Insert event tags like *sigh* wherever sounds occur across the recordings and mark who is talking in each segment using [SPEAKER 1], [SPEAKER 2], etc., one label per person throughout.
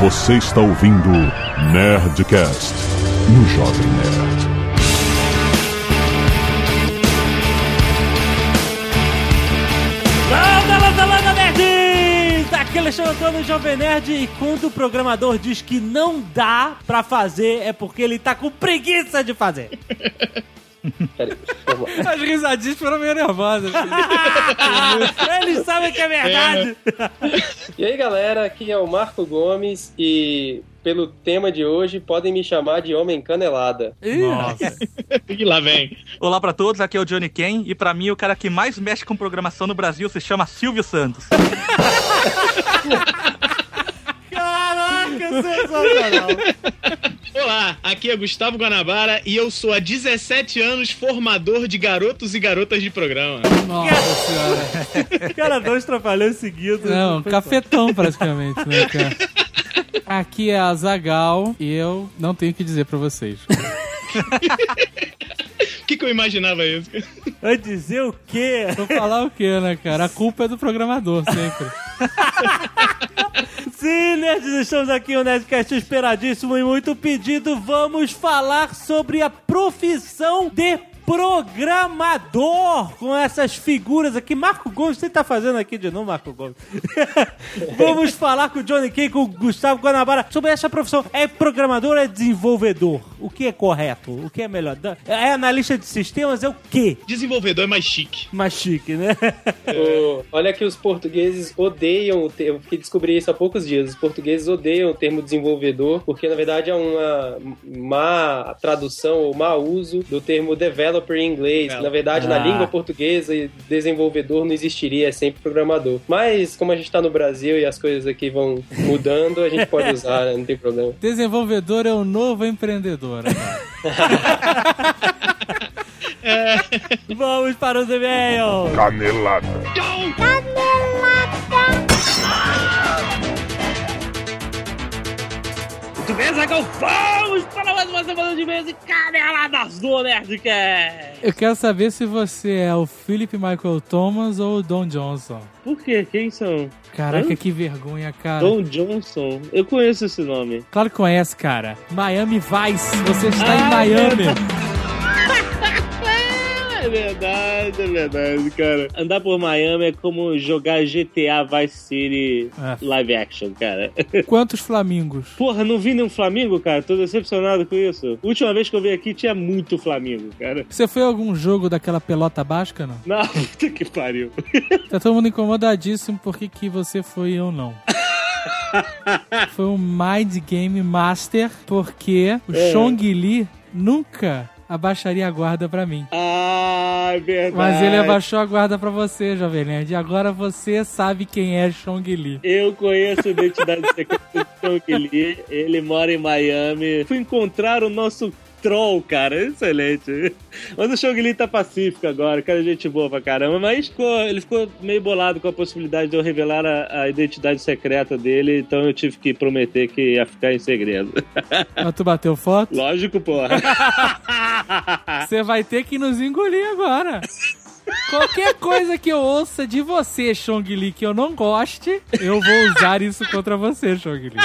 [SPEAKER 1] Você está ouvindo Nerdcast no Jovem Nerd.
[SPEAKER 2] Landa, landa, landa, nerds! Aqui é Alexandre Antônio Jovem Nerd e quando o programador diz que não dá pra fazer é porque ele tá com preguiça de fazer. *laughs* *laughs*
[SPEAKER 3] As risadinhas foram meio nervosas. *laughs*
[SPEAKER 2] Eles sabem que é verdade.
[SPEAKER 4] E aí galera, aqui é o Marco Gomes e pelo tema de hoje podem me chamar de Homem Canelada.
[SPEAKER 3] Nossa.
[SPEAKER 5] E lá vem.
[SPEAKER 6] Olá pra todos, aqui é o Johnny Ken e pra mim o cara que mais mexe com programação no Brasil se chama Silvio Santos. *laughs*
[SPEAKER 2] Caraca, sensacional.
[SPEAKER 5] Olá, aqui é Gustavo Guanabara e eu sou há 17 anos formador de garotos e garotas de programa.
[SPEAKER 3] Nossa senhora.
[SPEAKER 2] Cara, dois trapalhões seguidos.
[SPEAKER 3] Não, cafetão praticamente, né, *laughs* cara? Aqui é a Zagal e eu não tenho o que dizer pra vocês.
[SPEAKER 5] O que, que eu imaginava isso?
[SPEAKER 2] Vai dizer o quê?
[SPEAKER 3] Vou falar o quê, né, cara? A culpa é do programador, sempre. *laughs*
[SPEAKER 2] Sim, nerds, estamos aqui no Nerdcast esperadíssimo e muito pedido. Vamos falar sobre a profissão de programador com essas figuras aqui. Marco Gomes, você tá fazendo aqui de novo, Marco Gomes? *laughs* Vamos falar com o Johnny Kay, com o Gustavo Guanabara sobre essa profissão. É programador ou é desenvolvedor? O que é correto? O que é melhor? É analista de sistemas? É o quê?
[SPEAKER 5] Desenvolvedor é mais chique.
[SPEAKER 2] Mais chique, né? *laughs*
[SPEAKER 4] O- olha que os portugueses odeiam o termo, que descobri isso há poucos dias. Os portugueses odeiam o termo desenvolvedor, porque na verdade é uma má tradução ou má uso do termo developer em inglês. Na verdade, na
[SPEAKER 2] Ah.
[SPEAKER 4] língua portuguesa, desenvolvedor não existiria, é sempre programador. Mas como a gente tá no Brasil e as coisas aqui vão mudando, a gente pode usar, né? não tem problema.
[SPEAKER 3] Desenvolvedor é o novo empreendedor. agora. *laughs*
[SPEAKER 2] Vamos para os e-mails!
[SPEAKER 1] Canelada.
[SPEAKER 2] Muito bem, Zagal, vamos para mais uma semana de e-mails e caneladas do Nerdcast!
[SPEAKER 3] Eu quero saber se você é o Philip Michael Thomas ou o Don Johnson.
[SPEAKER 7] Por quê? Quem são?
[SPEAKER 3] Caraca,
[SPEAKER 7] Hã?
[SPEAKER 3] que vergonha, cara.
[SPEAKER 7] Don Johnson? Eu conheço esse nome.
[SPEAKER 3] Claro que conhece, cara. Miami Vice. Você está em
[SPEAKER 7] Ah,
[SPEAKER 3] Miami. *laughs*
[SPEAKER 7] É verdade, é verdade, cara. Andar por Miami é como jogar GTA Vice City
[SPEAKER 3] É.
[SPEAKER 7] live action, cara. *laughs*
[SPEAKER 3] Quantos flamingos?
[SPEAKER 7] Porra, não vi nenhum Flamengo, cara. Tô decepcionado com isso. Última vez que eu vi aqui tinha muito Flamengo, cara.
[SPEAKER 3] Você foi a algum jogo daquela pelota basca, não?
[SPEAKER 7] Não, *laughs* puta que pariu. *laughs*
[SPEAKER 3] Tá todo mundo incomodadíssimo por que que você foi e eu não. foi um Mind Game Master porque o
[SPEAKER 7] É.
[SPEAKER 3] Chong Li nunca abaixaria a guarda pra mim.
[SPEAKER 7] Ah, é verdade.
[SPEAKER 3] Mas ele abaixou a guarda pra você, Jovem Nerd. E agora você sabe quem é Chong Li.
[SPEAKER 7] Eu conheço a identidade secreta do Chong Li. Ele mora em Miami. Fui encontrar o nosso troll, cara. Excelente. Mas o Li tá pacífico agora. Cara, gente boa pra caramba. Mas ficou- ele ficou meio bolado com a possibilidade de eu revelar a, a identidade secreta dele. Então eu tive que prometer que ia ficar em segredo.
[SPEAKER 3] Mas *laughs* tu bateu foto?
[SPEAKER 7] Lógico, porra. *laughs*
[SPEAKER 3] Você vai ter que nos engolir agora. Qualquer coisa que eu ouça de você, Chong Li, que eu não goste, eu vou usar isso contra você, Chong Li.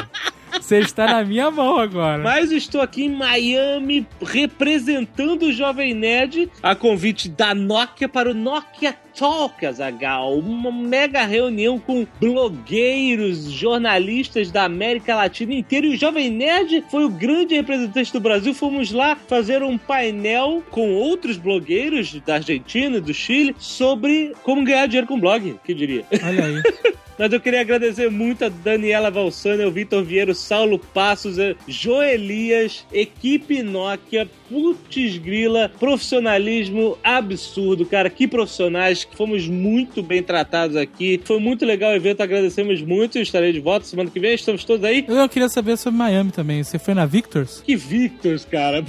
[SPEAKER 3] Você está na minha mão agora.
[SPEAKER 7] Mas estou aqui em Miami representando o Jovem Nerd a convite da Nokia para o Nokia Talk, Azagal. Uma mega reunião com blogueiros, jornalistas da América Latina inteira. E o Jovem Nerd foi o grande representante do Brasil. Fomos lá fazer um painel com outros blogueiros da Argentina e do Chile sobre como ganhar dinheiro com blog, que diria.
[SPEAKER 3] Olha aí. *laughs*
[SPEAKER 7] Mas eu queria agradecer muito a Daniela Valsani, o Vitor Vieira, o Saulo Passos, Joelias, equipe Nokia, putz grila, profissionalismo absurdo, cara. Que profissionais, que fomos muito bem tratados aqui. Foi muito legal o evento, agradecemos muito. Eu estarei de volta semana que vem, estamos todos aí.
[SPEAKER 3] Eu queria saber sobre Miami também. Você foi na Victors?
[SPEAKER 7] Que Victors, cara.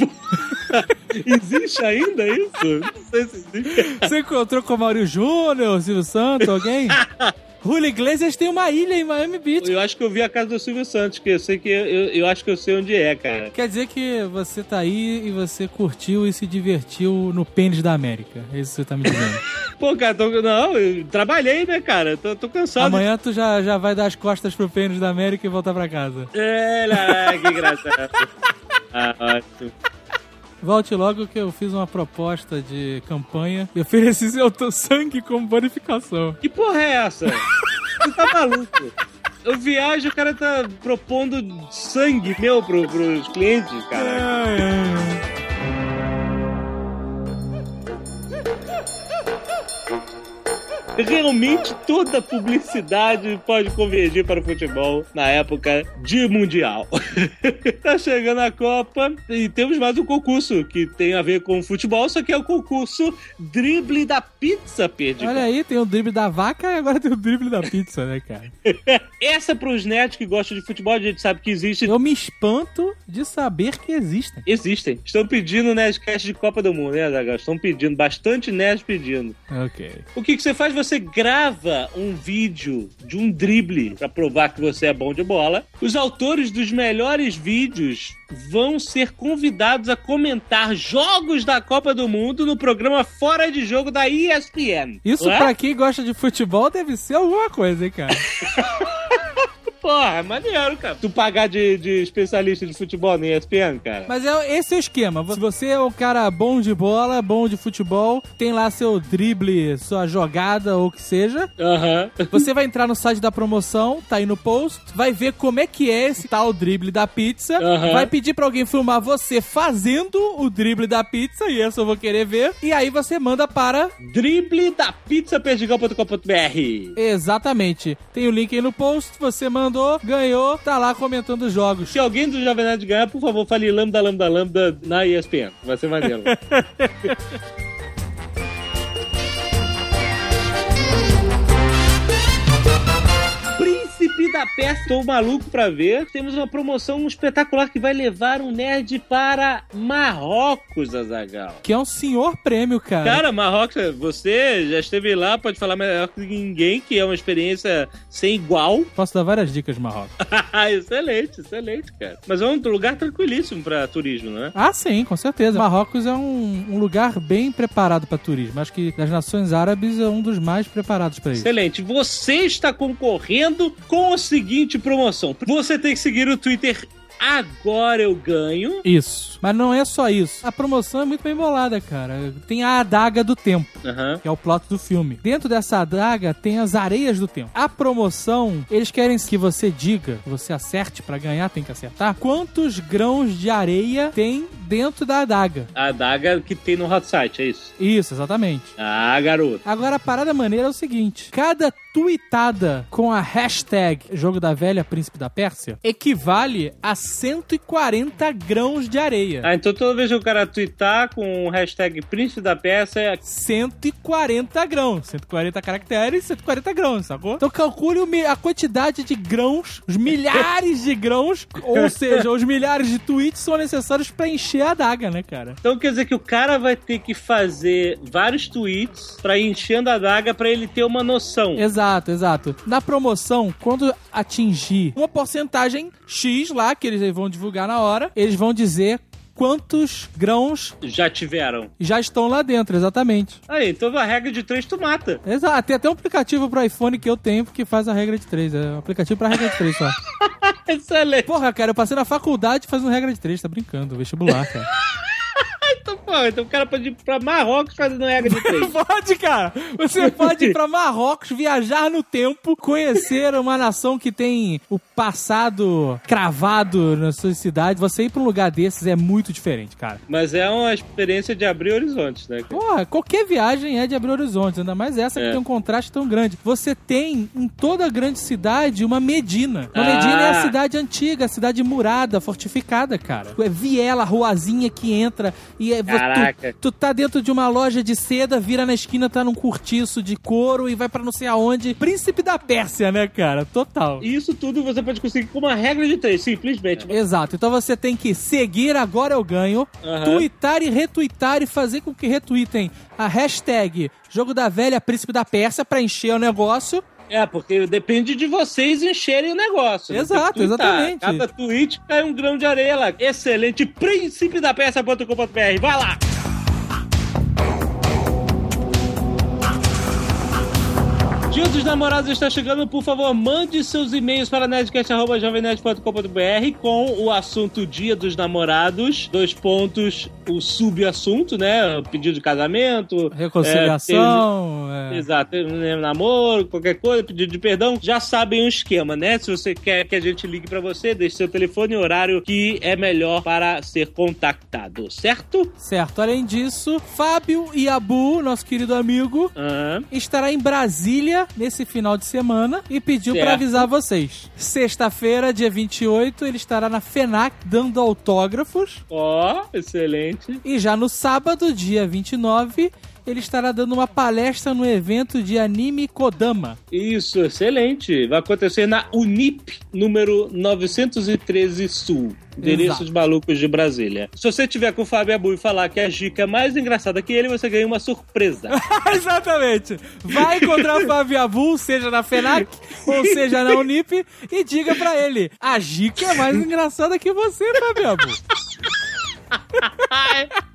[SPEAKER 7] *laughs* existe ainda isso? Não sei se existe.
[SPEAKER 3] Você encontrou com o Mauro Júnior, Silvio Santos, alguém? *laughs* Julio Iglesias tem uma ilha em Miami Beach.
[SPEAKER 7] Eu acho que eu vi a casa do Silvio Santos, que eu sei que eu, eu acho que eu sei onde é, cara.
[SPEAKER 3] Quer dizer que você tá aí e você curtiu e se divertiu no pênis da América. É isso que você tá me dizendo. *laughs*
[SPEAKER 7] Pô, cara, tô, não, eu trabalhei, né, cara? Tô, tô cansado.
[SPEAKER 3] Amanhã tu já, já vai dar as costas pro pênis da América e voltar pra casa.
[SPEAKER 7] É, lá, que engraçado. *laughs* ah, ótimo.
[SPEAKER 3] Volte logo que eu fiz uma proposta de campanha e ofereci seu sangue como bonificação.
[SPEAKER 7] Que porra é essa? Você tá maluco? Eu viajo, o cara tá propondo sangue meu pro, pros clientes, cara.
[SPEAKER 3] Ai, ai, *laughs*
[SPEAKER 7] Realmente toda publicidade pode convergir para o futebol na época de Mundial. *laughs* tá chegando a Copa e temos mais um concurso que tem a ver com futebol, só que é o concurso Drible da Pizza, Pedro.
[SPEAKER 3] Olha aí, tem o drible da vaca e agora tem o drible da pizza, né, cara? *laughs*
[SPEAKER 7] Essa é pros nerds que gostam de futebol, a gente sabe que existe.
[SPEAKER 3] Eu me espanto de saber que existem.
[SPEAKER 7] Existem. Estão pedindo Nerdcast de Copa do Mundo, né, Zagal? Estão pedindo, bastante nerds pedindo.
[SPEAKER 3] Ok.
[SPEAKER 7] O que, que você faz? Você grava um vídeo de um drible pra provar que você é bom de bola. Os autores dos melhores vídeos vão ser convidados a comentar jogos da Copa do Mundo no programa Fora de Jogo da ESPN.
[SPEAKER 3] Isso
[SPEAKER 7] é?
[SPEAKER 3] pra quem gosta de futebol deve ser alguma coisa, hein, cara? *laughs*
[SPEAKER 7] Porra, é maneiro, cara. Tu pagar de, de especialista de futebol na ESPN, cara.
[SPEAKER 3] Mas é, esse é o esquema. Se você é um cara bom de bola, bom de futebol, tem lá seu drible, sua jogada ou o que seja.
[SPEAKER 7] Aham.
[SPEAKER 3] Você vai entrar no site da promoção, tá aí no post, vai ver como é que é esse tal drible da pizza,
[SPEAKER 7] Aham.
[SPEAKER 3] vai pedir pra alguém filmar você fazendo o drible da pizza, e essa eu vou querer ver, e aí você manda para...
[SPEAKER 7] Drible da pizzaperdigão.com.br
[SPEAKER 3] Exatamente. Tem o link aí no post, você mandou, ganhou, tá lá comentando os jogos.
[SPEAKER 7] Se alguém do Jovem Nerd ganhar, por favor, fale lambda, lambda, lambda na ESPN. Vai ser maneiro. *laughs* da Peste, tô maluco pra ver. Temos uma promoção espetacular que vai levar um nerd para Marrocos, Azagal.
[SPEAKER 3] Que é um senhor prêmio, cara.
[SPEAKER 7] Cara, Marrocos, você já esteve lá, pode falar melhor que ninguém, que é uma experiência sem igual. *laughs*
[SPEAKER 3] Posso dar várias dicas de Marrocos. *laughs*
[SPEAKER 7] excelente, excelente, cara. Mas é um lugar tranquilíssimo pra turismo, né?
[SPEAKER 3] Ah, sim, com certeza. Marrocos é um, um lugar bem preparado para turismo. Acho que das nações árabes é um dos mais preparados para isso.
[SPEAKER 7] Excelente. Você está concorrendo com a seguinte promoção. Você tem que seguir o Twitter Agora Eu Ganho.
[SPEAKER 3] Isso. Mas não é só isso. A promoção é muito bem bolada, cara. Tem a adaga do tempo.
[SPEAKER 7] Aham.
[SPEAKER 3] Que é o plot do filme. Dentro dessa adaga tem as areias do tempo. A promoção, eles querem que você diga, que você acerte pra ganhar, tem que acertar, quantos grãos de areia tem dentro da adaga.
[SPEAKER 7] A adaga que tem no hot site, é isso?
[SPEAKER 3] Isso, exatamente.
[SPEAKER 7] Ah, garoto.
[SPEAKER 3] Agora a parada maneira é o seguinte: cada tweetada com a hashtag Jogo da Velha Príncipe da Pérsia equivale a 140 grãos de areia.
[SPEAKER 7] Ah, então toda vez que o cara twittar com o hashtag Príncipe da é
[SPEAKER 3] 140 grãos. 140 caracteres, 140 grãos, sacou? Então calcule a quantidade de grãos, os milhares de grãos, *laughs* ou seja, os milhares de tweets são necessários pra encher a adaga, né, cara?
[SPEAKER 7] Então quer dizer que o cara vai ter que fazer vários tweets pra ir enchendo a daga pra ele ter uma noção.
[SPEAKER 3] Exato, exato. Na promoção, quando atingir uma porcentagem X lá, que eles vão divulgar na hora, eles vão dizer quantos grãos
[SPEAKER 7] Já tiveram.
[SPEAKER 3] já estão lá dentro, exatamente.
[SPEAKER 7] Aí, então a regra de três tu mata.
[SPEAKER 3] Exato. Tem até um aplicativo pro iPhone que eu tenho que faz a regra de 3. É um aplicativo pra regra de 3 só. *laughs*
[SPEAKER 7] Excelente.
[SPEAKER 3] Porra, cara, eu passei na faculdade fazendo regra de 3, tá brincando, vestibular, cara. *laughs*
[SPEAKER 7] Então, pô, então o cara pode ir pra Marrocos fazendo regra de *laughs* três.
[SPEAKER 3] Pode, cara. Você pode ir pra *laughs* Marrocos, viajar no tempo, conhecer uma nação que tem o passado cravado na sua cidade. Você ir pra um lugar desses é muito diferente, cara.
[SPEAKER 7] Mas é uma experiência de abrir horizontes, né?
[SPEAKER 3] Porra, qualquer viagem é de abrir horizontes, ainda mais essa que
[SPEAKER 7] É.
[SPEAKER 3] tem um contraste tão grande. Você tem em toda grande cidade uma Medina. Uma
[SPEAKER 7] Ah.
[SPEAKER 3] Medina é a cidade antiga, a cidade murada, fortificada, cara. É viela, ruazinha que entra e é,
[SPEAKER 7] Caraca.
[SPEAKER 3] tu, tu tá dentro de uma loja de seda, vira na esquina, tá num cortiço de couro e vai pra não sei aonde. Príncipe da Pérsia, né, cara? Total.
[SPEAKER 7] E isso tudo você pode conseguir com uma regra de três, simplesmente.
[SPEAKER 3] Exato. Então você tem que seguir agora eu ganho,
[SPEAKER 7] Aham.
[SPEAKER 3] tweetar e retweetar e fazer com que retweetem a hashtag Jogo da Velha Príncipe da Pérsia pra encher o negócio.
[SPEAKER 7] É, porque depende de vocês encherem o negócio.
[SPEAKER 3] Exato,
[SPEAKER 7] que tweetar.
[SPEAKER 3] exatamente.
[SPEAKER 7] Cada tweet cai um grão de areia lá. Excelente. Príncipe da peça.com.br. Vai lá. Dia dos Namorados está chegando, por favor, mande seus e-mails para nerdcast.jovemnerd.com.br com o assunto Dia dos Namorados, dois pontos, o subassunto, né? Pedido de casamento,
[SPEAKER 3] Reconciliação. é.
[SPEAKER 7] Exato, né, namoro, qualquer coisa, pedido de perdão, já sabem o esquema, né? Se você quer que a gente ligue pra você, deixe seu telefone e horário que é melhor para ser contactado, certo?
[SPEAKER 3] Certo. Além disso, Fábio Iabu, nosso querido amigo,
[SPEAKER 7] Aham.
[SPEAKER 3] estará em Brasília nesse final de semana e pediu pra avisar vocês. Sexta-feira, dia 28, ele estará na FENAC dando autógrafos.
[SPEAKER 7] Ó, excelente.
[SPEAKER 3] E já no sábado, dia 29, ele estará dando uma palestra no evento de anime Kodama.
[SPEAKER 7] Isso, excelente. Vai acontecer na Unip, número 913 Sul. Endereço
[SPEAKER 3] Exato.
[SPEAKER 7] dos malucos de Brasília. Se você tiver com o Fábio Abu e falar que a Gica é mais engraçada que ele, você ganha uma surpresa. *laughs*
[SPEAKER 3] Exatamente. Vai encontrar o Fábio Abu, seja na FENAC ou seja na Unip, e diga pra ele: a Gica é mais engraçada que você, Fábio Abu. *laughs*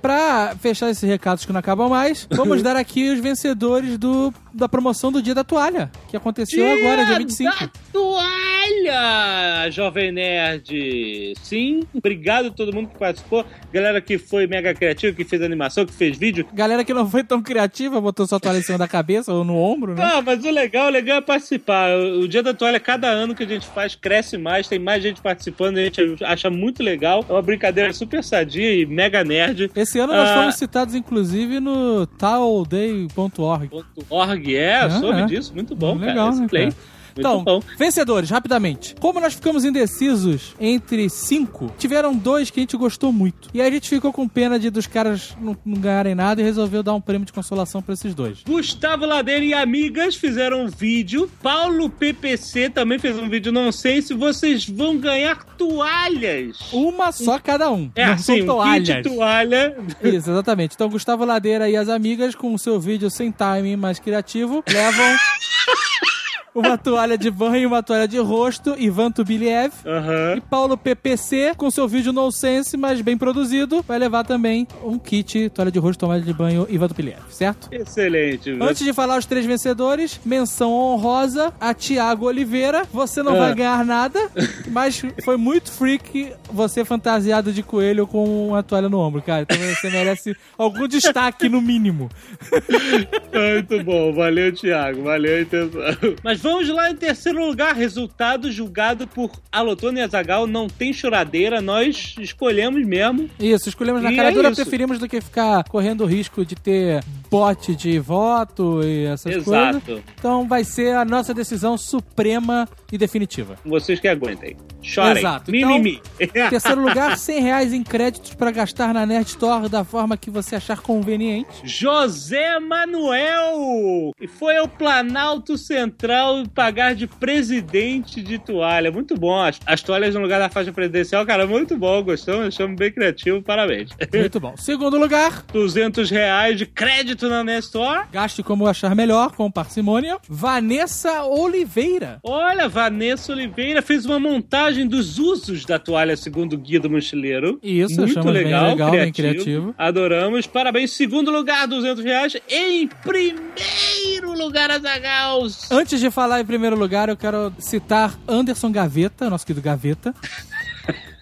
[SPEAKER 3] Pra fechar esses recados que não acabam mais, vamos dar aqui os vencedores do, da promoção do Dia da Toalha, que aconteceu agora, dia 25.
[SPEAKER 7] Da toalha, Jovem Nerd! Sim, obrigado a todo mundo que participou. Galera que foi mega criativa, que fez animação, que fez vídeo.
[SPEAKER 3] Galera que não foi tão criativa, botou sua toalha em cima da cabeça ou no ombro, né?
[SPEAKER 7] Ah, mas o legal, o legal é participar. O o Dia da Toalha, cada ano que a gente faz, cresce mais, tem mais gente participando, a gente acha muito legal. É uma brincadeira super sadia e mega nerd.
[SPEAKER 3] Esse ano nós
[SPEAKER 7] Ah.
[SPEAKER 3] fomos citados, inclusive, no talday.org.
[SPEAKER 7] .org, é,
[SPEAKER 3] É,
[SPEAKER 7] soube
[SPEAKER 3] é.
[SPEAKER 7] disso, muito bom,
[SPEAKER 3] Legal,
[SPEAKER 7] cara.
[SPEAKER 3] né,
[SPEAKER 7] Excelente.
[SPEAKER 3] cara? Então,
[SPEAKER 7] bom.
[SPEAKER 3] vencedores, rapidamente. Como nós ficamos indecisos entre cinco, tiveram dois que a gente gostou muito. E aí a gente ficou com pena de dos caras não, não ganharem nada e resolveu dar um prêmio de consolação pra esses dois.
[SPEAKER 7] Gustavo Ladeira e amigas fizeram um vídeo. Paulo PPC também fez um vídeo, não sei se vocês vão ganhar toalhas.
[SPEAKER 3] Uma só cada um.
[SPEAKER 7] É
[SPEAKER 3] não
[SPEAKER 7] assim,
[SPEAKER 3] são
[SPEAKER 7] um
[SPEAKER 3] toalhas.
[SPEAKER 7] kit toalha.
[SPEAKER 3] Isso, exatamente. Então, Gustavo Ladeira e as amigas, com o seu vídeo sem timing mais criativo, levam *laughs* uma toalha de banho e uma toalha de rosto, Ivan Tubiliev.
[SPEAKER 7] Aham.
[SPEAKER 3] E Paulo PPC, com seu vídeo no sense, mas bem produzido, vai levar também um kit, toalha de rosto, toalha de banho Ivan Tubiliev, certo?
[SPEAKER 7] Excelente.
[SPEAKER 3] Antes de falar os três vencedores, menção honrosa a Tiago Oliveira. Você não
[SPEAKER 7] Ah.
[SPEAKER 3] vai ganhar nada, *laughs* mas foi muito freak você fantasiado de coelho com uma toalha no ombro, cara. Então você merece algum destaque no mínimo. *laughs*
[SPEAKER 7] Muito bom, valeu, Thiago, valeu a intenção. Mas vamos lá em terceiro lugar, resultado julgado por Alotone e Azagal, não tem choradeira, nós escolhemos mesmo.
[SPEAKER 3] Isso, escolhemos na
[SPEAKER 7] E
[SPEAKER 3] cara
[SPEAKER 7] é
[SPEAKER 3] dura,
[SPEAKER 7] isso.
[SPEAKER 3] preferimos do que ficar correndo o risco de ter bot de voto e essas coisas.
[SPEAKER 7] Exato.
[SPEAKER 3] Então vai ser a nossa decisão suprema e definitiva.
[SPEAKER 7] Vocês que aguentem. Chorem.
[SPEAKER 3] Exato.
[SPEAKER 7] Mimimi.
[SPEAKER 3] Em terceiro lugar, *laughs* 100 reais em créditos para gastar na Nerd Store da forma que você achar conveniente.
[SPEAKER 7] José Manuel! E foi ao Planalto Central pagar de presidente de toalha. Muito bom. As, as toalhas no lugar da faixa presidencial, cara, muito bom. Gostamos, achamos bem criativo. Parabéns.
[SPEAKER 3] Muito bom. Segundo lugar, *laughs*
[SPEAKER 7] 200 reais de crédito na Nestor.
[SPEAKER 3] gaste como achar melhor, com parcimônia. Vanessa Oliveira.
[SPEAKER 7] Olha, Vanessa Oliveira fez uma montagem dos usos da toalha segundo o Guia do Mochileiro.
[SPEAKER 3] Isso,
[SPEAKER 7] Muito
[SPEAKER 3] achamos bem
[SPEAKER 7] legal,
[SPEAKER 3] legal, bem
[SPEAKER 7] criativo.
[SPEAKER 3] criativo.
[SPEAKER 7] Adoramos. Parabéns. Segundo lugar, 200 reais. Em primeiro lugar, Azagal.
[SPEAKER 3] Antes de falar em primeiro lugar, eu quero citar Anderson Gaveta, nosso querido Gaveta,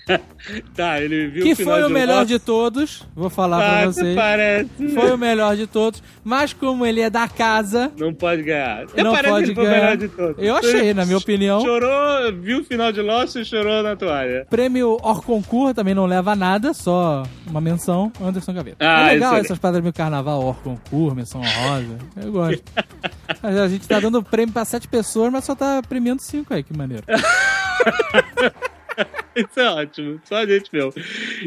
[SPEAKER 3] *laughs*
[SPEAKER 7] Tá, ele viu
[SPEAKER 3] que
[SPEAKER 7] o final
[SPEAKER 3] foi o melhor de todos. Vou falar pra
[SPEAKER 7] Ah,
[SPEAKER 3] vocês.
[SPEAKER 7] parece.
[SPEAKER 3] Foi o melhor de todos, mas como ele é da casa,
[SPEAKER 7] Não pode ganhar. Até
[SPEAKER 3] não pode
[SPEAKER 7] que ele foi o
[SPEAKER 3] ganhar.
[SPEAKER 7] melhor de todos.
[SPEAKER 3] Eu achei, na minha opinião.
[SPEAKER 7] Chorou, viu o final de Lost e chorou na toalha.
[SPEAKER 3] Prêmio Orconcourt também não leva a nada, só uma menção. Anderson Gaveta.
[SPEAKER 7] Ah,
[SPEAKER 3] é legal essas paradas meio carnaval, Orconcourt, menção honrosa. Eu gosto. *laughs* A gente tá dando prêmio pra sete pessoas, mas só tá premiando cinco aí, que maneiro. *laughs* *laughs*
[SPEAKER 7] Isso é ótimo, só a gente viu.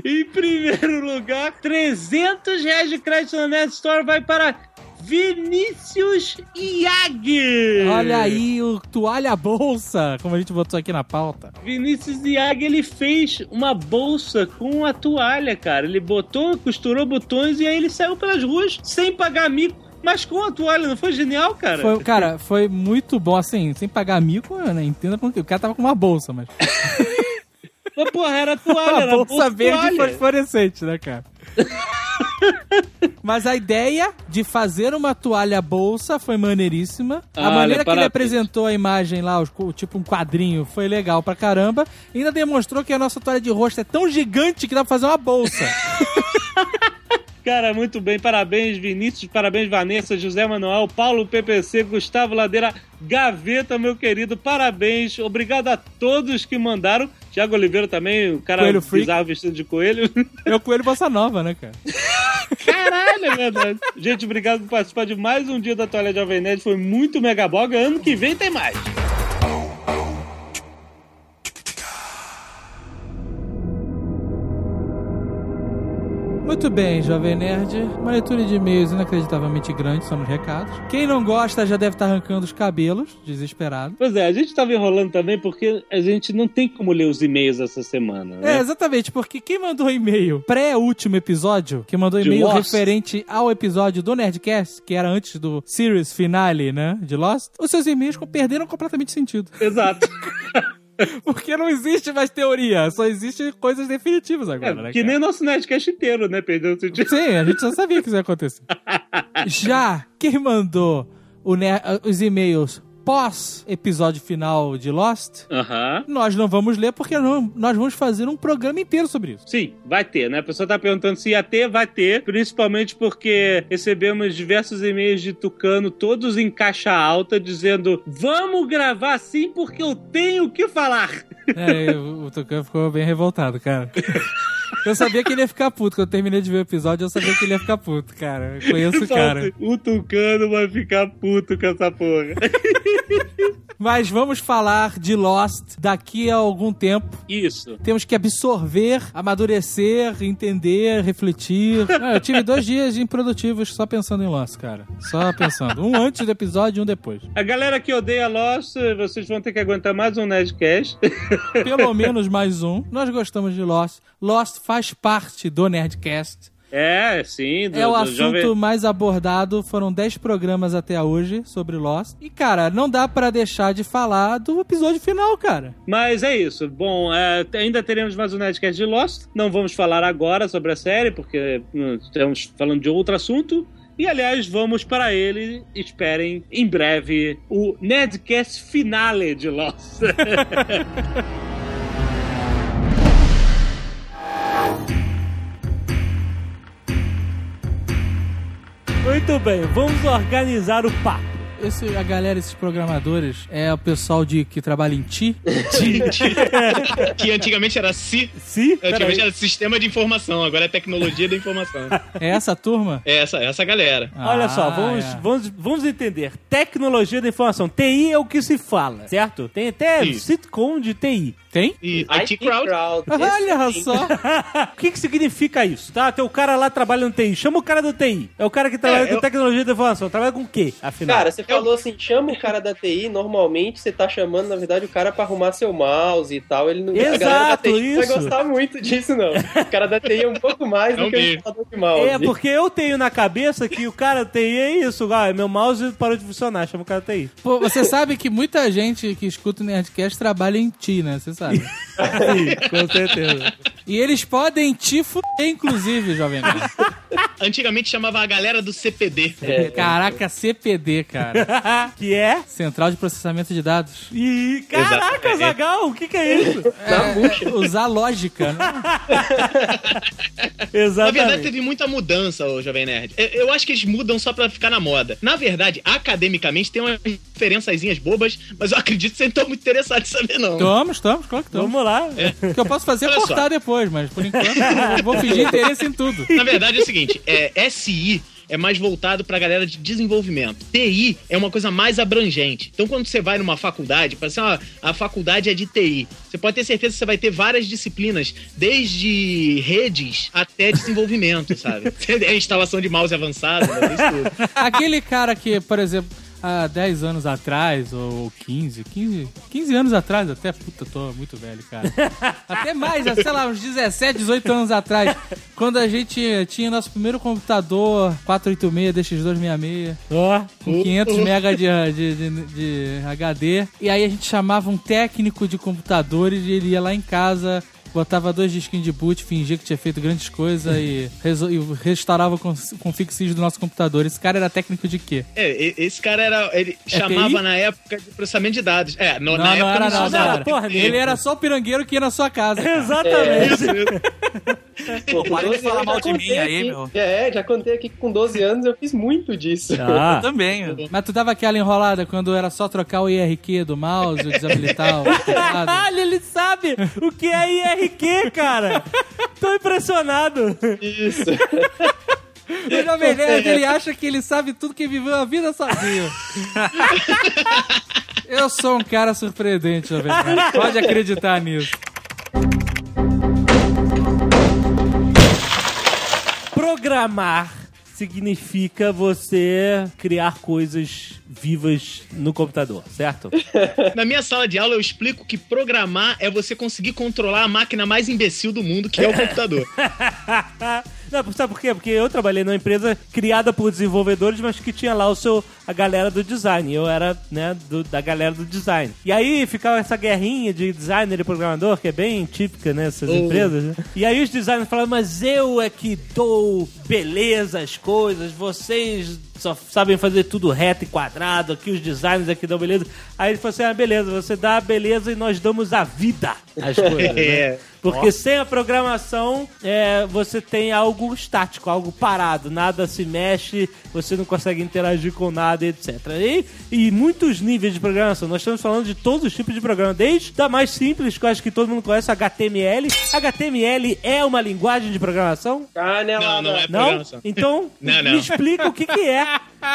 [SPEAKER 7] Em primeiro lugar, 300 reais de crédito na Net Store vai para Vinícius Iag.
[SPEAKER 3] Olha aí o toalha bolsa, como a gente botou aqui na pauta.
[SPEAKER 7] Vinícius Iag, ele fez uma bolsa com a toalha, cara. Ele botou, costurou botões e aí ele saiu pelas ruas sem pagar mico. Mas com a toalha, não foi genial, cara?
[SPEAKER 3] Foi, cara, foi muito bom, assim, sem pagar mico, né? Entenda porque o cara tava com uma bolsa, mas. *laughs*
[SPEAKER 7] Mas, porra, era toalha,
[SPEAKER 3] Uma
[SPEAKER 7] era
[SPEAKER 3] bolsa verde
[SPEAKER 7] toalha.
[SPEAKER 3] fosforescente, né, cara? Mas a ideia de fazer uma toalha bolsa foi maneiríssima. A
[SPEAKER 7] Olha,
[SPEAKER 3] maneira que ele apresentou a imagem lá, tipo um quadrinho, foi legal pra caramba. E ainda demonstrou que a nossa toalha de rosto é tão gigante que dá pra fazer uma bolsa. *laughs*
[SPEAKER 7] Cara, muito bem. Parabéns, Vinícius. Parabéns, Vanessa, José Manuel, Paulo PPC, Gustavo Ladeira, Gaveta, meu querido. Parabéns. Obrigado a todos que mandaram. Tiago Oliveira também, o cara
[SPEAKER 3] Coelho freak.
[SPEAKER 7] bizarro vestido de coelho.
[SPEAKER 3] É o coelho bossa nova, né, cara? *laughs*
[SPEAKER 7] Caralho, é verdade. Gente, obrigado por participar de mais um dia da Toalha Jovem Nerd. Foi muito megaboga. Ano que vem tem mais.
[SPEAKER 3] Muito bem, Jovem Nerd. Uma leitura de e-mails inacreditavelmente grande, são os recados. Quem não gosta já deve estar arrancando os cabelos, desesperado.
[SPEAKER 7] Pois é, a gente tava enrolando também porque a gente não tem como ler os e-mails essa semana, né?
[SPEAKER 3] É, exatamente, porque quem mandou e-mail pré-último episódio, que mandou e-mail referente ao episódio do Nerdcast, que era antes do series finale, né, de Lost, os seus e-mails perderam completamente sentido.
[SPEAKER 7] Exato. *laughs* *laughs*
[SPEAKER 3] Porque não existe mais teoria, só existe coisas definitivas
[SPEAKER 7] É,
[SPEAKER 3] agora, né,
[SPEAKER 7] que
[SPEAKER 3] cara?
[SPEAKER 7] nem nosso Nerdcast inteiro, né? Perdeu o sentido.
[SPEAKER 3] Sim, a gente já sabia que isso ia acontecer. *laughs* Já quem mandou o os e-mails pós-episódio final de Lost, nós não vamos ler porque não- nós vamos fazer um programa inteiro sobre isso.
[SPEAKER 7] Sim, vai ter, né? A pessoa tá perguntando se ia ter, vai ter. Principalmente porque recebemos diversos e-mails de Tucano, todos em caixa alta, dizendo: Vamos gravar sim porque eu tenho o que falar.
[SPEAKER 3] É, o Tucano ficou bem revoltado, cara. *laughs* Eu sabia que ele ia ficar puto. Quando eu terminei de ver o episódio, eu sabia que ele ia ficar puto, cara. Eu conheço o cara.
[SPEAKER 7] O Tucano vai ficar puto com essa porra.
[SPEAKER 3] Mas vamos falar de Lost daqui a algum tempo.
[SPEAKER 7] Isso.
[SPEAKER 3] Temos que absorver, amadurecer, entender, refletir. *laughs* Ah, eu tive dois dias improdutivos só pensando em Lost, cara. Só pensando. Um antes do episódio e um depois.
[SPEAKER 7] A galera que odeia Lost, vocês vão ter que aguentar mais um Nerdcast.
[SPEAKER 3] Pelo menos mais um. Nós gostamos de Lost. Lost faz parte do Nerdcast.
[SPEAKER 7] É, sim. Do,
[SPEAKER 3] É o assunto
[SPEAKER 7] jovem-
[SPEAKER 3] mais abordado. Foram 10 programas até hoje sobre Lost. E, cara, não dá pra deixar de falar do episódio final, cara.
[SPEAKER 7] Mas é isso. Bom, é, ainda teremos mais um Nerdcast de Lost. Não vamos falar agora sobre a série, porque hum, estamos falando de outro assunto. E, aliás, vamos para ele. Esperem em breve o Nerdcast finale de Lost. *laughs*
[SPEAKER 8] Muito bem, vamos organizar o papo.
[SPEAKER 3] Esse, a galera, esses programadores, é o pessoal de, que trabalha em Ti. *laughs* *laughs*
[SPEAKER 5] que antigamente era si,
[SPEAKER 8] Se?
[SPEAKER 5] antigamente era sistema de informação, agora é tecnologia da informação.
[SPEAKER 3] É essa turma?
[SPEAKER 5] É essa, essa galera.
[SPEAKER 8] Olha só,
[SPEAKER 3] Ah,
[SPEAKER 8] vamos,
[SPEAKER 3] é.
[SPEAKER 8] vamos, vamos entender. Tecnologia da informação. TI é o que se fala, certo? Tem até
[SPEAKER 5] Isso.
[SPEAKER 8] sitcom de TI.
[SPEAKER 3] Tem?
[SPEAKER 5] E IT Crowd.
[SPEAKER 3] Olha só.
[SPEAKER 8] o que, que significa isso? Tá? Tem o cara lá trabalhando no TI. Chama o cara do TI. É o cara que trabalha
[SPEAKER 5] É,
[SPEAKER 8] com
[SPEAKER 5] eu-
[SPEAKER 8] tecnologia da informação. Trabalha com o quê, afinal?
[SPEAKER 4] Cara, você falou assim, chama o cara da TI, normalmente você tá chamando, na verdade, o cara pra arrumar seu mouse e tal. Ele não, da
[SPEAKER 8] Exato,
[SPEAKER 4] TI não vai
[SPEAKER 8] isso.
[SPEAKER 4] gostar muito disso, não. O cara da TI é um pouco mais
[SPEAKER 5] Não
[SPEAKER 4] do que o instalador de mouse.
[SPEAKER 8] É, porque eu tenho na cabeça que o cara do TI é isso. Ah, meu mouse parou de funcionar. Chama o cara do TI.
[SPEAKER 3] Pô, você sabe que muita gente que escuta o Nerdcast trabalha em Ti, né? Você sabe. *laughs*
[SPEAKER 8] Sim, com certeza.
[SPEAKER 3] E eles podem te fuder, inclusive, jovem nerd. *laughs*
[SPEAKER 5] Antigamente chamava a galera do CPD.
[SPEAKER 4] É,
[SPEAKER 3] Caraca, CPD, cara. *laughs*
[SPEAKER 8] que é?
[SPEAKER 3] Central de Processamento de Dados.
[SPEAKER 8] E caraca,
[SPEAKER 5] Exato.
[SPEAKER 8] Zagal, o que, que é *laughs* isso?
[SPEAKER 3] É, usar lógica, né?
[SPEAKER 5] Na verdade,
[SPEAKER 8] Exatamente.
[SPEAKER 5] teve muita mudança, ô Jovem Nerd. Eu, eu acho que eles mudam só pra ficar na moda. Na verdade, academicamente, tem umas diferençazinhas bobas, mas eu acredito que vocês não estão muito interessados em saber, não.
[SPEAKER 3] Estamos, estamos, claro que estamos.
[SPEAKER 8] Vamos lá.
[SPEAKER 3] O que eu posso fazer é cortar depois, mas por enquanto eu vou fingir interesse em tudo.
[SPEAKER 5] Na verdade é o seguinte, é, SI é mais voltado pra galera de desenvolvimento. TI é uma coisa mais abrangente. Então, quando você vai numa faculdade, para assim, ó, a faculdade é de TI, você pode ter certeza que você vai ter várias disciplinas, desde redes até desenvolvimento, sabe? *laughs* É instalação de mouse avançado, né? isso tudo.
[SPEAKER 3] Aquele cara que, por exemplo, há 10 anos atrás, ou 15, 15, 15 anos atrás, até, puta, tô muito velho, cara. *laughs* até mais, sei lá, uns 17, 18 anos atrás, quando a gente tinha nosso primeiro computador 486 DX266,
[SPEAKER 7] Ó,
[SPEAKER 3] com 500 MB de, de, de- de HD, e aí a gente chamava um técnico de computadores e ele ia lá em casa... Botava dois disquinhos de boot, fingia que tinha feito grandes coisas e, e restaurava o cons- config sys do nosso computador. Esse cara era técnico de quê?
[SPEAKER 5] É, esse cara era. Ele
[SPEAKER 3] É
[SPEAKER 5] chamava
[SPEAKER 3] TI?
[SPEAKER 5] na época de processamento de dados. É, no-
[SPEAKER 3] Não,
[SPEAKER 5] na
[SPEAKER 3] não
[SPEAKER 5] época
[SPEAKER 3] era
[SPEAKER 5] não
[SPEAKER 3] não, não era.
[SPEAKER 7] porra.
[SPEAKER 3] Ele era só o pirangueiro que ia na sua casa.
[SPEAKER 7] exatamente.
[SPEAKER 4] Pô,
[SPEAKER 6] para de
[SPEAKER 4] 12
[SPEAKER 6] falar mal
[SPEAKER 4] já
[SPEAKER 6] de mim
[SPEAKER 4] contei
[SPEAKER 6] aí,
[SPEAKER 4] aqui.
[SPEAKER 6] meu.
[SPEAKER 4] É, já contei aqui que com 12 anos eu fiz muito disso.
[SPEAKER 7] Ah, *laughs*
[SPEAKER 6] Também.
[SPEAKER 3] Mas tu dava aquela enrolada quando era só trocar o IRQ do mouse, o desabilitar o? *laughs*
[SPEAKER 7] Caralho, ele sabe o que é IRQ, cara. Tô impressionado.
[SPEAKER 4] Isso.
[SPEAKER 3] O Jovem Nerd, ele acha que ele sabe tudo que viveu a vida sozinho. Eu sou um cara surpreendente, Jovem Nerd. Pode acreditar nisso.
[SPEAKER 7] Programar significa você criar coisas vivas no computador, certo? *laughs*
[SPEAKER 5] Na minha sala de aula eu explico que programar é você conseguir controlar a máquina mais imbecil do mundo, que é o computador. *laughs*
[SPEAKER 7] Não, sabe por quê? Porque eu trabalhei numa empresa criada por desenvolvedores, mas que tinha lá o seu, a galera do design. Eu era, né, do- da galera do design. E aí ficava essa guerrinha de designer e programador, que é bem típica nessas empresas, né? E aí os designers falavam, mas eu é que dou beleza às coisas, vocês só sabem fazer tudo reto e quadrado, aqui os designers aqui dão beleza. Aí ele falou assim, ah, beleza, você dá a beleza e nós damos a vida às coisas, né?
[SPEAKER 5] É. *laughs*
[SPEAKER 7] Porque sem a programação, é, você tem algo estático, algo parado, nada se mexe, você não consegue interagir com nada, etc. E, e muitos níveis de programação. Nós estamos falando de todos os tipos de programa, desde da mais simples, que eu acho que todo mundo conhece, HTML. HTML é uma linguagem de programação?
[SPEAKER 4] Canelada.
[SPEAKER 5] Não, não é
[SPEAKER 7] Não?
[SPEAKER 5] programação.
[SPEAKER 7] Então,
[SPEAKER 5] Não, *laughs* não.
[SPEAKER 7] me explica o que, que é.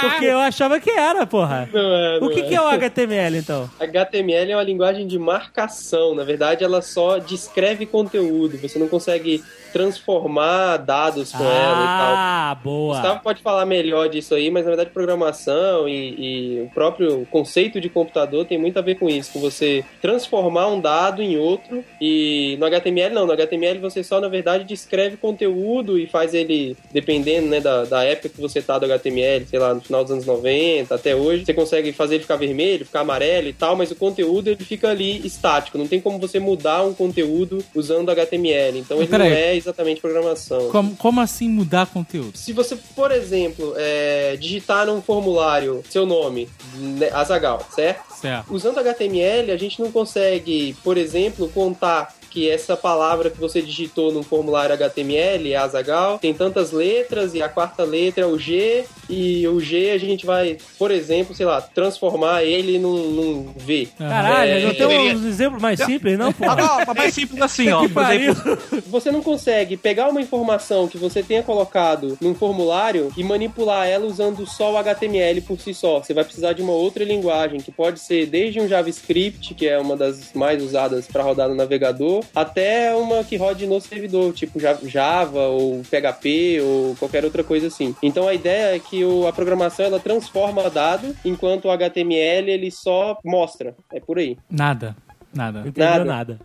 [SPEAKER 7] Porque eu achava que era, porra.
[SPEAKER 4] Não é, não
[SPEAKER 7] O que,
[SPEAKER 4] é.
[SPEAKER 7] que é o HTML, então?
[SPEAKER 4] HTML é uma linguagem de marcação. Na verdade, ela só descreve conteúdo. Você não consegue transformar dados com ela e tal.
[SPEAKER 7] Ah, boa.
[SPEAKER 4] Gustavo pode falar melhor disso aí, mas na verdade programação e, e o próprio conceito de computador tem muito a ver com isso, com você transformar um dado em outro e no HTML não, no HTML você só na verdade descreve conteúdo e faz ele, dependendo né, da, da época que você tá do HTML, sei lá, no final dos anos 90 até hoje, você consegue fazer ele ficar vermelho, ficar amarelo e tal, mas o conteúdo ele fica ali estático, não tem como você mudar um conteúdo usando HTML, então ele não é exatamente programação.
[SPEAKER 3] Como, como assim mudar conteúdo?
[SPEAKER 4] Se você, por exemplo, é, digitar num formulário seu nome, né, Azagal, certo?
[SPEAKER 3] Certo.
[SPEAKER 4] Usando HTML, a gente não consegue, por exemplo, contar que essa palavra que você digitou num formulário HTML, Azagal, tem tantas letras e a quarta letra é o G, e o G a gente vai, por exemplo, sei lá, transformar ele num, num V.
[SPEAKER 7] Caralho,
[SPEAKER 4] É,
[SPEAKER 7] não tem
[SPEAKER 5] poderia-
[SPEAKER 7] uns exemplos mais simples, não,
[SPEAKER 6] Ah,
[SPEAKER 7] porra?
[SPEAKER 6] não, é simples assim, ó.
[SPEAKER 7] Que
[SPEAKER 6] Por exemplo,
[SPEAKER 7] pariu.
[SPEAKER 4] Você não consegue pegar uma informação que você tenha colocado num formulário e manipular ela usando só o HTML por si só. Você vai precisar de uma outra linguagem, que pode ser desde um JavaScript, que é uma das mais usadas para rodar no navegador, até uma que rode no servidor, tipo Ja- Java ou PHP ou qualquer outra coisa assim. Então a ideia é que o- a programação ela transforma dado, enquanto o HTML ele só mostra. É por aí.
[SPEAKER 3] Nada. Nada.
[SPEAKER 7] Não entendeu
[SPEAKER 4] Nada.
[SPEAKER 7] nada.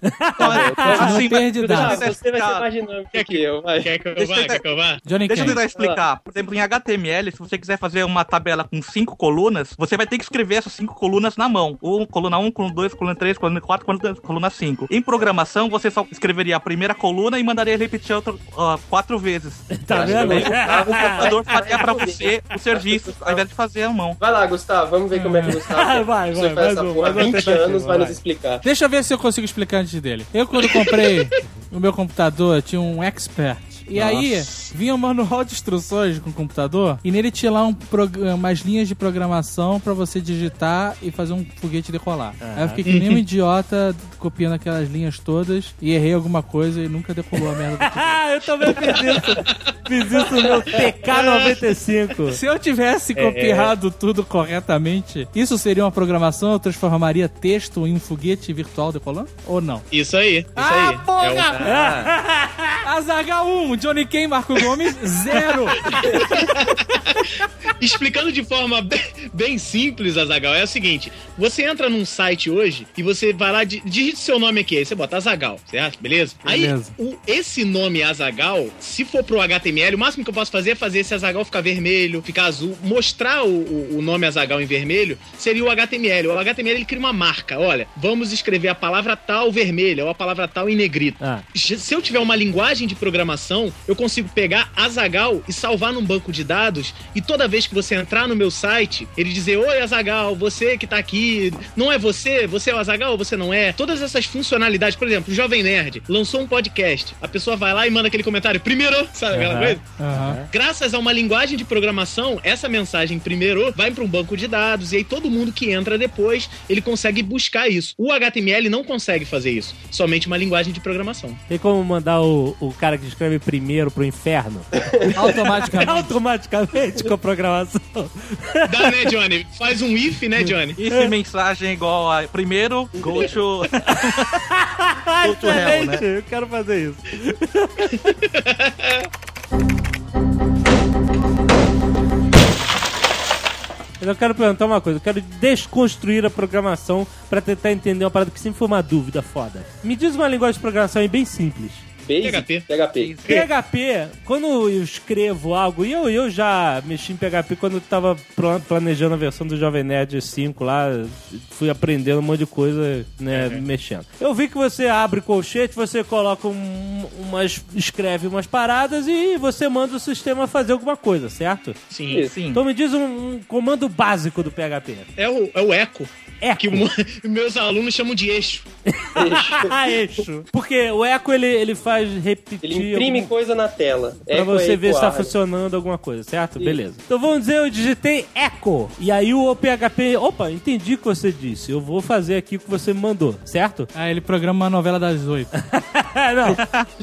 [SPEAKER 6] assim,
[SPEAKER 3] Não perde
[SPEAKER 6] mas-
[SPEAKER 3] dados.
[SPEAKER 4] Ah, você vai ser
[SPEAKER 6] explicar.
[SPEAKER 4] mais dinâmico que eu. Vai.
[SPEAKER 5] Quer que eu
[SPEAKER 6] Deixa
[SPEAKER 5] vá?
[SPEAKER 6] eu-
[SPEAKER 5] Quer que eu vá?
[SPEAKER 3] Johnny
[SPEAKER 6] Deixa eu tentar explicar. Por exemplo, em HTML, se você quiser fazer uma tabela com cinco colunas, você vai ter que escrever essas cinco colunas na mão. Ou coluna 1, coluna 2, coluna 3, coluna 4, coluna, coluna 5. Em programação, você só escreveria a primeira coluna e mandaria repetir outra ó, quatro vezes. *laughs*
[SPEAKER 7] Tá vendo?
[SPEAKER 6] O computador faria pra você o serviço, ao invés de fazer a mão.
[SPEAKER 4] Vai lá, Gustavo, vamos ver como é que o Gustavo *laughs*
[SPEAKER 7] Vai,
[SPEAKER 4] você
[SPEAKER 7] vai,
[SPEAKER 4] faz
[SPEAKER 7] mais
[SPEAKER 4] essa
[SPEAKER 7] um,
[SPEAKER 4] porra há
[SPEAKER 7] mais uma
[SPEAKER 4] 20
[SPEAKER 7] tentativa,
[SPEAKER 4] anos, vai
[SPEAKER 7] vai.
[SPEAKER 4] nos explicar.
[SPEAKER 3] Deixa eu ver se eu consigo explicar antes dele. Eu, quando comprei o meu computador, tinha um Expert. E aí, vinha um manual de instruções com o computador e nele tinha lá um umas linhas de programação pra você digitar e fazer um foguete decolar. Aí eu fiquei que nem um idiota copiando aquelas linhas todas e errei alguma coisa e nunca decolou a merda do foguete. *laughs*
[SPEAKER 7] Ah, eu também fiz isso. Fiz isso no meu TK95.
[SPEAKER 3] Se eu tivesse copiado tudo corretamente, isso seria uma programação? Eu transformaria texto em um foguete virtual decolando? Ou não?
[SPEAKER 5] Isso aí, isso
[SPEAKER 3] Ah,
[SPEAKER 5] aí.
[SPEAKER 3] porra!
[SPEAKER 5] É um- *laughs*
[SPEAKER 3] Azagal 1, Johnny Ken, Marco Gomes, 0. *laughs*
[SPEAKER 5] Explicando de forma bem, bem simples, Azagal, é o seguinte: você entra num site hoje e você vai lá, di- digite seu nome aqui, aí você bota Azagal, certo? Beleza?
[SPEAKER 3] Beleza.
[SPEAKER 5] Aí, o- esse nome Azagal, se for pro HTML, o máximo que eu posso fazer é fazer esse Azagal ficar vermelho, ficar azul. Mostrar o, o- o nome Azagal em vermelho seria o HTML. O HTML ele cria uma marca. Olha, vamos escrever a palavra tal vermelha ou a palavra tal em negrito.
[SPEAKER 7] Ah.
[SPEAKER 5] Se eu tiver uma linguagem de programação, eu consigo pegar Azagal e salvar num banco de dados e toda vez que você entrar no meu site, ele dizer: Oi, Azagal, você que tá aqui, não é você? Você é o Azagal ou você não é? Todas essas funcionalidades, por exemplo, o Jovem Nerd lançou um podcast, a pessoa vai lá e manda aquele comentário primeiro, sabe aquela
[SPEAKER 7] Aham.
[SPEAKER 5] coisa?
[SPEAKER 3] Aham.
[SPEAKER 5] Graças a uma linguagem de programação, essa mensagem primeiro vai para um banco de dados e aí todo mundo que entra depois, ele consegue buscar isso. O HTML não consegue fazer isso, somente uma linguagem de programação.
[SPEAKER 7] Tem como mandar o, o cara que escreve primeiro pro inferno? *laughs*
[SPEAKER 3] Automaticamente.
[SPEAKER 7] Automaticamente com a programação.
[SPEAKER 5] Dá, né, Johnny? Faz um if, né, Johnny?
[SPEAKER 6] Se mensagem igual a primeiro, go to. *laughs* Go to hell,
[SPEAKER 7] excelente! Eu quero fazer isso. *laughs* Eu quero perguntar uma coisa, eu quero desconstruir a programação pra tentar entender uma parada que sempre foi uma dúvida foda. Me diz uma linguagem de programação aí bem simples.
[SPEAKER 5] PHP.
[SPEAKER 4] PHP.
[SPEAKER 7] PHP, quando eu escrevo algo, e eu, eu já mexi em PHP quando eu tava pla- planejando a versão do Jovem Nerd 5 lá, fui aprendendo um monte de coisa, né, mexendo. Eu vi que você abre colchete, você coloca um- umas, escreve umas paradas e você manda o sistema fazer alguma coisa, certo?
[SPEAKER 5] Sim.
[SPEAKER 6] Sim.
[SPEAKER 7] Então me diz um, um comando básico do PHP.
[SPEAKER 5] É o, é o eco,
[SPEAKER 7] Eco.
[SPEAKER 5] que *laughs* meus alunos chamam de eixo.
[SPEAKER 7] ah, *laughs* eixo. Porque o eco, ele, ele faz repetir...
[SPEAKER 4] Ele imprime
[SPEAKER 7] algum-
[SPEAKER 4] coisa na tela.
[SPEAKER 7] Pra
[SPEAKER 4] Echo
[SPEAKER 7] você
[SPEAKER 4] é
[SPEAKER 7] ver se tá funcionando alguma coisa, certo? Beleza. Então vamos dizer, eu digitei echo. E aí o PHP, opa, entendi o que você disse. Eu vou fazer aqui o que você me mandou, certo?
[SPEAKER 3] Aí ele programa uma novela das oito. *laughs*
[SPEAKER 7] Não.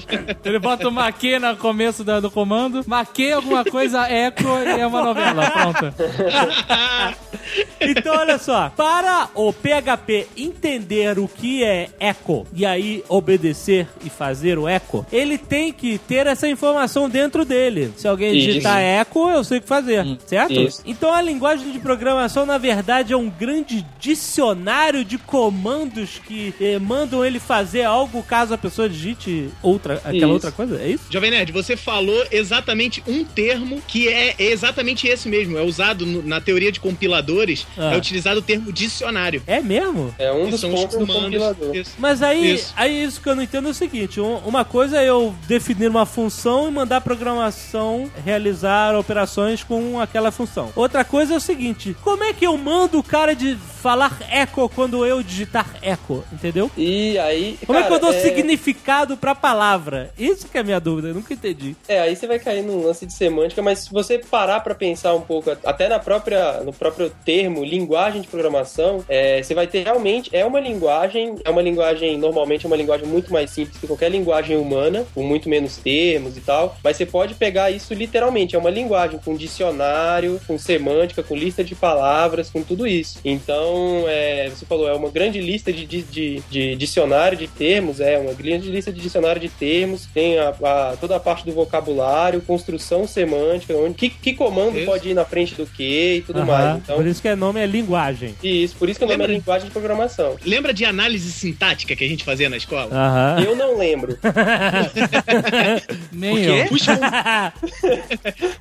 [SPEAKER 7] *laughs*
[SPEAKER 3] Ele bota o maquê no começo da- do comando, maquê alguma coisa, eco e é uma novela. Pronto. *laughs*
[SPEAKER 7] Então olha só, para o PHP entender o que é echo e aí obedecer e fazer o echo, ele tem que ter essa informação dentro dele. Se alguém
[SPEAKER 4] Isso.
[SPEAKER 7] digitar echo, eu sei o que fazer, certo?
[SPEAKER 4] Isso.
[SPEAKER 7] Então a linguagem de programação, na verdade, é um grande dicionário de comandos que eh, mandam ele fazer algo caso a pessoa digite outra, aquela
[SPEAKER 4] Isso.
[SPEAKER 7] outra coisa, é isso?
[SPEAKER 5] Jovem Nerd, você falou exatamente um termo que é exatamente esse mesmo. É usado no- na teoria de compiladores,
[SPEAKER 7] Ah.
[SPEAKER 5] é utilizado o termo dicionário.
[SPEAKER 7] É mesmo?
[SPEAKER 4] É um dos
[SPEAKER 5] são os
[SPEAKER 4] pontos do
[SPEAKER 5] comandos.
[SPEAKER 4] compilador.
[SPEAKER 5] Isso.
[SPEAKER 7] Mas aí,
[SPEAKER 5] Isso.
[SPEAKER 7] aí isso que eu não entendo é o seguinte: um- uma coisa é eu definir uma função e mandar a programação realizar operações com aquela função. Outra coisa é o seguinte: como é que eu mando o cara de falar echo quando eu digitar echo? Entendeu?
[SPEAKER 4] E aí.
[SPEAKER 7] Como é que eu
[SPEAKER 4] cara,
[SPEAKER 7] dou significado pra palavra? Isso que é a minha dúvida, eu nunca entendi.
[SPEAKER 4] É, aí você vai cair num lance de semântica, mas se você parar pra pensar um pouco, até na própria, no próprio termo, linguagem de programação, é, você vai ter realmente, é uma linguagem, é uma linguagem, normalmente é uma linguagem muito mais simples que qualquer linguagem humana, com muito menos termos e tal, mas você pode pegar isso literalmente, é uma linguagem com dicionário, com semântica, com lista de palavras, com tudo isso. Então, é, você falou, é uma grande lista de, de, de- de dicionário de termos, é uma grande lista de dicionário de termos, tem a, a- toda a parte do vocabulário, construção semântica, onde, que, que comando
[SPEAKER 5] Isso.
[SPEAKER 4] pode ir na frente do que e tudo
[SPEAKER 7] Aham,
[SPEAKER 4] mais. Então,
[SPEAKER 7] Por isso que o nome é linguagem.
[SPEAKER 4] isso, por isso que o nome é
[SPEAKER 5] Lembra-
[SPEAKER 4] linguagem de programação.
[SPEAKER 5] Lembra de análise sintática que a gente fazia na escola?
[SPEAKER 7] Aham.
[SPEAKER 4] Eu não lembro. *laughs* *laughs*
[SPEAKER 3] Nem eu.
[SPEAKER 5] Os, com-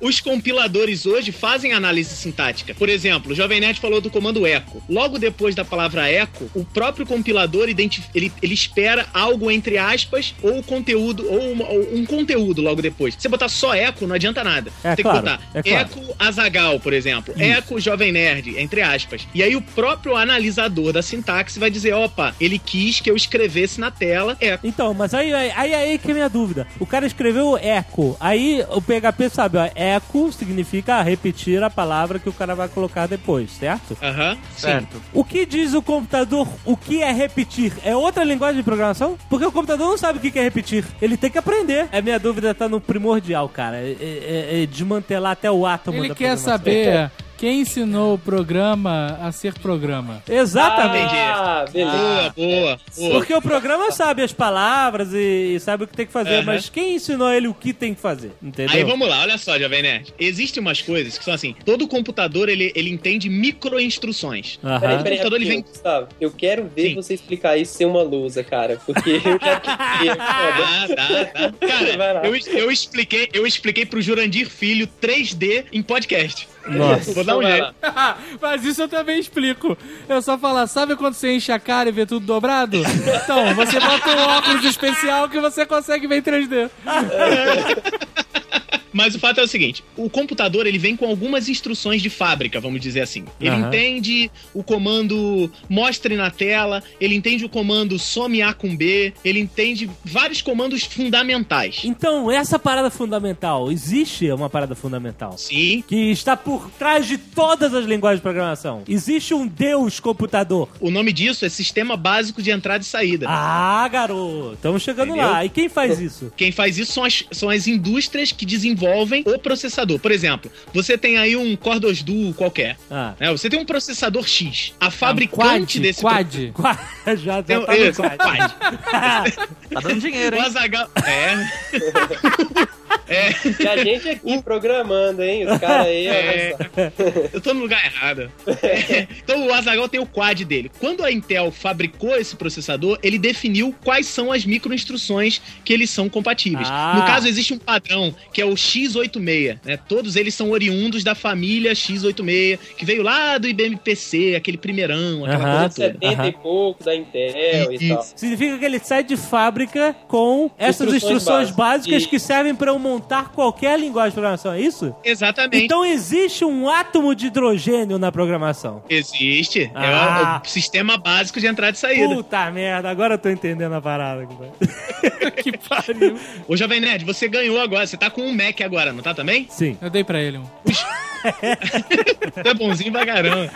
[SPEAKER 5] *laughs* os compiladores hoje fazem análise sintática. Por exemplo, o Jovem Nerd falou do comando echo. Logo depois da palavra echo, o próprio compilador identif- ele, ele espera algo entre aspas ou conteúdo ou, uma- ou um conteúdo logo depois. Se você botar só echo, não adianta nada.
[SPEAKER 7] É
[SPEAKER 5] Tem
[SPEAKER 7] claro,
[SPEAKER 5] que botar
[SPEAKER 7] é claro.
[SPEAKER 5] echo Azagal, por exemplo. Echo Jovem Nerd, entre aspas. E aí o próprio analisador da sintaxe vai dizer, opa, ele quis que eu escrevesse na tela echo.
[SPEAKER 7] Então, mas aí, aí, aí, aí que é a minha dúvida. O cara escreveu eco. Aí o PHP sabe, ó, eco significa repetir a palavra que o cara vai colocar depois, certo?
[SPEAKER 5] Aham.
[SPEAKER 6] Certo.
[SPEAKER 7] O que diz o computador o que é repetir? É outra linguagem de programação? Porque o computador não sabe o que é repetir. Ele tem que aprender. A minha dúvida tá no primordial, cara. É, é- é desmantelar até o átomo
[SPEAKER 3] Ele
[SPEAKER 7] da
[SPEAKER 3] quer saber Quem ensinou o programa a ser programa?
[SPEAKER 7] Exatamente.
[SPEAKER 4] Ah, beleza.
[SPEAKER 5] Boa, boa, boa.
[SPEAKER 7] Porque o programa sabe as palavras e, e sabe o que tem que fazer,
[SPEAKER 5] Aham.
[SPEAKER 7] mas quem ensinou ele o que tem que fazer? Entendeu?
[SPEAKER 5] Aí vamos lá, olha só, Jovem Nerd. Existem umas coisas que são assim: todo computador ele, ele entende micro-instruções.
[SPEAKER 7] Aham.
[SPEAKER 4] Peraí, peraí,
[SPEAKER 5] computador, ele vem-
[SPEAKER 4] Gustavo. Eu quero ver
[SPEAKER 5] Sim.
[SPEAKER 4] você explicar isso sem uma lousa, cara. Porque eu já. *laughs*
[SPEAKER 5] Ah, tá, tá. Cara, eu, eu expliquei, eu expliquei pro Jurandir Filho 3D em podcast.
[SPEAKER 7] Nossa.
[SPEAKER 5] Vou dar um jeito. *laughs*
[SPEAKER 3] Mas isso eu também explico. Eu só falar, sabe quando você enche a cara e vê tudo dobrado? Então, você bota um óculos especial que você consegue ver em 3D. *laughs*
[SPEAKER 5] Mas o fato é o seguinte: o computador ele vem com algumas instruções de fábrica, vamos dizer assim. Ele
[SPEAKER 7] Aham.
[SPEAKER 5] entende o comando mostre na tela, ele entende o comando some A com B, ele entende vários comandos fundamentais.
[SPEAKER 7] Então, essa parada fundamental, existe uma parada fundamental?
[SPEAKER 5] Sim.
[SPEAKER 7] Que está por trás de todas as linguagens de programação. Existe um Deus computador.
[SPEAKER 5] O nome disso é Sistema Básico de Entrada e Saída.
[SPEAKER 7] Ah, garoto. Estamos chegando
[SPEAKER 5] Entendeu?
[SPEAKER 7] lá. E quem faz isso?
[SPEAKER 5] Quem faz isso são as, são as indústrias que desenvolvem o processador. Por exemplo, você tem aí um Core 2 Duo qualquer.
[SPEAKER 7] Ah.
[SPEAKER 5] né? Você tem um processador X. A
[SPEAKER 3] Quad,
[SPEAKER 5] fabricante desse
[SPEAKER 3] quad. *laughs*
[SPEAKER 7] Qual- já já
[SPEAKER 5] Tem,
[SPEAKER 7] tá no
[SPEAKER 5] isso,
[SPEAKER 7] quad.
[SPEAKER 5] quad. *laughs*
[SPEAKER 6] Tá dando dinheiro,
[SPEAKER 5] O
[SPEAKER 6] hein?
[SPEAKER 5] Azagal. *laughs* É.
[SPEAKER 4] E a gente aqui programando, hein? Os caras aí,
[SPEAKER 5] É. Eu tô no lugar errado. É, Então o Azagal tem o quad dele. Quando a Intel fabricou esse processador, ele definiu quais são as microinstruções que eles são compatíveis.
[SPEAKER 7] Ah.
[SPEAKER 5] No caso, existe um padrão que é o X86, né? Todos eles são oriundos da família X86, que veio lá do IBM PC, aquele primeirão, aquela
[SPEAKER 7] Aham.
[SPEAKER 5] coisa toda.
[SPEAKER 4] 70 e
[SPEAKER 7] Aham.
[SPEAKER 4] pouco da Intel e tal.
[SPEAKER 7] Significa que ele sai de fábrica com essas
[SPEAKER 4] Instruções
[SPEAKER 7] instruções básicas,
[SPEAKER 4] básicas.
[SPEAKER 7] que servem para eu montar qualquer linguagem de programação, é isso?
[SPEAKER 5] Exatamente.
[SPEAKER 7] Então existe um átomo de hidrogênio na programação.
[SPEAKER 5] Existe.
[SPEAKER 7] Ah.
[SPEAKER 5] É o, o sistema básico de entrada e saída.
[SPEAKER 7] Puta merda, agora eu tô entendendo a parada. *laughs*
[SPEAKER 3] que pariu.
[SPEAKER 5] Ô, Jovem Nerd, você ganhou agora. Você tá com um Mac agora, não tá também?
[SPEAKER 7] Sim.
[SPEAKER 3] Eu dei pra ele um. *laughs*
[SPEAKER 5] Tu é bonzinho pra caramba.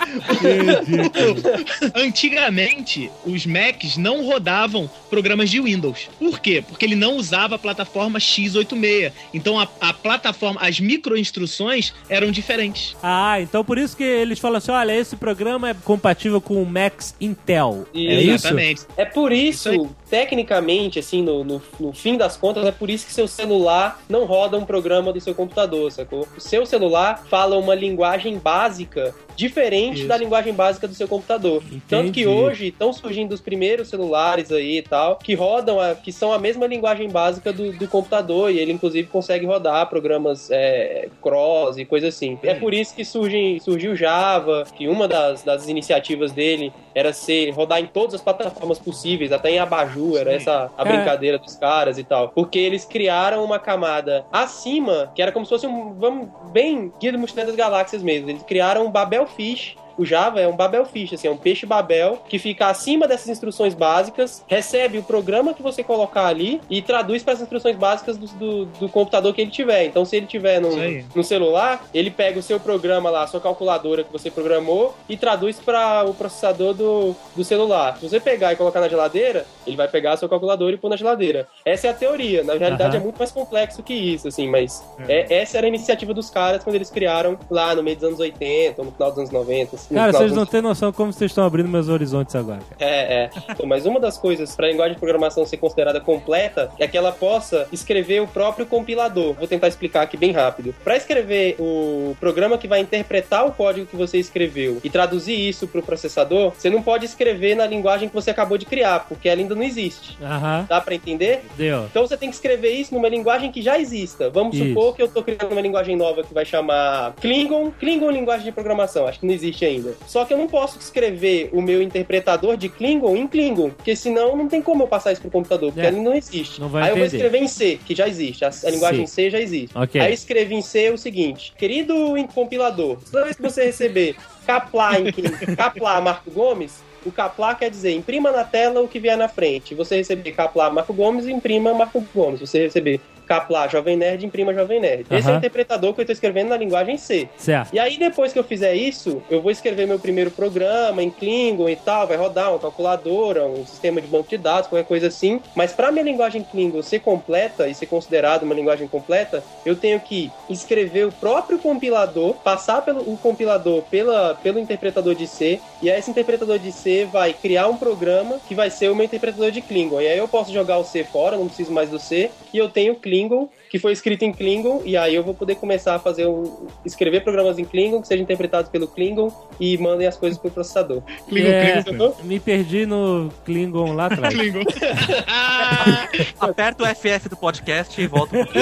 [SPEAKER 5] Antigamente, os Macs não rodavam programas de Windows. Por quê? Porque ele não usava a plataforma x86. Então a, a plataforma, as microinstruções eram diferentes.
[SPEAKER 7] Ah, então por isso que eles falam assim: olha, esse programa é compatível com o Max Intel. é isso?
[SPEAKER 5] Exatamente.
[SPEAKER 4] É por isso,
[SPEAKER 5] Isso
[SPEAKER 4] tecnicamente, assim, no, no, no fim das contas, é por isso que seu celular não roda um programa do seu computador, sacou? O seu celular fala uma linguagem básica diferente
[SPEAKER 7] Isso.
[SPEAKER 4] da linguagem básica do seu computador. Tanto que
[SPEAKER 7] Entendi.
[SPEAKER 4] hoje estão surgindo os primeiros celulares aí e tal, que rodam, a- que são a mesma linguagem básica do, do computador, e ele inclusive consegue rodar programas é, cross e coisa assim. É por isso que surgem, surgiu Java, que uma das, das iniciativas dele era ser rodar em todas as plataformas possíveis, até em Abaju, era essa a
[SPEAKER 7] É.
[SPEAKER 4] brincadeira dos caras e tal. Porque eles criaram uma camada acima, que era como se fosse um, vamos, bem Guia do Mochileiro das Galáxias mesmo. Eles criaram um Babel Fish. O Java é um Babel Fish, assim, é um peixe Babel que fica acima dessas instruções básicas, recebe o programa que você colocar ali e traduz para as instruções básicas do, do, do computador que ele tiver. Então, se ele tiver no, no celular, ele pega o seu programa lá, a sua calculadora que você programou e traduz para o processador do, do celular. Se você pegar e colocar na geladeira, ele vai pegar a sua calculadora e pôr na geladeira. Essa é a teoria. Na realidade,
[SPEAKER 7] Aham.
[SPEAKER 4] é muito mais complexo que isso, assim, mas é, essa era a iniciativa dos caras quando eles criaram lá no meio dos anos 80, ou no final dos anos 90. assim,
[SPEAKER 7] Cara, vocês não têm noção como vocês estão abrindo meus horizontes agora. cara.
[SPEAKER 4] É, é. Então, mas uma das coisas para a linguagem de programação ser considerada completa é que ela possa escrever o próprio compilador. Vou tentar explicar aqui bem rápido. Para escrever o programa que vai interpretar o código que você escreveu e traduzir isso para o processador, você não pode escrever na linguagem que você acabou de criar, porque ela ainda não existe.
[SPEAKER 7] Aham,
[SPEAKER 4] Dá para entender?
[SPEAKER 7] deu.
[SPEAKER 4] Então você tem que escrever isso numa linguagem que já exista. Vamos
[SPEAKER 7] Isso.
[SPEAKER 4] supor que eu tô criando uma linguagem nova que vai chamar Klingon. Klingon é linguagem de programação, acho que não existe ainda. Só que eu não posso escrever o meu interpretador de Klingon em Klingon, porque senão não tem como eu passar isso pro computador, porque
[SPEAKER 7] É.
[SPEAKER 4] ele não existe.
[SPEAKER 7] Não vai
[SPEAKER 4] Aí eu vou
[SPEAKER 7] entender.
[SPEAKER 4] escrever em C, que já existe. A, a linguagem C já existe.
[SPEAKER 7] Ok.
[SPEAKER 4] Aí eu escrevi em C o seguinte: querido compilador, toda vez que você receber Caplá em Caplá *laughs* Marco Gomes, o Caplá quer dizer imprima na tela o que vier na frente. Você receber Caplá Marco Gomes, imprima Marco Gomes. Você receber capa lá, Jovem Nerd, imprima Jovem Nerd. Esse é o interpretador que eu tô escrevendo na linguagem C.
[SPEAKER 7] Certo.
[SPEAKER 4] E aí, depois que eu fizer isso, eu vou escrever meu primeiro programa em Klingon e tal, vai rodar uma calculadora, um sistema de banco de dados, qualquer coisa assim. Mas para minha linguagem Klingon ser completa e ser considerada uma linguagem completa, eu tenho que escrever o próprio compilador, passar pelo o compilador pela, pelo interpretador de C, e aí esse interpretador de C vai criar um programa que vai ser o meu interpretador de Klingon. E aí eu posso jogar o C fora, não preciso mais do C, e eu tenho Klingon, single que foi escrito em Klingon, e aí eu vou poder começar a fazer um, escrever programas em Klingon que sejam interpretados pelo Klingon e mandem as coisas pro processador. *laughs*
[SPEAKER 5] Klingon,
[SPEAKER 7] É,
[SPEAKER 5] Klingon.
[SPEAKER 7] me perdi no Klingon lá atrás. *laughs*
[SPEAKER 5] Klingon. *laughs*
[SPEAKER 6] Aperta o FF do podcast e volta pro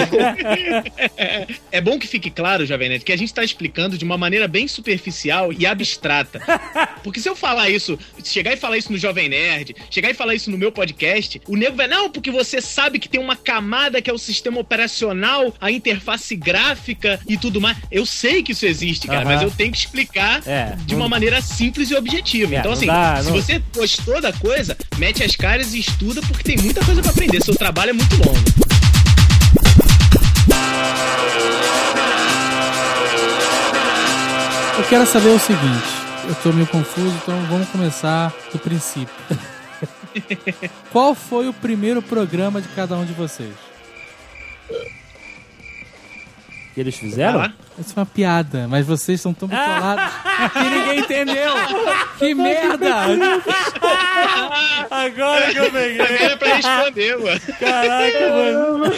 [SPEAKER 5] É bom que fique claro, Jovem Nerd, que a gente tá explicando de uma maneira bem superficial e abstrata. Porque se eu falar isso, chegar e falar isso no Jovem Nerd, chegar e falar isso no meu podcast, o nego vai, não, porque você sabe que tem uma camada que é o sistema operacional, a interface gráfica e tudo mais. Eu sei que isso existe, cara, mas eu tenho que explicar
[SPEAKER 7] É,
[SPEAKER 5] de
[SPEAKER 7] não-
[SPEAKER 5] uma maneira simples e objetiva.
[SPEAKER 7] É,
[SPEAKER 5] então, assim,
[SPEAKER 7] dá,
[SPEAKER 5] se
[SPEAKER 7] não-
[SPEAKER 5] você gostou da coisa, mete as caras e estuda, porque tem muita coisa pra aprender. Seu trabalho é muito longo.
[SPEAKER 3] Eu quero saber o seguinte. Eu tô meio confuso, então vamos começar do princípio. *laughs* Qual foi o primeiro programa de cada um de vocês?
[SPEAKER 7] Que eles fizeram?
[SPEAKER 5] Lá?
[SPEAKER 3] Isso é uma piada, mas vocês são tão bitolados *laughs* que ninguém entendeu. Que merda!
[SPEAKER 7] Agora que eu peguei.
[SPEAKER 5] Era pra responder, mano.
[SPEAKER 7] Caraca, mano.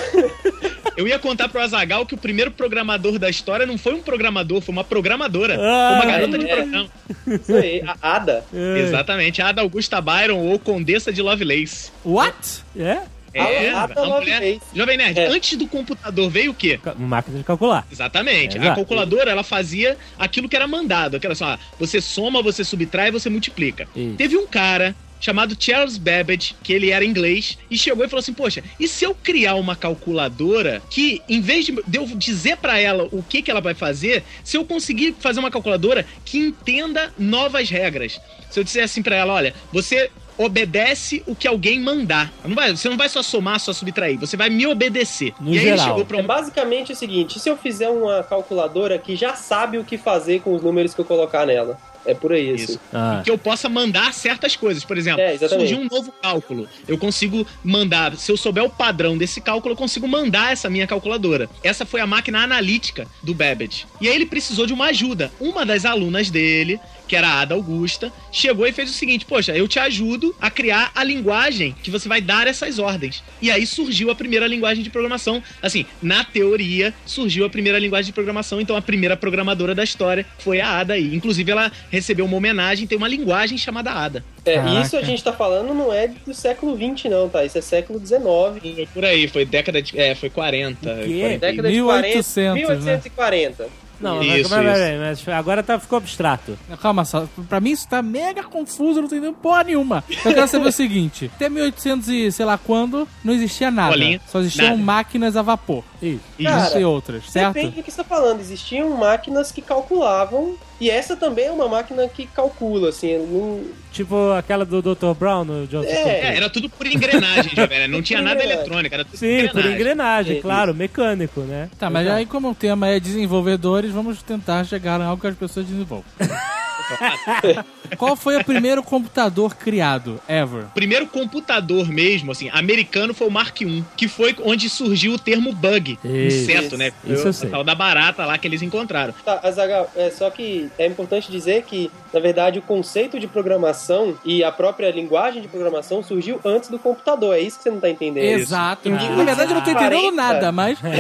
[SPEAKER 5] Eu ia contar pro Azagal que o primeiro programador da história não foi um programador, foi uma programadora.
[SPEAKER 7] Ah,
[SPEAKER 5] foi uma garota de
[SPEAKER 4] é.
[SPEAKER 5] programa.
[SPEAKER 4] Isso aí, a Ada.
[SPEAKER 5] Exatamente, a Ada Augusta Byron ou Condessa de Lovelace.
[SPEAKER 3] What?
[SPEAKER 7] É?
[SPEAKER 5] É,
[SPEAKER 4] A
[SPEAKER 5] a mulher. Jovem Nerd,
[SPEAKER 4] É.
[SPEAKER 5] antes do computador veio o quê?
[SPEAKER 7] Máquina de calcular.
[SPEAKER 5] Exatamente.
[SPEAKER 7] Exato.
[SPEAKER 5] A calculadora, ela fazia aquilo que era mandado. Aquela só, você soma, você subtrai, você multiplica.
[SPEAKER 7] Isso.
[SPEAKER 5] Teve um cara chamado Charles Babbage, que ele era inglês, e chegou e falou assim: Poxa, e se eu criar uma calculadora que, em vez de eu dizer pra ela o que, que ela vai fazer, se eu conseguir fazer uma calculadora que entenda novas regras? Se eu disser assim pra ela: Olha, você obedece o que alguém mandar. Não vai, você não vai só somar, só subtrair, você vai me obedecer.
[SPEAKER 7] No
[SPEAKER 5] e aí
[SPEAKER 7] geral.
[SPEAKER 5] ele chegou pra
[SPEAKER 4] É
[SPEAKER 5] um
[SPEAKER 4] basicamente o seguinte: se eu fizer uma calculadora que já sabe o que fazer com os números que eu colocar nela. É por aí, assim.
[SPEAKER 5] Isso.
[SPEAKER 7] Ah.
[SPEAKER 5] que eu possa mandar certas coisas. Por exemplo,
[SPEAKER 4] É,
[SPEAKER 5] surgiu um novo cálculo. Eu consigo mandar, se eu souber o padrão desse cálculo, eu consigo mandar essa minha calculadora. Essa foi a máquina analítica do Babbage. E aí ele precisou de uma ajuda. Uma das alunas dele, que era a Ada Augusta, chegou e fez o seguinte: Poxa, eu te ajudo a criar a linguagem que você vai dar essas ordens. E aí surgiu a primeira linguagem de programação. Assim, na teoria, surgiu a primeira linguagem de programação. Então a primeira programadora da história foi a Ada aí. Inclusive, ela recebeu uma homenagem, tem uma linguagem chamada Ada.
[SPEAKER 4] É,
[SPEAKER 3] Caraca.
[SPEAKER 4] isso a gente tá falando não é do século XX, não, tá? Isso é século XIX.
[SPEAKER 5] Foi Por aí, foi década de. É, foi 40.
[SPEAKER 7] O quê?
[SPEAKER 5] 40.
[SPEAKER 4] Década
[SPEAKER 3] 1800,
[SPEAKER 4] de 40.
[SPEAKER 3] né?
[SPEAKER 4] 1840.
[SPEAKER 7] Não, mas,
[SPEAKER 5] Isso,
[SPEAKER 7] mas, mas,
[SPEAKER 5] isso.
[SPEAKER 7] mas agora tá, ficou abstrato.
[SPEAKER 3] Calma só, pra mim isso tá mega confuso, eu não tô entendendo porra nenhuma. Eu quero saber o seguinte: até 1800 e sei lá quando, não existia nada.
[SPEAKER 5] Bolinha.
[SPEAKER 3] Só existiam
[SPEAKER 5] Nada.
[SPEAKER 3] máquinas a vapor.
[SPEAKER 7] Isso.
[SPEAKER 4] Cara,
[SPEAKER 3] Isso e outras, certo?
[SPEAKER 4] Depende do que você tá falando. Existiam máquinas que calculavam. E essa também é uma máquina que calcula, assim. Não...
[SPEAKER 7] Tipo aquela do Dr. Brown no Johnson
[SPEAKER 4] É.
[SPEAKER 5] É, era tudo por engrenagem, *laughs* já, velho. Não tinha nada
[SPEAKER 4] Engrenagem.
[SPEAKER 5] eletrônico, era tudo
[SPEAKER 7] Sim, por engrenagem,
[SPEAKER 4] Isso.
[SPEAKER 7] claro, mecânico, né?
[SPEAKER 3] Tá, mas
[SPEAKER 7] Exato.
[SPEAKER 3] aí como o tema é desenvolvedores, vamos tentar chegar em algo que as pessoas desenvolvem. *laughs* Qual foi o primeiro computador criado, ever?
[SPEAKER 5] O primeiro computador mesmo, assim, americano foi o Mark I, que foi onde surgiu o termo bug.
[SPEAKER 7] Isso.
[SPEAKER 5] Inseto, né?
[SPEAKER 7] Isso eu
[SPEAKER 5] Foi
[SPEAKER 7] sei.
[SPEAKER 5] tal da barata lá que eles encontraram.
[SPEAKER 4] Tá, Azaghal, é só que é importante dizer que, na verdade, o conceito de programação e a própria linguagem de programação surgiu antes do computador. É isso que você não tá entendendo.
[SPEAKER 3] Exato.
[SPEAKER 4] Em
[SPEAKER 3] Na verdade eu não tô entendendo
[SPEAKER 4] 1840,
[SPEAKER 3] nada, mas... *laughs*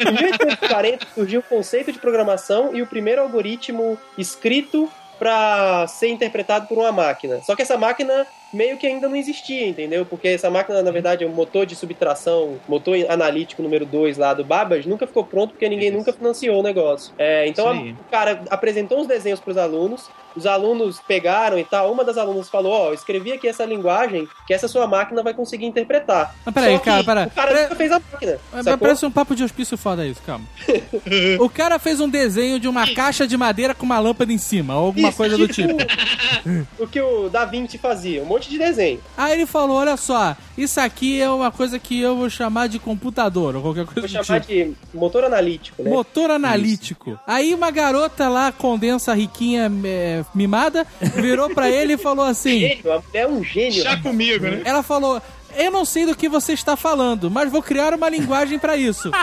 [SPEAKER 4] Em 1840 surgiu o conceito de programação e o primeiro algoritmo escrito para ser interpretado por uma máquina. Só que essa máquina meio que ainda não existia, entendeu? Porque essa máquina, na verdade, é um motor de subtração, motor analítico número 2 lá do Babbage, nunca ficou pronto porque ninguém nunca financiou o negócio. É, então,
[SPEAKER 5] Isso
[SPEAKER 4] a- o cara apresentou uns desenhos para os alunos, os alunos pegaram e tal, uma das alunas falou, ó, eu escrevi aqui essa linguagem que essa sua máquina vai conseguir interpretar.
[SPEAKER 3] Mas peraí,
[SPEAKER 4] Só que
[SPEAKER 3] cara, pera-
[SPEAKER 4] O cara
[SPEAKER 3] pera-
[SPEAKER 4] nunca fez a máquina,
[SPEAKER 3] Mas
[SPEAKER 4] sacou?
[SPEAKER 3] Parece um papo de hospício foda isso, calma. *laughs* o cara fez um desenho de uma caixa de madeira com uma lâmpada em cima, ou alguma
[SPEAKER 4] Isso,
[SPEAKER 3] coisa do tipo. *laughs*
[SPEAKER 4] o que o Da Vinci fazia. Um monte monte de desenho.
[SPEAKER 3] Aí ele falou: olha só, isso aqui é uma coisa que eu vou chamar de computador, ou qualquer coisa
[SPEAKER 4] Vou chamar
[SPEAKER 3] tipo.
[SPEAKER 4] de motor analítico, né?
[SPEAKER 3] Motor analítico. Aí uma garota lá, condensa riquinha é, mimada, virou pra ele e falou assim: *laughs*
[SPEAKER 4] Gênio, a mulher é um gênio.
[SPEAKER 5] Já comigo, né?
[SPEAKER 3] ela falou. Eu não sei do que você está falando, mas vou criar uma linguagem pra isso. *laughs*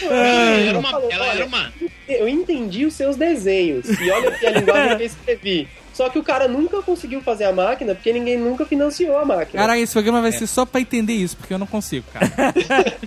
[SPEAKER 5] Ela era uma. Ela era uma.
[SPEAKER 4] Eu entendi os seus desenhos. E olha aqui a linguagem que eu escrevi. Só que o cara nunca conseguiu fazer a máquina porque ninguém nunca financiou a máquina.
[SPEAKER 3] Caraca, esse programa vai ser só pra entender isso, porque eu não consigo, cara. *laughs*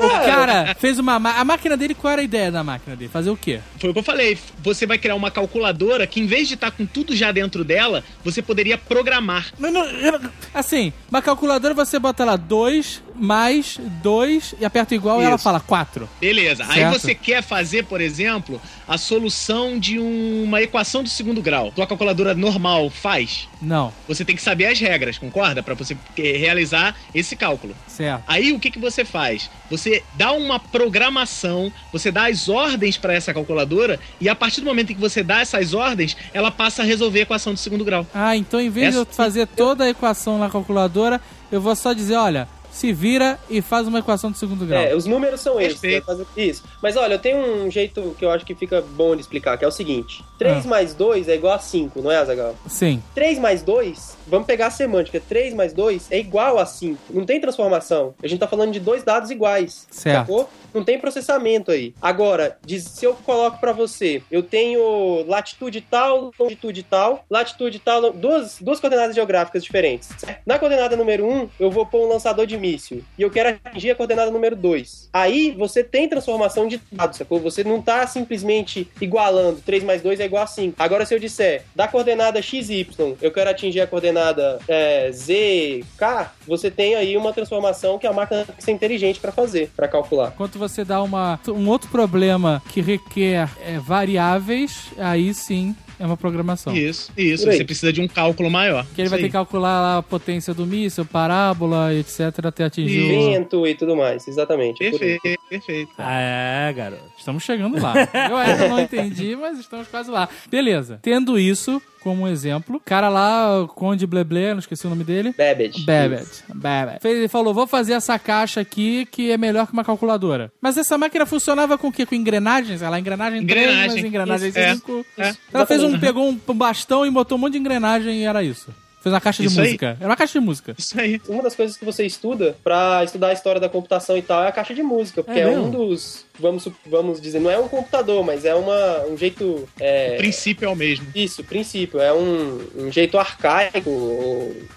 [SPEAKER 3] o cara fez uma. ma- A máquina dele, qual era a ideia da máquina dele? Fazer o quê?
[SPEAKER 5] Foi o que eu falei. Você vai criar uma calculadora que, em vez de estar com tudo já dentro dela, você poderia programar.
[SPEAKER 3] Eu não- assim, uma calculadora você bota lá 2 mais 2 e aperta igual e ela
[SPEAKER 5] Isso.
[SPEAKER 3] fala 4.
[SPEAKER 5] Beleza. Aí
[SPEAKER 3] Certo.
[SPEAKER 5] você quer fazer, por exemplo, a solução de um- uma equação do segundo grau. Tua calculadora normal faz.
[SPEAKER 3] Não,
[SPEAKER 5] Você tem que saber as regras, concorda? Pra você realizar esse cálculo.
[SPEAKER 3] certo.
[SPEAKER 5] Aí o que, que você faz? Você dá uma programação, você dá as ordens para essa calculadora e a partir do momento em que você dá essas ordens, ela passa a resolver a equação do segundo grau.
[SPEAKER 3] Ah, então em vez de eu
[SPEAKER 5] Essa-
[SPEAKER 3] fazer toda a equação na calculadora, eu vou só dizer, olha, se vira e faz uma equação de segundo grau.
[SPEAKER 4] É, os números são esses. Fazer Isso. Mas olha, eu tenho um jeito que eu acho que fica bom de explicar, que é o seguinte: 3
[SPEAKER 3] Ah.
[SPEAKER 4] mais 2 é igual a 5, não é, Azagal?
[SPEAKER 3] Sim.
[SPEAKER 4] 3 mais 2, vamos pegar a semântica. 3 mais 2 é igual a 5. Não tem transformação. A gente tá falando de dois dados iguais.
[SPEAKER 3] Certo.
[SPEAKER 4] Sacou? Não tem processamento aí. Agora, diz- se eu coloco pra você, eu tenho latitude tal, longitude tal, latitude tal, duas, duas coordenadas geográficas diferentes. Na coordenada número 1, eu vou pôr um lançador de E eu quero atingir a coordenada número 2. Aí você tem transformação de dados, sacou? Você não tá simplesmente igualando 3 mais 2 é igual a 5. Agora, se eu disser da coordenada XY, eu quero atingir a coordenada é, Z, K, você tem aí uma transformação que a máquina tem que ser inteligente pra fazer, pra calcular.
[SPEAKER 3] Enquanto você dá uma, um outro problema que requer é, variáveis, aí sim é uma programação.
[SPEAKER 5] Isso, isso. Você precisa de um cálculo maior.
[SPEAKER 3] Que ele vai
[SPEAKER 5] Isso
[SPEAKER 3] ter
[SPEAKER 5] aí.
[SPEAKER 3] que calcular a potência do míssil, parábola, etc, até atingir o...
[SPEAKER 4] Vento e tudo mais, exatamente. é.
[SPEAKER 5] Perfeito, perfeito.
[SPEAKER 7] Ah, é, garoto.
[SPEAKER 3] Estamos chegando lá. Eu ainda não entendi, mas estamos quase lá. Beleza. Tendo isso como exemplo, o cara lá, o Conde Bleble, não esqueci o nome dele.
[SPEAKER 4] Babbage.
[SPEAKER 3] Babbitt. Fez- Ele falou, vou fazer essa caixa aqui que é melhor que uma calculadora. Mas essa máquina funcionava com o quê? Com engrenagens? Ela engrenagem 3,
[SPEAKER 5] Engrenagem.
[SPEAKER 3] mas engrenagem
[SPEAKER 5] Isso, é.
[SPEAKER 3] 5.
[SPEAKER 5] É.
[SPEAKER 3] Ela fez um, pegou um bastão e botou um monte de engrenagem e era isso. Fez uma caixa de
[SPEAKER 5] Isso aí.
[SPEAKER 3] música. Era uma caixa de música.
[SPEAKER 5] Isso aí.
[SPEAKER 4] Uma das coisas que você estuda pra estudar a história da computação e tal é a caixa de música, porque
[SPEAKER 3] É
[SPEAKER 4] é, um dos, vamos, vamos dizer, não é um computador, mas é uma, um jeito. É,
[SPEAKER 5] O princípio é o mesmo.
[SPEAKER 4] Isso, princípio. É um, um jeito arcaico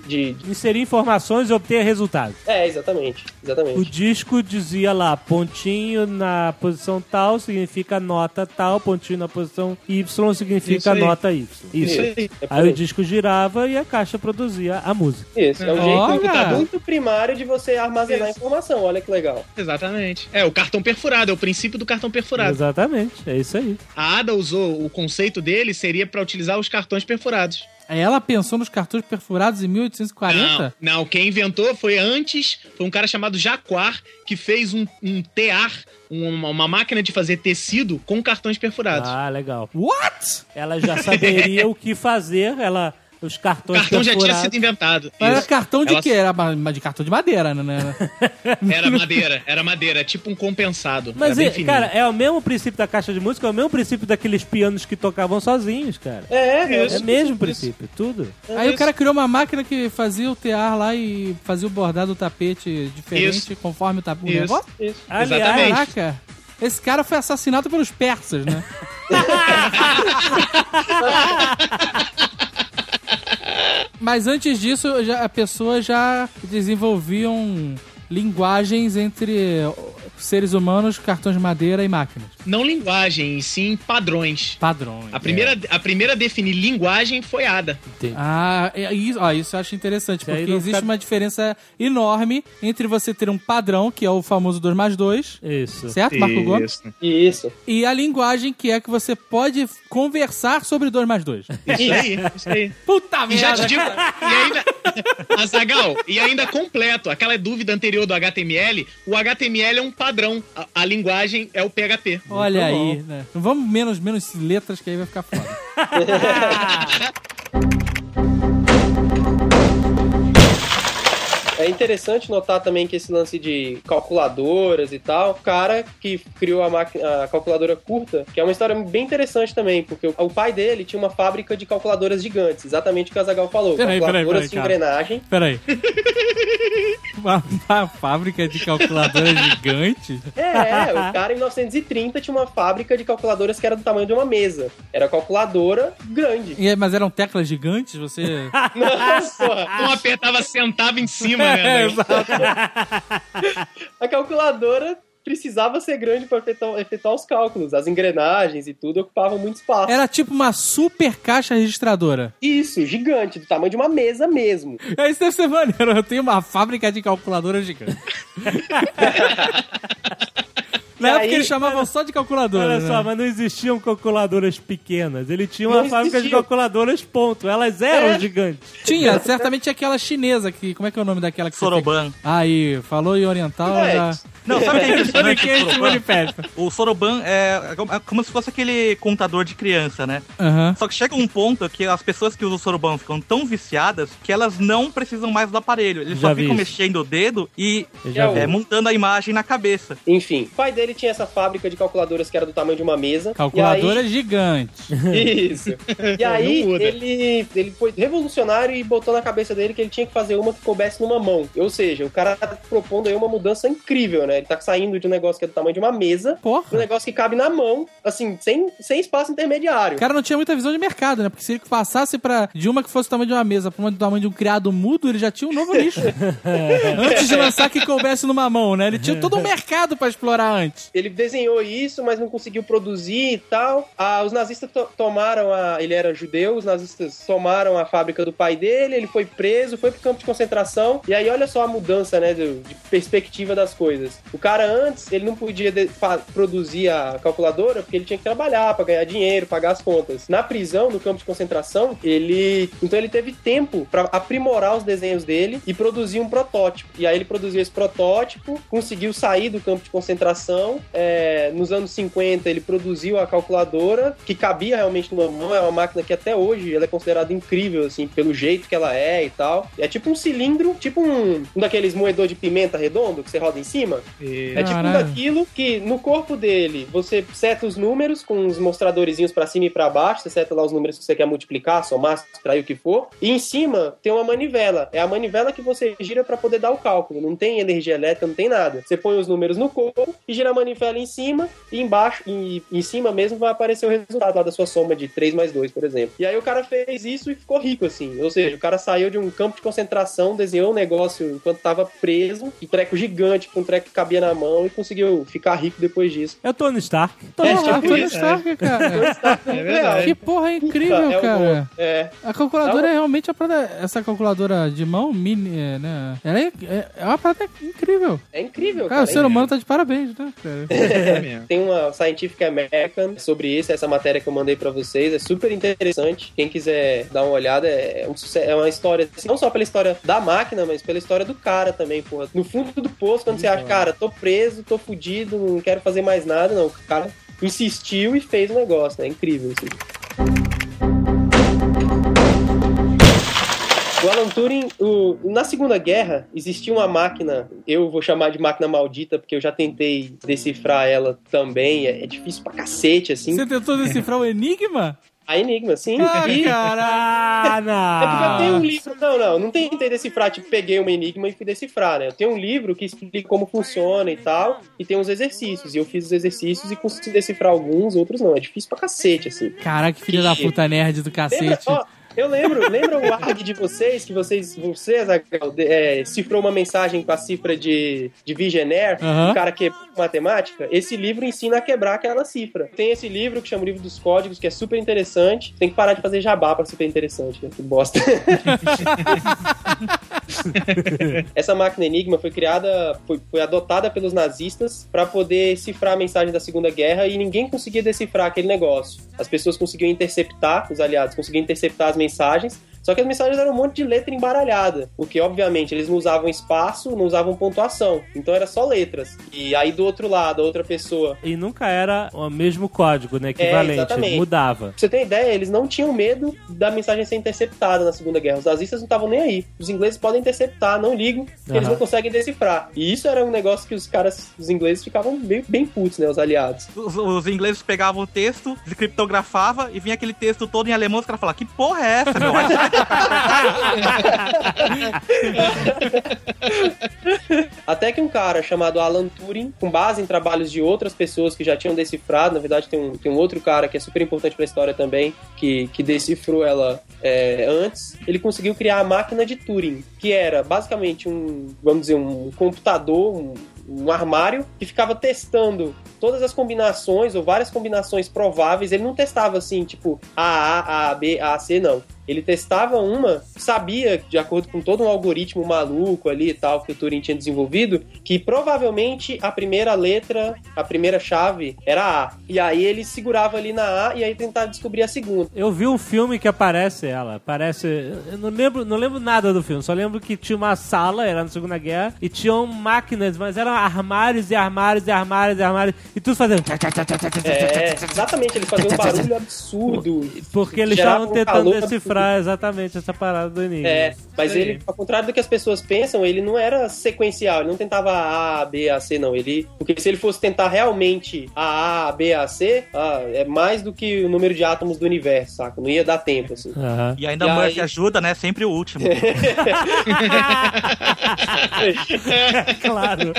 [SPEAKER 4] de, de-
[SPEAKER 7] Inserir informações e obter resultados.
[SPEAKER 4] É, exatamente.
[SPEAKER 7] O
[SPEAKER 4] Exatamente.
[SPEAKER 7] disco dizia lá, pontinho na posição tal significa nota tal, pontinho na posição Y significa
[SPEAKER 5] aí.
[SPEAKER 7] nota Y. Isso.
[SPEAKER 5] Isso aí.
[SPEAKER 4] É
[SPEAKER 7] Aí o
[SPEAKER 4] aí.
[SPEAKER 7] disco girava e a caixa produzia a música.
[SPEAKER 4] Isso, é um
[SPEAKER 3] Olha!
[SPEAKER 4] jeito muito primário de você armazenar
[SPEAKER 5] Isso.
[SPEAKER 4] informação. Olha que legal.
[SPEAKER 5] Exatamente. É, o cartão perfurado, é o princípio do cartão perfurado.
[SPEAKER 7] Exatamente, é isso aí.
[SPEAKER 5] A Ada usou, o conceito dele seria pra utilizar os cartões perfurados.
[SPEAKER 3] Ela pensou nos cartões perfurados em 1840?
[SPEAKER 5] Não, não, quem inventou foi antes, foi um cara chamado Jaquar, que fez um, um tear, uma, uma máquina de fazer tecido com cartões perfurados.
[SPEAKER 7] Ah, legal.
[SPEAKER 3] What?
[SPEAKER 7] Ela já saberia *laughs* o que fazer, ela os
[SPEAKER 5] o
[SPEAKER 7] cartões
[SPEAKER 5] cartão já tinha sido inventado.
[SPEAKER 3] Mas era
[SPEAKER 5] Isso.
[SPEAKER 3] cartão de
[SPEAKER 5] Ela-
[SPEAKER 3] quê? Era de cartão de madeira, né? *laughs*
[SPEAKER 5] Era madeira, era madeira, tipo um compensado.
[SPEAKER 7] Mas,
[SPEAKER 5] era bem
[SPEAKER 7] e, cara, é o mesmo princípio da caixa de música, é o mesmo princípio daqueles pianos que tocavam sozinhos, cara.
[SPEAKER 4] É, é,
[SPEAKER 7] É
[SPEAKER 5] Isso.
[SPEAKER 7] o mesmo princípio, tudo.
[SPEAKER 3] Aí o
[SPEAKER 5] isso.
[SPEAKER 3] cara criou uma máquina que fazia o tear lá e fazia o bordado do tapete diferente
[SPEAKER 5] Isso.
[SPEAKER 3] conforme o, ta- o
[SPEAKER 5] Isso.
[SPEAKER 3] negócio.
[SPEAKER 4] isso.
[SPEAKER 7] Aliás,
[SPEAKER 5] Exatamente.
[SPEAKER 3] Caraca! Esse cara foi assassinado pelos persas, né? *laughs* *laughs* Mas antes disso, já, a pessoa já desenvolviam linguagens entre seres humanos, cartões de madeira e máquinas.
[SPEAKER 5] Não linguagem, sim padrões.
[SPEAKER 3] Padrões.
[SPEAKER 5] A primeira, a primeira a definir linguagem foi Ada.
[SPEAKER 3] Ah, é isso, ó, isso eu acho interessante,
[SPEAKER 7] Isso
[SPEAKER 3] porque existe
[SPEAKER 7] fica-
[SPEAKER 3] uma diferença enorme entre você ter um padrão, que é o famoso 2 mais 2,
[SPEAKER 7] Isso.
[SPEAKER 3] certo, Marco Gomes?
[SPEAKER 5] Isso.
[SPEAKER 4] Isso.
[SPEAKER 3] E a linguagem que é que você pode conversar sobre 2 mais 2.
[SPEAKER 5] Isso aí, isso aí. *laughs*
[SPEAKER 3] Puta
[SPEAKER 5] E já
[SPEAKER 3] merda!
[SPEAKER 5] te digo, e ainda, *laughs* Azagal, e ainda completo, aquela dúvida anterior do HTML, o HTML é um padrão, a, a linguagem é o PHP.
[SPEAKER 3] Olha
[SPEAKER 7] Muito
[SPEAKER 3] aí, né? Não vamos menos, menos letras que aí vai ficar foda. *laughs*
[SPEAKER 4] É interessante notar também que esse lance de calculadoras e tal, o cara que criou a, máquina, a calculadora curta, que é uma história bem interessante também, porque o, pai dele tinha uma fábrica de calculadoras gigantes, exatamente o que o Azagal falou.
[SPEAKER 3] Peraí,
[SPEAKER 4] calculadoras
[SPEAKER 3] peraí,
[SPEAKER 4] de
[SPEAKER 3] cara.
[SPEAKER 4] engrenagem.
[SPEAKER 3] Peraí. *laughs* Uma, uma fábrica de calculadora gigante?
[SPEAKER 4] É, é, o cara em 1930 tinha uma fábrica de calculadoras que era do tamanho de uma mesa. Era calculadora grande.
[SPEAKER 3] E, mas eram teclas gigantes? Você. *laughs*
[SPEAKER 4] Nossa!
[SPEAKER 5] Um apertava, sentava em cima, *laughs*
[SPEAKER 4] A calculadora precisava ser grande para efetuar, efetuar os cálculos. As engrenagens e tudo ocupavam muito espaço.
[SPEAKER 3] Era tipo uma super caixa registradora.
[SPEAKER 4] Isso, gigante, do tamanho de uma mesa mesmo.
[SPEAKER 3] É, isso deve ser maneiro. Eu tenho uma fábrica de calculadora gigante. *laughs* Na época
[SPEAKER 4] aí-
[SPEAKER 3] eles chamavam só de calculadora.
[SPEAKER 7] Olha
[SPEAKER 3] né?
[SPEAKER 7] só, mas não existiam calculadoras pequenas. Ele tinha uma
[SPEAKER 4] Não
[SPEAKER 7] fábrica de
[SPEAKER 4] existiam.
[SPEAKER 7] calculadoras, ponto. Elas eram
[SPEAKER 4] É.
[SPEAKER 7] gigantes.
[SPEAKER 3] Tinha, certamente aquela chinesa que. Como é que é o nome daquela que você
[SPEAKER 6] Soroban.
[SPEAKER 3] Aí, falou em oriental,
[SPEAKER 4] É,
[SPEAKER 3] já.
[SPEAKER 6] Não, sabe o que é impressionante *laughs*
[SPEAKER 3] Quem
[SPEAKER 6] do
[SPEAKER 3] se
[SPEAKER 6] Soroban?
[SPEAKER 3] manifesta.
[SPEAKER 6] O Soroban é é como se fosse aquele contador de criança, né?
[SPEAKER 3] Aham.
[SPEAKER 6] Só que chega um ponto que as pessoas que usam o Soroban ficam tão viciadas que elas não precisam mais do aparelho. Eles
[SPEAKER 7] Já
[SPEAKER 6] só ficam
[SPEAKER 7] isso.
[SPEAKER 6] mexendo o dedo e
[SPEAKER 4] É,
[SPEAKER 6] é, montando a imagem na cabeça.
[SPEAKER 4] Enfim, o pai dele tinha essa fábrica de calculadoras que era do tamanho de uma mesa.
[SPEAKER 3] Calculadora gigante. *laughs*
[SPEAKER 4] Aí... Isso. E aí, ele, ele foi revolucionário e botou na cabeça dele que ele tinha que fazer uma que coubesse numa mão. Ou seja, o cara tá propondo aí uma mudança incrível, né? Ele tá saindo de um negócio que é do tamanho de uma mesa
[SPEAKER 3] Porra.
[SPEAKER 4] pra um negócio que cabe na mão, assim, sem, sem espaço intermediário.
[SPEAKER 3] O cara não tinha muita visão de mercado, né? Porque se ele passasse pra, de uma que fosse o tamanho de uma mesa pra uma do tamanho de um criado mudo, ele já tinha um novo nicho. *laughs* antes de lançar que coubesse numa mão, né? Ele tinha todo um mercado pra explorar antes.
[SPEAKER 4] Ele desenhou isso, mas não conseguiu produzir e tal. Ah, os nazistas to- tomaram a. Ele era judeu, os nazistas tomaram a fábrica do pai dele, ele foi preso, foi pro campo de concentração. E aí, olha só a mudança, né, do- de perspectiva das coisas. O cara antes, ele não podia de- produzir a calculadora porque ele tinha que trabalhar pra ganhar dinheiro, pagar as contas. Na prisão, no campo de concentração, ele. Então ele teve tempo pra aprimorar os desenhos dele e produzir um protótipo. E aí ele produziu esse protótipo, conseguiu sair do campo de concentração. É, nos anos 50 ele produziu a calculadora, que cabia realmente numa mão. É uma máquina que até hoje ela é considerada incrível, assim, pelo jeito que ela é e tal. É tipo um cilindro, tipo um, um daqueles moedor de pimenta redondo que você roda em cima. É tipo um daquilo que no corpo dele você seta os números com os mostradorzinhos pra cima e pra baixo, você seta lá os números que você quer multiplicar, somar, subtrair o que for. E em cima tem uma manivela. É a manivela que você gira pra poder dar o cálculo. Não tem energia elétrica, não tem nada. Você põe os números no corpo e gira a manivela em cima e embaixo e em cima mesmo vai aparecer o resultado lá da sua soma de 3 mais 2, por exemplo. E aí o cara fez isso e ficou rico assim. Ou seja, o cara saiu de um campo de concentração, desenhou um negócio enquanto tava preso, um treco gigante com um treco que cabia na mão e conseguiu ficar rico depois disso.
[SPEAKER 7] É o Tony Stark.
[SPEAKER 3] Porra,
[SPEAKER 4] tipo
[SPEAKER 3] Tony
[SPEAKER 5] isso,
[SPEAKER 3] Stark, cara.
[SPEAKER 5] É verdade.
[SPEAKER 3] Que porra incrível,
[SPEAKER 4] É o
[SPEAKER 3] cara.
[SPEAKER 4] bom. É.
[SPEAKER 3] A calculadora é realmente a parada. Essa calculadora de mão, mini, é, né? Ela é, é, é uma parada incrível.
[SPEAKER 4] É incrível,
[SPEAKER 3] Cara,
[SPEAKER 4] cara.
[SPEAKER 3] o ser humano tá de parabéns, né, cara?
[SPEAKER 5] É.
[SPEAKER 4] Tem uma Scientific American sobre isso, essa matéria que eu mandei pra vocês. É super interessante. Quem quiser dar uma olhada, é, um é uma história, assim, não só pela história da máquina, mas pela história do cara também, porra. No fundo do poço, quando você acha, cara, tô preso, tô fudido, não quero fazer mais nada, não. O cara insistiu e fez o negócio, né? É incrível isso. O Alan Turing, o- na Segunda Guerra, existia uma máquina, eu vou chamar de máquina maldita, porque eu já tentei decifrar ela também, é, é difícil pra cacete, assim.
[SPEAKER 3] Você tentou decifrar o Enigma?
[SPEAKER 4] A Enigma, sim.
[SPEAKER 3] Ah,
[SPEAKER 4] e... *laughs*
[SPEAKER 3] cara.
[SPEAKER 7] Ah,
[SPEAKER 4] É porque eu tenho um livro. Não, não, não tentei decifrar, tipo, peguei uma enigma e fui decifrar, né? Eu tenho um livro que explica como funciona e tal, e tem uns exercícios. E eu fiz os exercícios e consegui decifrar alguns, outros não. É difícil pra cacete, assim.
[SPEAKER 3] Caraca, que filho da puta nerd do
[SPEAKER 4] Lembra,
[SPEAKER 3] cacete.
[SPEAKER 4] ó, eu lembro, lembra o ARG de vocês, que vocês, você, Azaghal, de- é, cifrou uma mensagem com a cifra de, de Vigener, o cara quebrou matemática? Esse livro ensina a quebrar aquela cifra. Tem esse livro que chama o Livro dos Códigos, que é super interessante. Tem que parar de fazer jabá pra super interessante, né? Que bosta. *laughs* Essa máquina Enigma foi criada, foi, foi adotada pelos nazistas para poder cifrar a mensagem da Segunda Guerra e ninguém conseguia decifrar aquele negócio. As pessoas conseguiam interceptar, os aliados conseguiam interceptar as mensagens, mensagens. Só que as mensagens eram um monte de letra embaralhada, porque obviamente eles não usavam espaço, não usavam pontuação. Então era só letras. E aí do outro lado, a outra pessoa.
[SPEAKER 7] E nunca era o mesmo código, né? Equivalente.
[SPEAKER 4] exatamente.
[SPEAKER 7] mudava.
[SPEAKER 4] Pra você ter ideia, eles não tinham medo da mensagem ser interceptada na Segunda Guerra. Os nazistas não estavam nem aí. Os ingleses podem interceptar, não ligam, porque eles não conseguem decifrar. E isso era um negócio que os caras, os ingleses, ficavam bem, bem putos, né? Os aliados.
[SPEAKER 6] Os, os ingleses pegavam o texto, descriptografava e vinha aquele texto todo em alemão, os caras falavam, que porra é essa, meu? *laughs*
[SPEAKER 4] Até que um cara chamado Alan Turing, com base em trabalhos de outras pessoas que já tinham decifrado, na verdade tem um, tem um outro cara que é super importante pra história também, que, que decifrou ela é, antes, ele conseguiu criar a máquina de Turing, que era basicamente um, vamos dizer, um computador, um, um armário que ficava testando todas as combinações ou várias combinações prováveis. Ele não testava assim, tipo A, A, A, B, A, C, não. Ele testava uma, sabia, de acordo com todo um algoritmo maluco ali e tal que o Turing tinha desenvolvido, que provavelmente a primeira letra, a primeira chave era A. E aí ele segurava ali na A e aí tentava descobrir a segunda.
[SPEAKER 7] Eu vi um filme que aparece ela. Aparece. Eu não lembro, não lembro nada do filme, só lembro que tinha uma sala, era na Segunda Guerra, e tinham máquinas, mas eram armários e armários e armários e armários, e tudo fazendo.
[SPEAKER 4] É, exatamente, eles faziam um barulho absurdo.
[SPEAKER 7] Porque eles estavam
[SPEAKER 4] um
[SPEAKER 7] tentando decifrar exatamente essa parada do enigma.
[SPEAKER 4] É, mas
[SPEAKER 3] Isso aí.
[SPEAKER 4] ele, ao contrário do que as pessoas pensam, ele não era sequencial, ele não tentava A, B, A, C, não. Ele, porque se ele fosse tentar realmente A, A, B, A, C, ah, é mais do que o número de átomos do universo, saca? Não ia dar tempo, assim.
[SPEAKER 7] Aham.
[SPEAKER 6] E ainda
[SPEAKER 4] E
[SPEAKER 6] Murphy
[SPEAKER 4] aí-
[SPEAKER 6] ajuda, né? Sempre o último. *laughs* *laughs*
[SPEAKER 7] claro.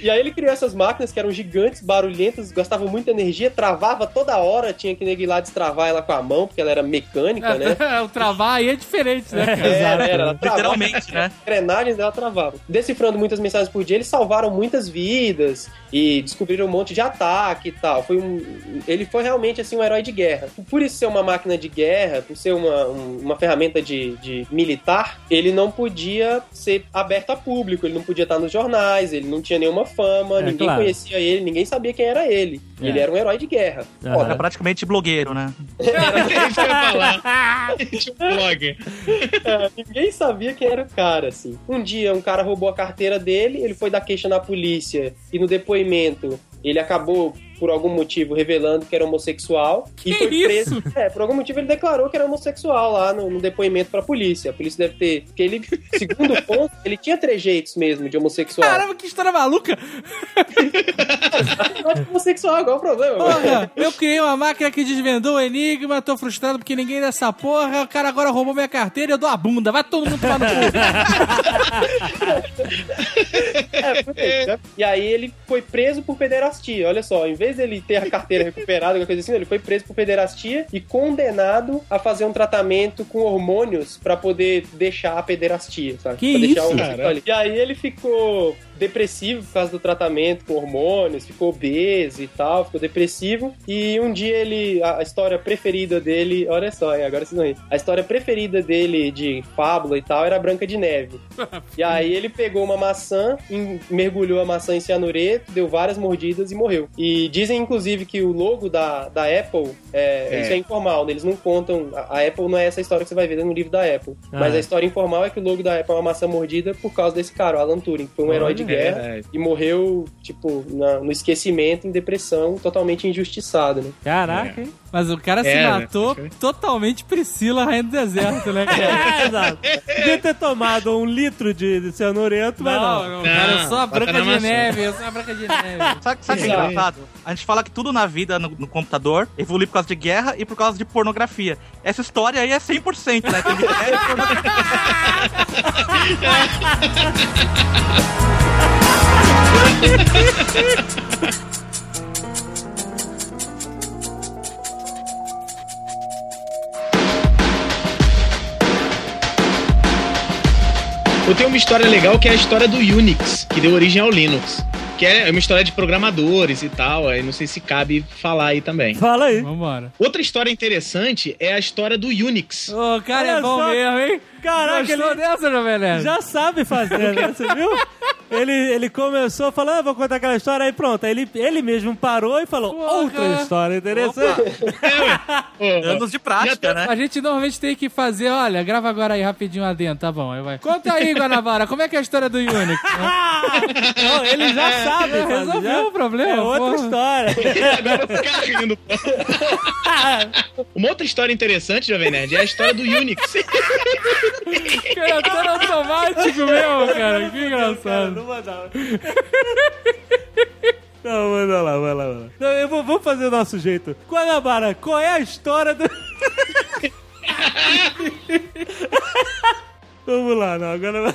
[SPEAKER 4] E aí ele criou essas máquinas que eram gigantes, barulhentas, gastavam muita energia, travava toda hora, tinha que ir lá destravar ela com a mão, porque ela era mecânica, né? *laughs*
[SPEAKER 3] o travar aí é diferente, né? cara?
[SPEAKER 4] Era, era, ela travava.
[SPEAKER 6] Literalmente, né?
[SPEAKER 4] engrenagens dela travavam. Decifrando muitas mensagens por dia, eles salvaram muitas vidas e descobriram um monte de ataque e tal. Foi um, ele foi realmente assim um herói de guerra. Por isso ser uma máquina de guerra, por ser uma, um- uma ferramenta de, de militar, ele não podia ser aberto a público, ele não podia estar nos jornais, ele não tinha nenhuma fama,
[SPEAKER 7] É,
[SPEAKER 4] ninguém
[SPEAKER 7] claro.
[SPEAKER 4] conhecia ele, ninguém sabia quem era ele.
[SPEAKER 7] É.
[SPEAKER 4] Ele era um herói de guerra.
[SPEAKER 7] Aham.
[SPEAKER 6] Era praticamente blogueiro, né?
[SPEAKER 5] Era *laughs* isso que eu ia falar. *laughs* Tipo blog.
[SPEAKER 4] É, ninguém sabia quem era o cara, assim. Um dia, um cara roubou a carteira dele, ele foi dar queixa na polícia e no depoimento ele acabou, por algum motivo, revelando que era homossexual e
[SPEAKER 3] Que
[SPEAKER 4] foi preso.
[SPEAKER 3] isso?
[SPEAKER 4] É, por algum motivo ele declarou que era homossexual lá no, no depoimento pra polícia. A polícia deve ter. Porque ele, segundo *laughs* ponto, ele tinha trejeitos mesmo de homossexual.
[SPEAKER 3] Caramba, que história maluca!
[SPEAKER 4] É homossexual, qual é o problema?
[SPEAKER 3] Porra, eu criei uma máquina que desvendou o enigma, tô frustrado porque ninguém dessa porra, o cara agora roubou minha carteira e eu dou a bunda. Vai todo mundo tomar no cu. *laughs*
[SPEAKER 4] É? E aí ele foi preso por pederastia. Olha só, em vez dele ter a carteira recuperada, alguma coisa assim, ele foi preso por pederastia e condenado a fazer um tratamento com hormônios pra poder deixar a pederastia, sabe?
[SPEAKER 7] Que
[SPEAKER 4] pra deixar
[SPEAKER 7] isso,
[SPEAKER 5] cara?
[SPEAKER 4] E aí ele ficou depressivo por causa do tratamento com hormônios, ficou obeso e tal, ficou depressivo. E um dia ele, a a história preferida dele, olha só, agora vocês vão rir. A história preferida dele de fábula e tal era a Branca de Neve. *laughs* E aí ele pegou uma maçã, em- mergulhou a maçã em cianureto, deu várias mordidas e morreu. E dizem, inclusive, que o logo da, da Apple, é,
[SPEAKER 5] É.
[SPEAKER 4] isso é informal, né? eles não contam, a, a Apple não é essa história que você vai ver no livro da Apple.
[SPEAKER 7] Ah.
[SPEAKER 4] Mas a história informal é que o logo da Apple é uma maçã mordida por causa desse cara, o Alan Turing, que foi um herói de guerra
[SPEAKER 5] é.
[SPEAKER 4] e morreu, tipo, na- no esquecimento, em depressão, totalmente injustiçado, né?
[SPEAKER 7] Caraca, hein?
[SPEAKER 3] Mas o cara se
[SPEAKER 5] É, né?
[SPEAKER 3] matou totalmente Priscila, rainha do deserto, né? *laughs*
[SPEAKER 7] É, exato. Devia ter tomado um litro de, de cianureto, mas não.
[SPEAKER 3] Não, não, cara, eu sou a Branca de. Neve, eu sou a Branca de Neve. *laughs*
[SPEAKER 6] Sabe, sabe o que é engraçado? A gente fala que tudo na vida, no, no computador, evolui por causa de guerra e por causa de pornografia. Essa história aí é 100%, né? Tem *laughs* guerra e pornografia.
[SPEAKER 5] Eu tenho uma história legal que é a história do Unix, que deu origem ao Linux. Que é uma história de programadores e tal, aí não sei se cabe falar aí também.
[SPEAKER 7] Fala aí.
[SPEAKER 3] Vambora.
[SPEAKER 5] Outra história interessante é a história do Unix.
[SPEAKER 3] Ô, cara,
[SPEAKER 7] Olha
[SPEAKER 3] é bom
[SPEAKER 7] só.
[SPEAKER 3] mesmo, hein?
[SPEAKER 7] Caraca,
[SPEAKER 3] Gostou
[SPEAKER 7] ele
[SPEAKER 3] dessa, Jovem Nerd?
[SPEAKER 7] já sabe fazer, né? *laughs* Você viu? ele, ele começou falando, ah, vou contar aquela história, aí pronto. Aí ele, ele mesmo parou e falou,
[SPEAKER 3] Porra.
[SPEAKER 7] outra história interessante.
[SPEAKER 6] Anos de prática, né?
[SPEAKER 3] A gente normalmente tem que fazer, olha, grava agora aí rapidinho adentro, tá bom, aí vai. Conta aí, Guanabara, como é que é a história do Unix? *laughs*
[SPEAKER 7] Não, ele já sabe.
[SPEAKER 3] É, resolveu
[SPEAKER 7] já-
[SPEAKER 3] o problema,
[SPEAKER 7] É outra
[SPEAKER 3] porra.
[SPEAKER 7] história. *laughs*
[SPEAKER 5] Agora eu rindo. Uma outra história interessante, Jovem Nerd, é a história do Unix.
[SPEAKER 3] Criatura automático meu, cara, que engraçado.
[SPEAKER 7] Não manda. *laughs* Não, manda lá, vai lá, vai lá. Não, eu vou, vou fazer o nosso jeito. Guanabara, qual é a história do. *laughs* Vamos lá, não, agora.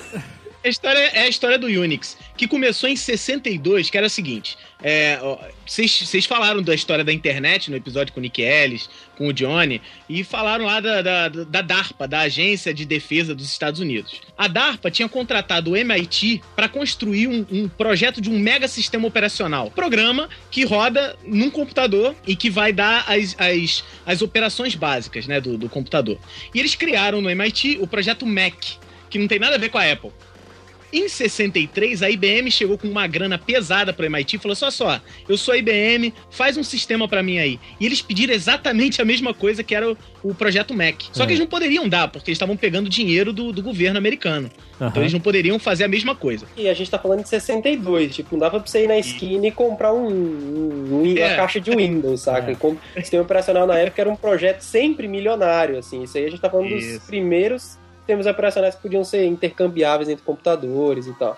[SPEAKER 5] A história é a história do Unix, que começou em 62, que era o seguinte. é, Vocês vocês falaram da história da internet no episódio com o Nick Ellis, com o Johnny, e falaram lá da, da, da DARPA, da Agência de Defesa dos Estados Unidos. A DARPA tinha contratado o MIT para construir um, um projeto de um mega sistema operacional. Programa que roda num computador e que vai dar as, as, as operações básicas né, do, do computador. E eles criaram no MIT o projeto Mac, que não tem nada a ver com a Apple. Em 63, a IBM chegou com uma grana pesada para o MIT e falou: só só, eu sou a IBM, faz um sistema para mim aí. E eles pediram exatamente a mesma coisa que era o, o projeto Mac. Só que eles não poderiam dar, porque eles estavam pegando dinheiro do, do governo americano. Então eles não poderiam fazer a mesma coisa.
[SPEAKER 4] E a gente tá falando de 62, tipo, não dava pra você ir na esquina e comprar um, um- uma
[SPEAKER 5] É.
[SPEAKER 4] caixa de Windows, saca? E como o sistema operacional na época era um projeto sempre milionário, assim. Isso aí a gente tá falando dos
[SPEAKER 5] Isso.
[SPEAKER 4] primeiros sistemas operacionais que podiam ser intercambiáveis entre computadores e tal.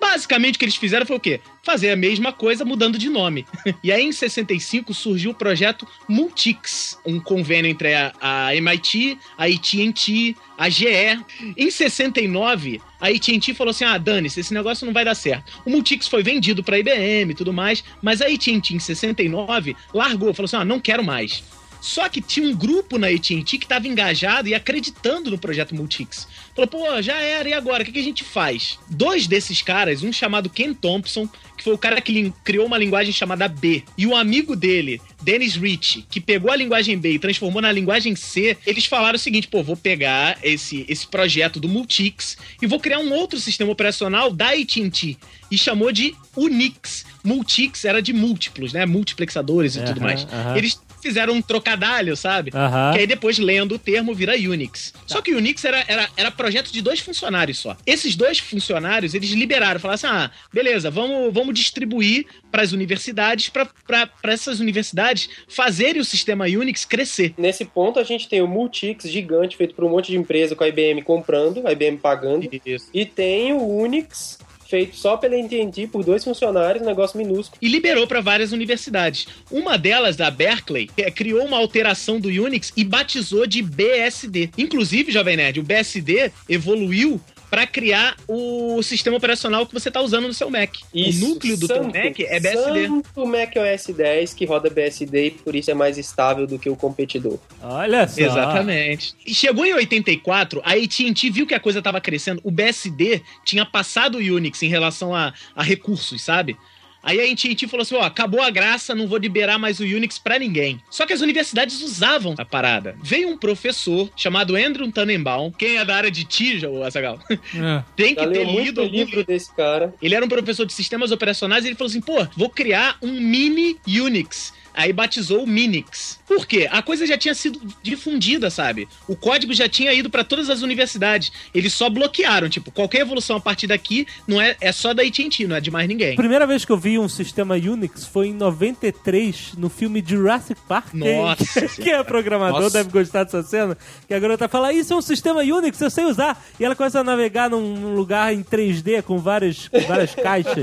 [SPEAKER 5] Basicamente, o que eles fizeram foi o quê? Fazer a mesma coisa mudando de nome. *laughs* e aí, em 65, surgiu o projeto Multics, um convênio entre a, a MIT, a AT&T, a GE. Em 69, a AT&T falou assim, ah, dane-se, esse negócio não vai dar certo. O Multics foi vendido para IBM e tudo mais, mas a AT&T, em 69, largou, falou assim, ah, não quero mais. Só que tinha um grupo na AT&T que estava engajado e acreditando no projeto Multics. Falou, pô, já era, e agora? O que, que a gente faz? Dois desses caras, um chamado Ken Thompson, que foi o cara que criou uma linguagem chamada B, e o amigo dele, Dennis Rich, que pegou a linguagem B e transformou na linguagem C, eles falaram o seguinte, pô, vou pegar esse, esse projeto do Multics e vou criar um outro sistema operacional da AT&T. E chamou de Unix. Multics era de múltiplos, né? Multiplexadores e tudo
[SPEAKER 7] Aham,
[SPEAKER 5] mais.
[SPEAKER 7] aham.
[SPEAKER 5] Eles fizeram um trocadalho, sabe?
[SPEAKER 7] Aham.
[SPEAKER 5] Que aí depois, lendo o termo, vira Unix. Só que o Unix era, era, era projeto de dois funcionários só. Esses dois funcionários, eles liberaram, falaram assim: ah, beleza, vamos, vamos distribuir para as universidades, para essas universidades fazerem o sistema Unix crescer.
[SPEAKER 4] Nesse ponto, a gente tem o Multics gigante, feito por um monte de empresa com a IBM comprando, a IBM pagando.
[SPEAKER 5] Isso.
[SPEAKER 4] E tem o Unix, feito só pela AT&T por dois funcionários, um negócio minúsculo.
[SPEAKER 5] E liberou para várias universidades. Uma delas, da Berkeley, eh, criou uma alteração do Unix e batizou de BSD. Inclusive, Jovem Nerd, o BSD evoluiu para criar o sistema operacional que você está usando no seu Mac.
[SPEAKER 4] Isso,
[SPEAKER 5] o núcleo do teu
[SPEAKER 4] santo,
[SPEAKER 5] Mac é BSD.
[SPEAKER 4] Santo Mac OS 10 que roda BSD e por isso é mais estável do que o competidor.
[SPEAKER 7] Olha só.
[SPEAKER 5] Exatamente. E chegou em 84, a AT&T viu que a coisa estava crescendo. O BSD tinha passado o Unix em relação a, a recursos, sabe? Aí a AT&T falou assim, ó, acabou a graça, não vou liberar mais o Unix pra ninguém. Só que as universidades usavam a parada. Veio um professor chamado Andrew Tannenbaum, quem é da área de TIJA, o Azagal,
[SPEAKER 3] É. *laughs*
[SPEAKER 5] tem
[SPEAKER 4] Já
[SPEAKER 5] que ter
[SPEAKER 4] leu muito
[SPEAKER 5] lido algum
[SPEAKER 4] livro desse cara.
[SPEAKER 5] ele era um professor de sistemas operacionais e ele falou assim: pô, vou criar um mini Unix. Aí batizou o Minix. Por quê? A coisa já tinha sido difundida, sabe? O código já tinha ido para todas as universidades. Eles só bloquearam, tipo, qualquer evolução a partir daqui não é, é só da AT&T, não é de mais ninguém.
[SPEAKER 7] A primeira vez que eu vi um sistema Unix foi em 93, no filme Jurassic Park.
[SPEAKER 5] Nossa *laughs*
[SPEAKER 7] Quem é programador
[SPEAKER 3] Nossa.
[SPEAKER 7] deve gostar dessa cena. Que a garota fala, isso é um sistema Unix, eu sei usar. E ela começa a navegar num, num lugar em 3D com várias, com várias caixas.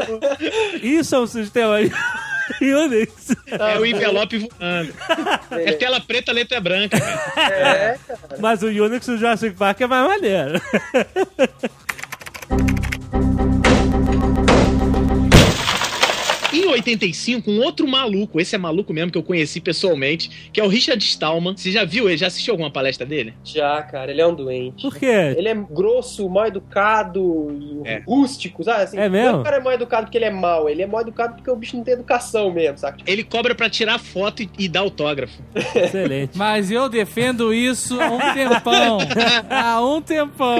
[SPEAKER 7] *laughs* isso é um sistema Unix.
[SPEAKER 5] É o envelope voando. É tela preta, letra branca. cara.
[SPEAKER 4] É,
[SPEAKER 7] Mas o Unix do Jurassic Park é mais maneiro.
[SPEAKER 5] Em 85, um outro maluco, esse é maluco mesmo que eu conheci pessoalmente, que é o Richard Stallman. Você já viu ele? Já assistiu alguma palestra dele?
[SPEAKER 4] Já, cara, ele é um doente.
[SPEAKER 7] Por quê?
[SPEAKER 4] Ele é grosso, mal educado,
[SPEAKER 5] É.
[SPEAKER 4] rústico, sabe? Assim,
[SPEAKER 7] É mesmo?
[SPEAKER 4] Não é o cara é mal educado porque ele é mal, ele é mal educado porque o bicho não tem educação mesmo, saca?
[SPEAKER 5] Ele cobra pra tirar foto e, e dar autógrafo.
[SPEAKER 7] Excelente. *laughs*
[SPEAKER 3] Mas eu defendo isso há um tempão. *laughs* Há um tempão.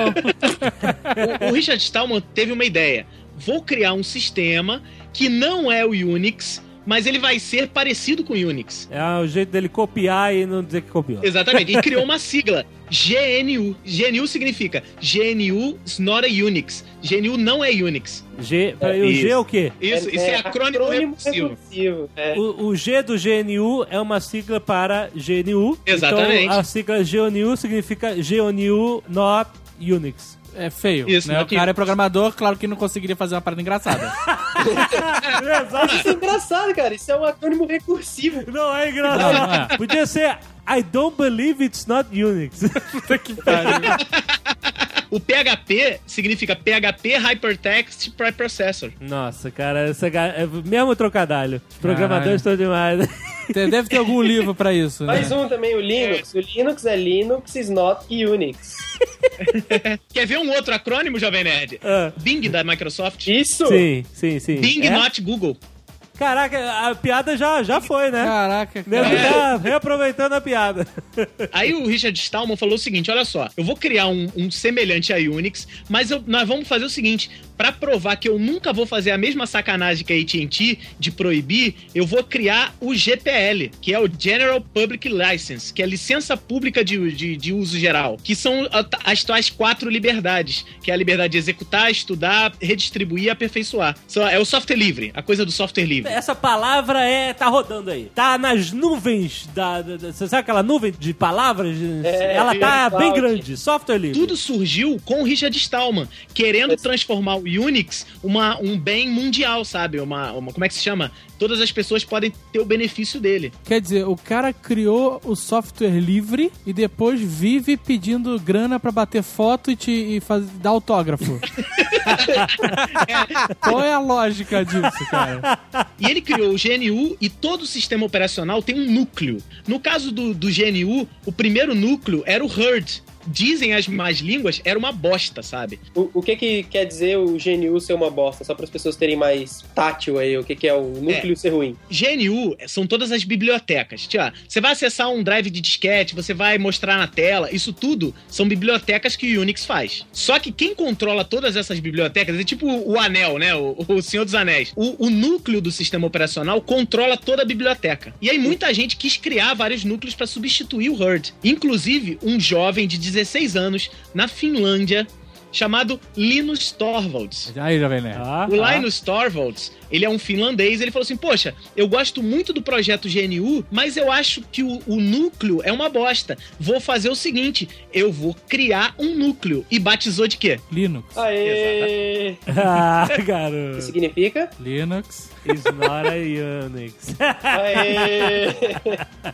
[SPEAKER 5] O, o Richard Stallman teve uma ideia. Vou criar um sistema que não é o Unix, mas ele vai ser parecido com o Unix.
[SPEAKER 7] É o jeito dele copiar e não dizer que copiou.
[SPEAKER 5] Exatamente. E criou *laughs* uma sigla. GNU. GNU significa GNU is not a Unix. GNU não é Unix.
[SPEAKER 7] G, peraí, o G é o quê?
[SPEAKER 5] Isso, isso é, acrônimo, recursivo.
[SPEAKER 4] recursivo. É.
[SPEAKER 7] O, o G do GNU é uma sigla para GNU.
[SPEAKER 5] Exatamente.
[SPEAKER 7] Então, a sigla GNU significa GNU not Unix.
[SPEAKER 3] É feio.
[SPEAKER 5] Isso,
[SPEAKER 3] né?
[SPEAKER 5] não
[SPEAKER 3] O
[SPEAKER 5] que-
[SPEAKER 3] cara é programador, claro que não conseguiria fazer uma parada engraçada. *laughs*
[SPEAKER 4] Isso é engraçado, cara. Isso é um acrônimo recursivo.
[SPEAKER 7] Não é engraçado.
[SPEAKER 3] Não, não é.
[SPEAKER 7] Podia ser I don't believe it's not Unix. *laughs* *laughs*
[SPEAKER 5] O PHP significa PHP Hypertext Preprocessor.
[SPEAKER 7] Nossa, cara, essa é mesmo trocadalho. Os programadores estão demais.
[SPEAKER 3] Deve ter algum livro pra isso, né?
[SPEAKER 4] Mais um também, o Linux. O Linux é Linux is not Unix. *laughs*
[SPEAKER 5] Quer ver um outro acrônimo, Jovem Nerd?
[SPEAKER 7] Ah,
[SPEAKER 5] Bing da Microsoft.
[SPEAKER 4] Isso!
[SPEAKER 7] sim, sim, sim.
[SPEAKER 5] Bing
[SPEAKER 7] É?
[SPEAKER 5] not Google.
[SPEAKER 7] Caraca, a piada já, já foi, né?
[SPEAKER 3] Caraca, cara.
[SPEAKER 7] tá reaproveitando a piada.
[SPEAKER 5] Aí o Richard Stallman falou o seguinte: olha só, eu vou criar um, um semelhante a Unix, mas eu- nós vamos fazer o seguinte: pra provar que eu nunca vou fazer a mesma sacanagem que a AT&T de proibir, eu vou criar o GPL, que é o General Public License, que é a licença pública de, de, de uso geral, que são as tais quatro liberdades, que é a liberdade de executar, estudar, redistribuir e aperfeiçoar. É o software livre, a coisa do software livre.
[SPEAKER 7] Essa palavra é. tá rodando aí. Tá nas nuvens da. da- da- você sabe aquela nuvem de palavras?
[SPEAKER 4] É,
[SPEAKER 7] Ela tá bem grande. Software livre.
[SPEAKER 5] Tudo surgiu com o Richard Stallman, querendo transformar o Unix uma, um bem mundial, sabe? Uma, uma- como é que se chama? Todas as pessoas podem ter o benefício dele.
[SPEAKER 3] Quer dizer, o cara criou o software livre e depois vive pedindo grana pra bater foto e, te, e faz, dar autógrafo. *laughs* Qual é a lógica disso, cara?
[SPEAKER 5] E ele criou o GNU e todo o sistema operacional tem um núcleo. No caso do, do GNU, o primeiro núcleo era o HERD. Dizem as más línguas, era uma bosta, sabe?
[SPEAKER 4] O, o que que quer dizer o GNU ser uma bosta? Só para as pessoas terem mais tátil aí, o que que é o núcleo ser ruim.
[SPEAKER 5] GNU são todas as bibliotecas. Tia, você vai acessar um drive de disquete, você vai mostrar na tela, isso tudo são bibliotecas que o Unix faz. Só que quem controla todas essas bibliotecas é tipo o anel, né? O, o Senhor dos Anéis. O, o núcleo do sistema operacional controla toda a biblioteca. E aí muita gente quis criar vários núcleos para substituir o HERD. Inclusive, um jovem de 16 anos na Finlândia chamado Linus Torvalds.
[SPEAKER 3] Aí, Jovem Nerd.
[SPEAKER 7] Ah,
[SPEAKER 5] O
[SPEAKER 7] ah.
[SPEAKER 5] Linus Torvalds, ele é um finlandês, ele falou assim, poxa, eu gosto muito do projeto GNU, mas eu acho que o, o núcleo é uma bosta. Vou fazer o seguinte, eu vou criar um núcleo. E batizou de quê?
[SPEAKER 3] Linux.
[SPEAKER 4] Aê! *laughs*
[SPEAKER 7] Ah,
[SPEAKER 4] O que
[SPEAKER 7] garoto.
[SPEAKER 4] significa?
[SPEAKER 3] Linux.
[SPEAKER 7] It's not a Unix.
[SPEAKER 4] Aê!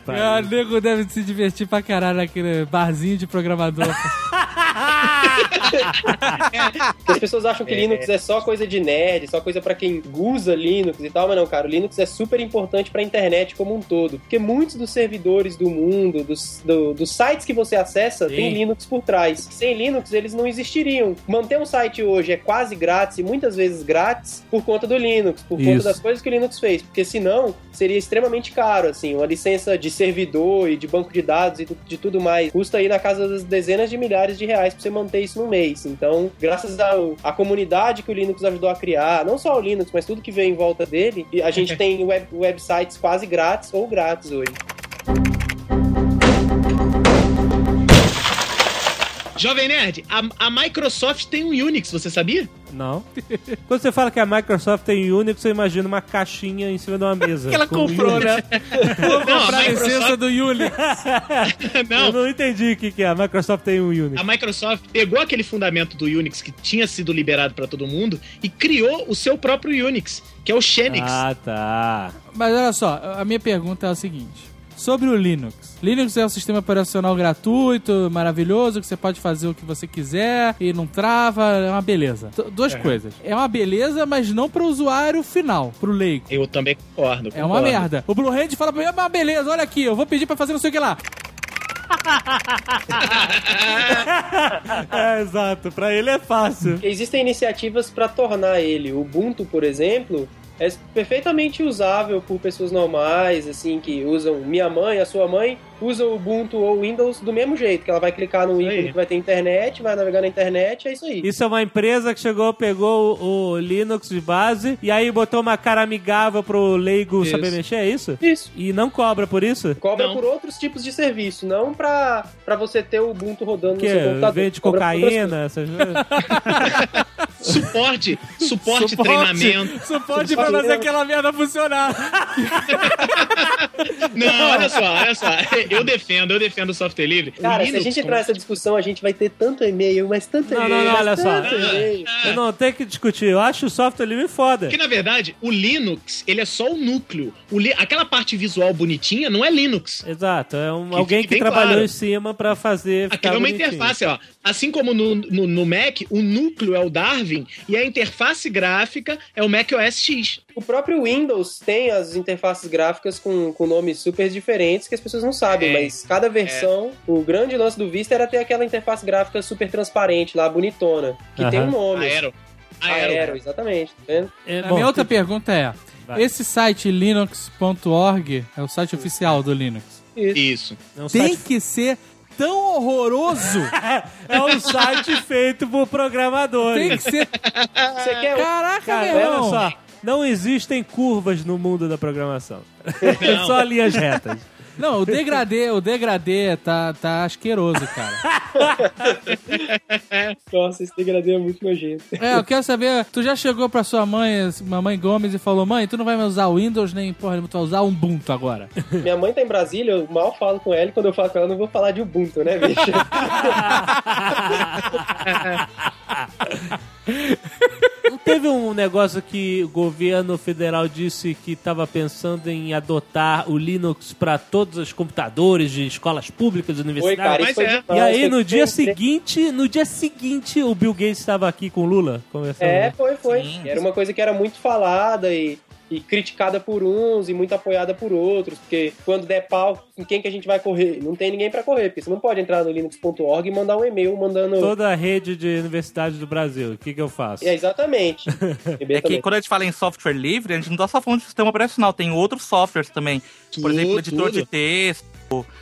[SPEAKER 3] Ah, o nego deve se divertir pra caralho naquele barzinho de programador. *laughs*
[SPEAKER 4] As pessoas acham que Linux é só coisa de nerd, só coisa pra quem usa Linux e tal, mas não, cara. O Linux é super importante pra internet como um todo. Porque muitos dos servidores do mundo, dos, do- dos sites que você acessa,
[SPEAKER 7] Sim.
[SPEAKER 4] tem Linux por trás. Sem Linux, eles não existiriam. Manter um site hoje é quase grátis e muitas vezes grátis por conta do Linux, por
[SPEAKER 7] Isso.
[SPEAKER 4] conta das coisas que o Linux fez. Porque senão, seria extremamente caro, assim. Uma licença de servidor e de banco de dados e de tudo mais custa aí na casa das dezenas de milhares de reais pra você manter isso no mês. Então, graças à comunidade que o Linux ajudou a criar, não só o Linux, mas tudo que vem em volta dele, e a gente *laughs* tem web- websites quase grátis ou grátis hoje.
[SPEAKER 5] Jovem Nerd, a, a Microsoft tem um Unix, você sabia?
[SPEAKER 7] Não. *laughs* Quando você fala que a Microsoft tem Unix, você imagina uma caixinha em cima de uma mesa.
[SPEAKER 3] que ela
[SPEAKER 7] com
[SPEAKER 3] comprou,
[SPEAKER 7] Unix.
[SPEAKER 3] né? *laughs*
[SPEAKER 5] Não,
[SPEAKER 3] Pra
[SPEAKER 5] a
[SPEAKER 3] licença
[SPEAKER 5] Microsoft,
[SPEAKER 3] do Unix. *laughs*
[SPEAKER 7] Eu
[SPEAKER 5] não,
[SPEAKER 7] não entendi o que, que é. A Microsoft tem um Unix.
[SPEAKER 5] a Microsoft pegou aquele fundamento do Unix que tinha sido liberado para todo mundo e criou o seu próprio Unix, que é o Xenix.
[SPEAKER 7] Ah, tá.
[SPEAKER 3] Mas olha só, a minha pergunta é a seguinte. Sobre o Linux. Linux é um sistema operacional gratuito, maravilhoso, que você pode fazer o que você quiser e não trava, é uma beleza. T- Duas coisas. É uma beleza, mas não para o usuário final, pro leigo.
[SPEAKER 5] Eu também concordo.
[SPEAKER 3] É uma
[SPEAKER 5] concordo.
[SPEAKER 3] merda. O Blue Hand fala pra mim, é uma beleza, olha aqui, eu vou pedir pra fazer não sei o que lá. *laughs* *laughs*
[SPEAKER 7] É, exato. Pra ele é fácil.
[SPEAKER 4] Existem iniciativas para tornar ele, o Ubuntu, por exemplo, é perfeitamente usável por pessoas normais, assim, que usam minha mãe, a sua mãe, usa o Ubuntu ou Windows do mesmo jeito, que ela vai clicar no
[SPEAKER 5] Isso aí.
[SPEAKER 4] ícone que vai ter internet, vai navegar na internet, é isso aí.
[SPEAKER 7] Isso é uma empresa que chegou, pegou o, o Linux de base e aí botou uma cara amigável pro leigo
[SPEAKER 5] Isso.
[SPEAKER 7] saber mexer, é isso?
[SPEAKER 4] Isso.
[SPEAKER 7] E não cobra por isso?
[SPEAKER 4] Cobra
[SPEAKER 5] Não.
[SPEAKER 4] por outros tipos de serviço, não pra, pra você ter o Ubuntu rodando
[SPEAKER 7] Que
[SPEAKER 4] no seu computador.
[SPEAKER 7] vende cocaína, essas *laughs* coisas.
[SPEAKER 5] Suporte, suporte, treinamento.
[SPEAKER 3] Suporte pra fazer aquela merda funcionar.
[SPEAKER 5] Não, olha só, olha só. Eu defendo, eu defendo o software livre.
[SPEAKER 4] Cara, se a gente entrar nessa discussão, a gente vai ter tanto e-mail, mas tanto
[SPEAKER 7] Não,
[SPEAKER 4] e-mail.
[SPEAKER 7] não, não, olha só.
[SPEAKER 4] tanto e-mail.
[SPEAKER 7] Eu não tenho que discutir. Eu acho o software livre foda.
[SPEAKER 5] Porque, na verdade, o Linux, ele é só o núcleo. O li- Aquela parte visual bonitinha não é Linux.
[SPEAKER 7] Exato, é um,
[SPEAKER 5] Que
[SPEAKER 7] alguém que trabalhou
[SPEAKER 5] claro.
[SPEAKER 7] em cima pra fazer ficar
[SPEAKER 5] Aquilo é uma
[SPEAKER 7] bonitinho.
[SPEAKER 5] interface, ó. Assim como no, no, no Mac, o núcleo é o Darwin e a interface gráfica é o Mac OS X.
[SPEAKER 4] O próprio Windows tem as interfaces gráficas com, com nomes super diferentes que as pessoas não sabem,
[SPEAKER 5] É.
[SPEAKER 4] mas cada versão, o grande lance do Vista era ter aquela interface gráfica super transparente lá, bonitona, que tem um nome.
[SPEAKER 5] Aero.
[SPEAKER 4] Aero.
[SPEAKER 5] Aero.
[SPEAKER 4] exatamente, tá vendo?
[SPEAKER 7] É,
[SPEAKER 3] A
[SPEAKER 7] bom,
[SPEAKER 3] minha outra pergunta é:
[SPEAKER 7] Vai.
[SPEAKER 3] esse site linux.org é o site oficial do Linux.
[SPEAKER 5] Isso.
[SPEAKER 7] é um
[SPEAKER 3] Tem
[SPEAKER 7] site,
[SPEAKER 3] que ser tão horroroso. *laughs*
[SPEAKER 7] é um site feito por programadores.
[SPEAKER 3] Tem que ser.
[SPEAKER 4] Você quer
[SPEAKER 3] Caraca,
[SPEAKER 7] Cara,
[SPEAKER 3] meu
[SPEAKER 7] olha
[SPEAKER 3] irmão.
[SPEAKER 7] só. Não existem curvas no mundo da programação.
[SPEAKER 5] Não. *laughs*
[SPEAKER 7] Só linhas retas.
[SPEAKER 3] Não, o degradê, o degradê tá, tá asqueroso, cara. *laughs*
[SPEAKER 4] Nossa, esse degradê é muito nojento.
[SPEAKER 3] É, eu quero saber, tu já chegou pra sua mãe, mamãe Gomes, e falou, mãe, tu não vai mais usar o Windows, nem, porra, tu vai usar o Ubuntu agora. *laughs*
[SPEAKER 4] Minha mãe tá em Brasília, eu mal falo com ela e quando eu falo com ela, eu não vou falar de Ubuntu, né, bicho?
[SPEAKER 7] Não teve um negócio que o governo federal disse que estava pensando em adotar o Linux para todos os computadores de escolas públicas e
[SPEAKER 4] Foi,
[SPEAKER 7] universidades?
[SPEAKER 4] cara,
[SPEAKER 5] é.
[SPEAKER 7] E aí, no dia seguinte, no dia seguinte, o Bill Gates estava aqui com o Lula, conversando.
[SPEAKER 4] É, foi, foi.
[SPEAKER 6] Sim.
[SPEAKER 4] Era uma coisa que era muito falada e, e criticada por uns e muito apoiada por outros, porque quando der pau, em quem que a gente vai correr? Não tem ninguém pra correr, porque você não pode entrar no linux.org e mandar um e-mail mandando...
[SPEAKER 7] Toda a rede de universidades do Brasil. O que, que eu faço?
[SPEAKER 4] É, exatamente. *laughs*
[SPEAKER 6] É que quando a gente fala em software livre, a gente não tá só falando de sistema operacional, tem outros softwares também. Por exemplo, editor
[SPEAKER 5] tudo.
[SPEAKER 6] de texto.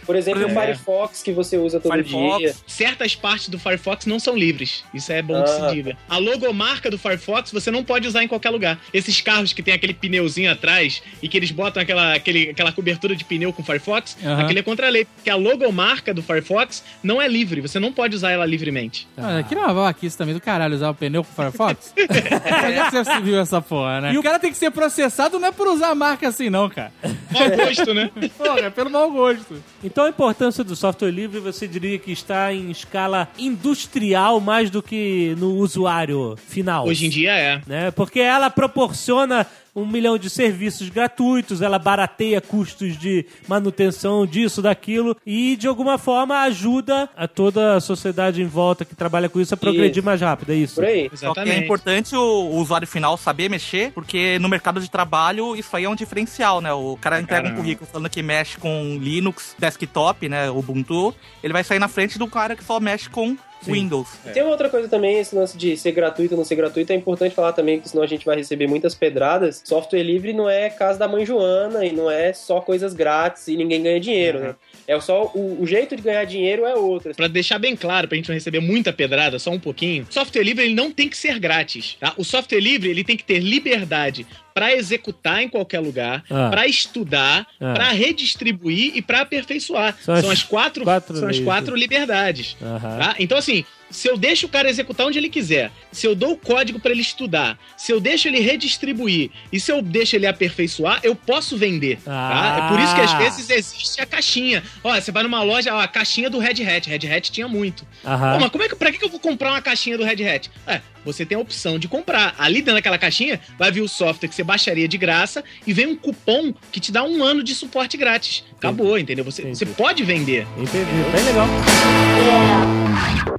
[SPEAKER 4] Por exemplo,
[SPEAKER 6] Por
[SPEAKER 4] o Firefox que você usa todo
[SPEAKER 6] Firefox.
[SPEAKER 4] dia.
[SPEAKER 5] Certas partes do Firefox não são livres. Isso é bom que
[SPEAKER 4] Ah.
[SPEAKER 5] se diga. A logomarca do Firefox você não pode usar em qualquer lugar. Esses carros que tem aquele pneuzinho atrás e que eles botam aquela, aquele, aquela cobertura de pneu com Firefox,
[SPEAKER 3] Aham.
[SPEAKER 5] aquele é contra a lei. Porque a logomarca do Firefox não é livre. Você não pode usar ela livremente.
[SPEAKER 3] Aqui não é uma babaquice também do caralho usar o pneu com Firefox. *laughs* Onde é que você viu essa porra, né? E o cara tem que ser processado não é por usar a marca assim, não, cara.
[SPEAKER 5] Mau gosto, né?
[SPEAKER 3] Porra, é pelo mau gosto.
[SPEAKER 7] Então a importância do software livre você diria que está em escala industrial mais do que no usuário final.
[SPEAKER 5] Hoje em dia é.
[SPEAKER 7] né? Porque ela proporciona um milhão de serviços gratuitos, ela barateia custos de manutenção disso, daquilo, e de alguma forma ajuda a toda a sociedade em volta que trabalha com isso a progredir
[SPEAKER 4] Isso.
[SPEAKER 7] mais rápido, é isso?
[SPEAKER 4] Por aí.
[SPEAKER 6] Só que é
[SPEAKER 5] Exatamente.
[SPEAKER 6] importante o, o usuário final saber mexer, porque no mercado de trabalho isso aí é um diferencial, né? O cara entrega um
[SPEAKER 5] Caramba.
[SPEAKER 6] currículo falando que mexe com Linux, desktop, né? Ubuntu, ele vai sair na frente do cara que só mexe com Windows.
[SPEAKER 4] Tem uma outra coisa também, esse lance de ser gratuito ou não ser gratuito, é importante falar também, porque senão a gente vai receber muitas pedradas. Software livre não é casa da mãe Joana e não é só coisas grátis e ninguém ganha dinheiro, né? É só o, o jeito de ganhar dinheiro é outro.
[SPEAKER 5] Pra deixar bem claro, pra gente não receber muita pedrada, só um pouquinho, software livre ele não tem que ser grátis, tá? O software livre ele tem que ter liberdade pra executar em qualquer lugar,
[SPEAKER 7] Ah.
[SPEAKER 5] pra estudar,
[SPEAKER 7] Ah.
[SPEAKER 5] pra redistribuir e pra aperfeiçoar.
[SPEAKER 7] São
[SPEAKER 5] São,
[SPEAKER 7] as
[SPEAKER 5] as quatro,
[SPEAKER 7] quatro
[SPEAKER 5] são as quatro liberdades. Tá? Então, assim, Se eu deixo o cara executar onde ele quiser, se eu dou o código para ele estudar, se eu deixo ele redistribuir e se eu deixo ele aperfeiçoar, eu posso vender. tá? É por isso que às
[SPEAKER 7] Ah.
[SPEAKER 5] vezes existe a caixinha. Ó, você vai numa loja, ó, a caixinha do Red Hat. Red Hat tinha muito.
[SPEAKER 7] Aham.
[SPEAKER 5] Pô, mas como é que, pra que eu vou comprar uma caixinha do Red Hat? É, você tem a opção de comprar. Ali dentro daquela caixinha vai vir o software que você baixaria de graça e vem um cupom que te dá um ano de suporte grátis. Acabou, entendeu? Você, você
[SPEAKER 7] Entendi.
[SPEAKER 5] pode vender.
[SPEAKER 7] Entendi. Bem legal.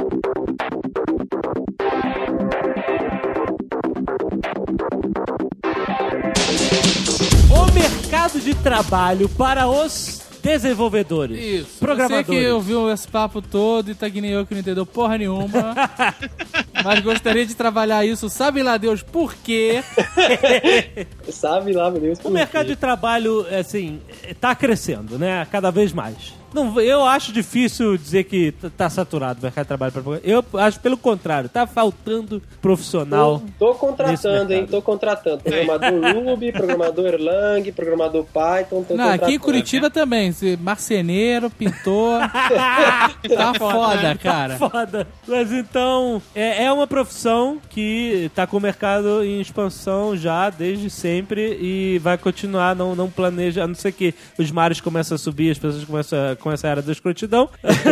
[SPEAKER 7] O mercado de trabalho para os desenvolvedores.
[SPEAKER 3] Isso. Você
[SPEAKER 7] Programadores.
[SPEAKER 3] que ouviu esse papo todo e tá que nem eu que não entendeu porra nenhuma. *laughs* mas gostaria de trabalhar isso, sabe lá Deus por quê? *laughs*
[SPEAKER 4] Sabe lá, Deus.
[SPEAKER 7] O mercado de trabalho, assim, tá crescendo, né? Cada vez mais. Não, eu acho difícil dizer que tá saturado o mercado de trabalho. pra- Eu acho pelo contrário, tá faltando profissional.
[SPEAKER 4] Tô, tô contratando, hein? Tô contratando. Programador *laughs* Ruby, programador Erlang, programador Python. Tô
[SPEAKER 3] Não, aqui em. Curitiba também. se- Marceneiro, pintor. *laughs* tá foda, cara.
[SPEAKER 7] Foda. Mas então, é, é uma profissão que tá com o mercado em expansão já desde sempre e vai continuar, não, não planeja, a não ser que os mares começam a subir, as pessoas começam a, com essa era da escrotidão,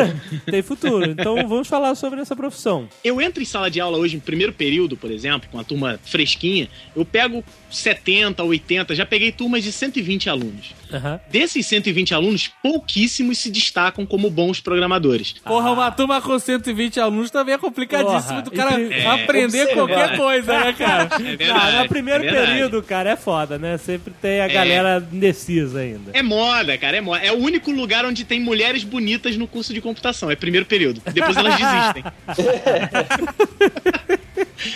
[SPEAKER 7] *laughs* tem futuro. Então vamos falar sobre essa profissão.
[SPEAKER 5] Eu entro em sala de aula hoje, em primeiro período, por exemplo, com a turma fresquinha, eu pego 70, 80, já peguei turmas de 120 alunos.
[SPEAKER 7] Aham.
[SPEAKER 5] Desses 120 alunos, pouquíssimos se destacam como bons programadores.
[SPEAKER 3] Porra, uma turma com 120 alunos também é complicadíssimo
[SPEAKER 7] Porra,
[SPEAKER 3] do cara
[SPEAKER 7] e-
[SPEAKER 3] aprender
[SPEAKER 4] observar.
[SPEAKER 3] qualquer coisa, né, cara? *laughs*
[SPEAKER 5] É
[SPEAKER 7] Ah, no primeiro
[SPEAKER 5] é verdade.
[SPEAKER 7] período, cara, é foda, né? Sempre tem a galera indecisa ainda.
[SPEAKER 5] É moda, cara, é moda. É o único lugar onde tem mulheres bonitas no curso de computação. É primeiro período. Depois elas desistem. *laughs*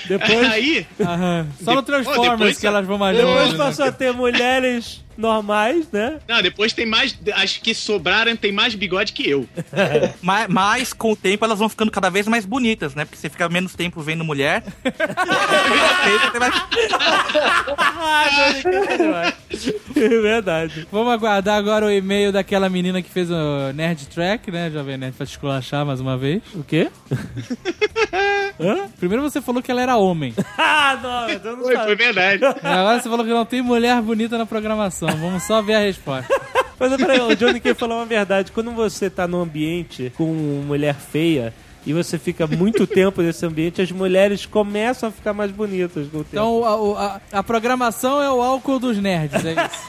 [SPEAKER 7] Depois,
[SPEAKER 5] Aí,
[SPEAKER 3] Aham. Só no Transformers
[SPEAKER 5] depois-
[SPEAKER 3] que elas vão mais
[SPEAKER 7] depois
[SPEAKER 3] longe. né?
[SPEAKER 7] passou a ter mulheres normais, né?
[SPEAKER 5] não, depois tem mais. As que sobraram tem mais bigode que eu. *laughs*
[SPEAKER 6] Mas, mas com o tempo elas vão ficando cada vez mais bonitas, né? Porque você fica menos tempo vendo mulher. *laughs*
[SPEAKER 7] É verdade.
[SPEAKER 3] Vamos aguardar agora o e-mail daquela menina que fez o Nerd Track, né, Jovem Nerd, pra te esculachar mais uma vez.
[SPEAKER 7] O quê? *laughs* Hã?
[SPEAKER 3] Primeiro você falou que ela era homem.
[SPEAKER 7] Ah, não, eu não
[SPEAKER 5] Foi,
[SPEAKER 7] sabia.
[SPEAKER 5] foi verdade.
[SPEAKER 3] Agora você falou que não tem mulher bonita na programação. Vamos só ver a resposta. *laughs*
[SPEAKER 7] Mas peraí, o Johnny Kay falou uma verdade. Quando você tá num ambiente com mulher feia e você fica muito tempo nesse ambiente, as mulheres começam a ficar mais bonitas com o tempo.
[SPEAKER 3] Então a, a- a programação é o álcool dos nerds, é isso.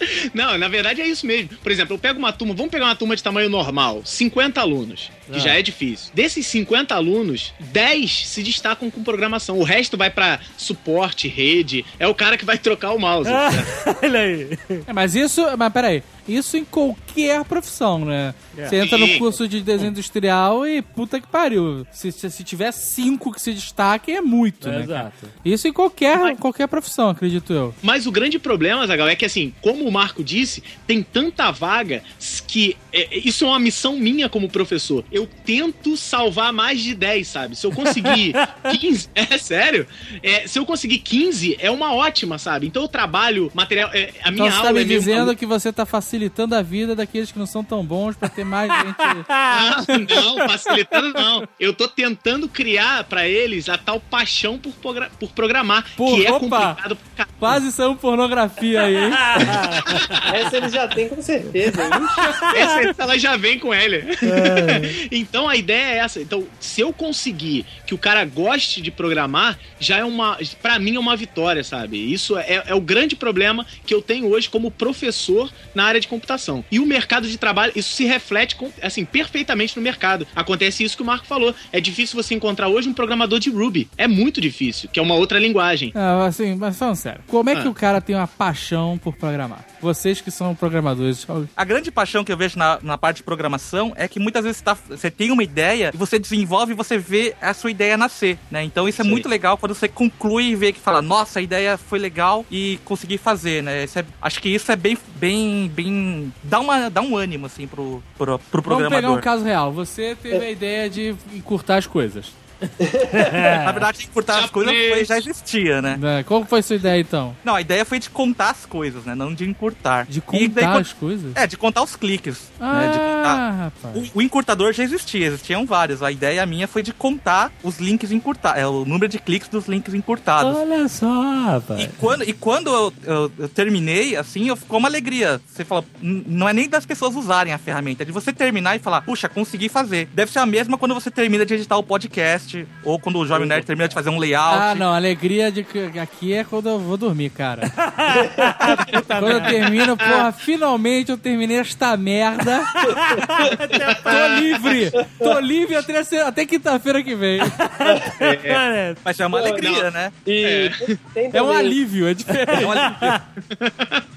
[SPEAKER 3] *laughs*
[SPEAKER 5] Não, na verdade é isso mesmo. Por exemplo, eu pego uma turma, vamos pegar uma turma de tamanho normal, 50 alunos, que
[SPEAKER 7] Ah.
[SPEAKER 5] já é difícil. Desses 50 alunos, 10 se destacam com programação. O resto vai pra suporte, rede, é o cara que vai trocar o mouse.
[SPEAKER 7] Ah, *laughs* Olha aí.
[SPEAKER 3] É, mas isso, mas peraí, isso em qualquer profissão, né? Você entra no curso de desenho industrial e puta que pariu. Se, se, se tiver cinco que se destaquem, é muito, né? cara?
[SPEAKER 7] Exato.
[SPEAKER 3] Isso em qualquer, qualquer profissão, acredito eu.
[SPEAKER 5] Mas o grande problema, Zagal, é que assim, como o Marco disse, tem tanta vaga que é, isso é uma missão minha como professor. Eu tento salvar mais de 10, sabe? Se eu conseguir *laughs* 15, *laughs* é sério, é, se eu conseguir 15, é uma ótima, sabe? Então eu trabalho material, é, a minha
[SPEAKER 3] Então você
[SPEAKER 5] aula
[SPEAKER 3] tá me
[SPEAKER 5] é
[SPEAKER 3] dizendo
[SPEAKER 5] maluca.
[SPEAKER 3] que você tá facilitando a vida daqueles que não são tão bons pra ter mais *laughs* gente.
[SPEAKER 5] Ah, não, facilitando não. Eu tô tentando criar pra eles a tal paixão por, progra- por programar,
[SPEAKER 3] Pô,
[SPEAKER 5] que é
[SPEAKER 3] opa!
[SPEAKER 5] complicado pra.
[SPEAKER 3] Quase saiu pornografia aí, hein?
[SPEAKER 4] Essa eles já têm com certeza, hein?
[SPEAKER 5] Essa ela já vem com ele. Então a ideia é essa. Então, se eu conseguir que o cara goste de programar, já é uma. Pra mim é uma vitória, sabe? Isso é, é o grande problema que eu tenho hoje como professor na área de computação. E o mercado de trabalho, isso se reflete assim, perfeitamente no mercado. Acontece isso que o Marco falou. É difícil você encontrar hoje um programador de Ruby. É muito difícil, que é uma outra linguagem.
[SPEAKER 3] Ah, assim, mas falando sério, como é que
[SPEAKER 5] Ah.
[SPEAKER 3] o cara tem uma paixão por programar? Vocês que são programadores,
[SPEAKER 6] A grande paixão que eu vejo na, na parte de programação é que muitas vezes tá- você tem uma ideia e você desenvolve e você vê a sua ideia nascer, né? Então isso é
[SPEAKER 5] Sim.
[SPEAKER 6] muito legal quando você conclui e vê que fala, nossa, a ideia foi legal e consegui fazer, né? Isso é- acho que isso é bem, bem, bem... Dá, uma, dá um ânimo, assim, pro, pro, pro
[SPEAKER 3] Vamos pegar um
[SPEAKER 6] programador.
[SPEAKER 3] caso real. Você teve a ideia de encurtar as coisas. *laughs*
[SPEAKER 6] Na verdade, encurtar as coisas foi- já existia, né?
[SPEAKER 3] É, Qual foi a sua ideia, então?
[SPEAKER 6] Não, a ideia foi de contar as coisas, né? Não de encurtar.
[SPEAKER 3] De
[SPEAKER 6] daí,
[SPEAKER 3] contar
[SPEAKER 6] quando-
[SPEAKER 3] as coisas?
[SPEAKER 6] É, de contar os cliques. né? De contar.
[SPEAKER 3] Ah, rapaz.
[SPEAKER 6] O, o encurtador já existia, existiam vários. A ideia minha foi de contar os links encurtados, é o número de cliques dos links encurtados.
[SPEAKER 7] Olha só, rapaz.
[SPEAKER 6] E quando, e quando eu, eu- eu terminei, assim, eu ficou uma alegria. Você fala, "N- não é nem das pessoas usarem a ferramenta, é de você terminar e falar, puxa, consegui fazer. Deve ser a mesma quando você termina de editar o podcast, ou quando o Jovem Nerd termina de fazer um layout.
[SPEAKER 3] Ah, não, a alegria de que aqui é quando eu vou dormir, cara. *laughs* quando eu termino, porra, finalmente eu terminei esta merda. Tô livre! Tô livre até, até quinta-feira que vem.
[SPEAKER 7] Cara,
[SPEAKER 6] Mas é uma
[SPEAKER 4] Não,
[SPEAKER 6] alegria, né?
[SPEAKER 4] E tem
[SPEAKER 3] É um alívio, é diferente.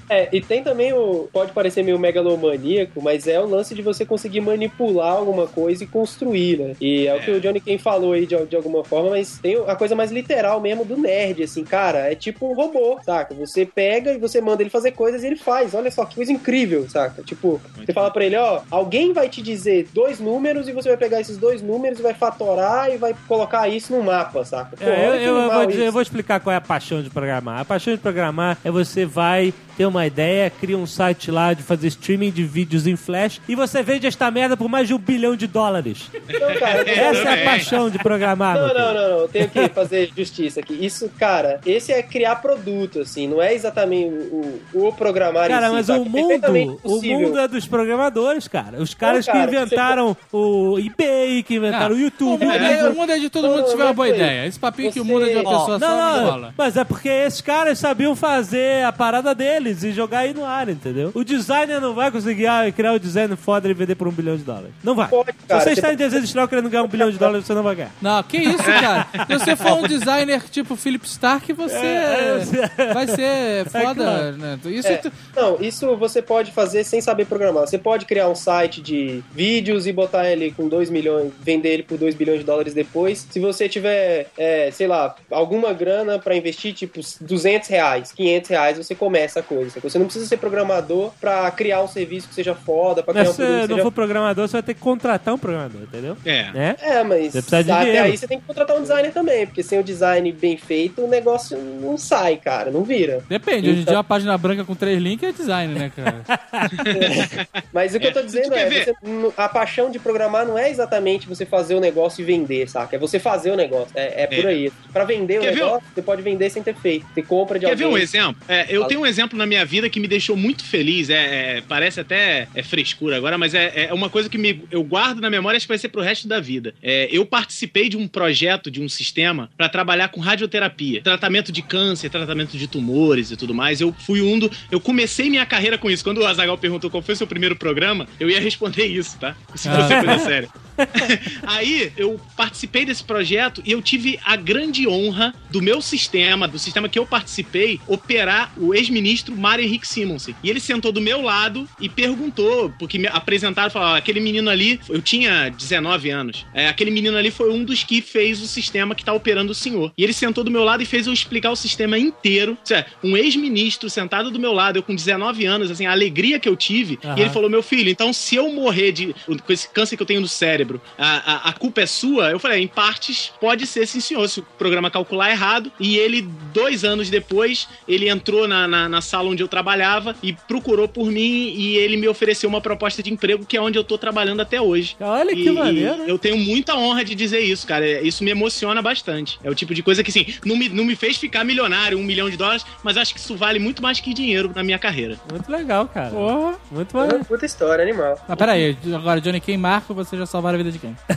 [SPEAKER 4] É, e tem também o. Pode parecer meio megalomaníaco, mas é o lance de você conseguir manipular alguma coisa e construir, né? E é, o que o Johnny Ken falou aí de, de alguma forma, mas tem a coisa mais literal mesmo do nerd, assim, cara. É tipo um robô, saca? Você pega e você manda ele fazer coisas e ele faz. Olha só que coisa incrível, saca? Tipo, você fala pra ele, ó, alguém vai te dizer dois números e você vai pegar esses dois números e vai fatorar e vai colocar isso no mapa, saca? Pô,
[SPEAKER 7] É, eu, eu- vou, eu vou explicar qual é a paixão de programar. A paixão de programar é você vai ter uma ideia, cria um site lá de fazer streaming de vídeos em flash e você vende esta merda por mais de um bilhão de dólares.
[SPEAKER 4] Então, cara, *laughs*
[SPEAKER 7] Essa é a paixão de programar.
[SPEAKER 4] Não, não, não, não, eu tenho que *laughs* fazer justiça aqui. Isso, cara, esse é criar produto, assim, não é exatamente o, o, o programar
[SPEAKER 7] Cara,
[SPEAKER 4] em si,
[SPEAKER 7] mas
[SPEAKER 4] saca?
[SPEAKER 7] o
[SPEAKER 4] É
[SPEAKER 7] mundo, o mundo é dos programadores, cara. Os caras
[SPEAKER 4] cara,
[SPEAKER 7] que inventaram o eBay, que inventaram o
[SPEAKER 3] O
[SPEAKER 7] YouTube.
[SPEAKER 3] mundo,
[SPEAKER 7] o
[SPEAKER 3] é, o mundo é de todo mundo
[SPEAKER 4] Não,
[SPEAKER 3] que tiver uma
[SPEAKER 4] não
[SPEAKER 3] boa
[SPEAKER 4] é
[SPEAKER 3] ideia. Esse papinho que o
[SPEAKER 4] Você-
[SPEAKER 3] mundo é de uma pessoa só não
[SPEAKER 7] Não, não,
[SPEAKER 3] rola.
[SPEAKER 7] mas é porque esses caras sabiam fazer a parada deles e jogar aí no ar, entendeu? O designer não vai conseguir ah, criar o design foda e vender por um bilhão de dólares. Não vai.
[SPEAKER 4] Pode, cara,
[SPEAKER 7] Se você está em desejo industrial querendo ganhar um bilhão de dólares, você não vai ganhar.
[SPEAKER 3] Não, que isso, cara. Se você for um *laughs* designer tipo Philip Stark, você
[SPEAKER 7] É, *laughs*
[SPEAKER 3] vai ser *laughs* foda,
[SPEAKER 7] claro.
[SPEAKER 3] né? Isso
[SPEAKER 4] É,
[SPEAKER 3] tu-
[SPEAKER 4] não, isso você pode fazer sem saber programar. Você pode criar um site de vídeos e botar ele com 2 milhões, vender ele por 2 bilhões de dólares depois. Se você tiver, é, sei lá, alguma grana pra investir, tipo 200 reais, 500 reais, você começa a coisa. Você não precisa ser programador pra criar um serviço que seja foda, pra criar
[SPEAKER 7] Mas
[SPEAKER 4] um
[SPEAKER 7] se você não
[SPEAKER 4] seja
[SPEAKER 7] for programador, você vai ter que contratar um programador, entendeu?
[SPEAKER 5] É.
[SPEAKER 7] Né?
[SPEAKER 4] É, mas
[SPEAKER 7] Você precisa de
[SPEAKER 4] até
[SPEAKER 7] dinheiro.
[SPEAKER 4] aí você tem que contratar um designer também, porque sem o design bem feito, o negócio não sai, cara, não vira.
[SPEAKER 3] Depende, hoje em
[SPEAKER 4] Então-
[SPEAKER 3] dia uma página branca com três links é design, né, cara? *laughs*
[SPEAKER 4] Mas o que
[SPEAKER 5] É,
[SPEAKER 4] eu tô dizendo
[SPEAKER 5] tu quer
[SPEAKER 4] é,
[SPEAKER 5] ver?
[SPEAKER 4] você- a paixão de programar não é exatamente você fazer o negócio e vender, saca? É você fazer o negócio. É, é por
[SPEAKER 5] É.
[SPEAKER 4] aí. Pra vender
[SPEAKER 5] Quer
[SPEAKER 4] o
[SPEAKER 5] ver
[SPEAKER 4] negócio, você pode vender sem ter feito. Você compra de
[SPEAKER 5] Quer ver
[SPEAKER 4] alguém.
[SPEAKER 5] um exemplo? É, eu tenho um exemplo na minha vida que me deixou muito feliz. É, é, parece até é frescura agora, mas é, é uma coisa que me, eu guardo na memória acho que vai ser pro resto da vida. É, eu participei de um projeto, de um sistema, para trabalhar com radioterapia, tratamento de câncer, tratamento de tumores e tudo mais. Eu fui um do. Eu comecei minha carreira com isso. Quando o Azagal perguntou qual foi o seu primeiro programa, eu ia responder isso, tá? Se fosse
[SPEAKER 3] Ah.
[SPEAKER 5] coisa séria. *laughs* Aí eu participei desse projeto e eu tive a grande honra do meu sistema, do sistema que eu participei, operar o ex-ministro Mário Henrique Simonsen. E ele sentou do meu lado e perguntou, porque me apresentaram, falaram, "Ó, aquele menino ali, eu tinha 19 anos, é, aquele menino ali foi um dos que fez o sistema que tá operando o senhor. E ele sentou do meu lado e fez eu explicar o sistema inteiro. Seja, um ex-ministro sentado do meu lado, eu com 19 anos, assim, a alegria que eu tive.
[SPEAKER 7] Aham.
[SPEAKER 5] E ele falou, meu filho, então se eu morrer de, com esse câncer que eu tenho no cérebro, a, a, a culpa é sua? Eu falei, em partes, pode ser sim, senhor, se o programa calcular errado. E ele, dois anos depois, ele entrou na, na, na sala onde eu trabalhava e procurou por mim e ele me ofereceu uma proposta de emprego que é onde eu tô trabalhando até hoje.
[SPEAKER 7] Olha que
[SPEAKER 5] E
[SPEAKER 7] maneiro. hein?
[SPEAKER 5] Eu tenho muita honra de dizer isso, cara. É, Isso me emociona bastante. É o tipo de coisa que, assim, não me, não me fez ficar milionário, um milhão de dólares, mas acho que isso vale muito mais que dinheiro na minha carreira.
[SPEAKER 7] Muito legal, cara.
[SPEAKER 3] Porra.
[SPEAKER 7] Muito
[SPEAKER 4] É uma
[SPEAKER 7] maneiro.
[SPEAKER 4] puta história, animal.
[SPEAKER 3] Ah, peraí, agora Johnny Ken Marco, você já salvaram a vida de quem? *laughs*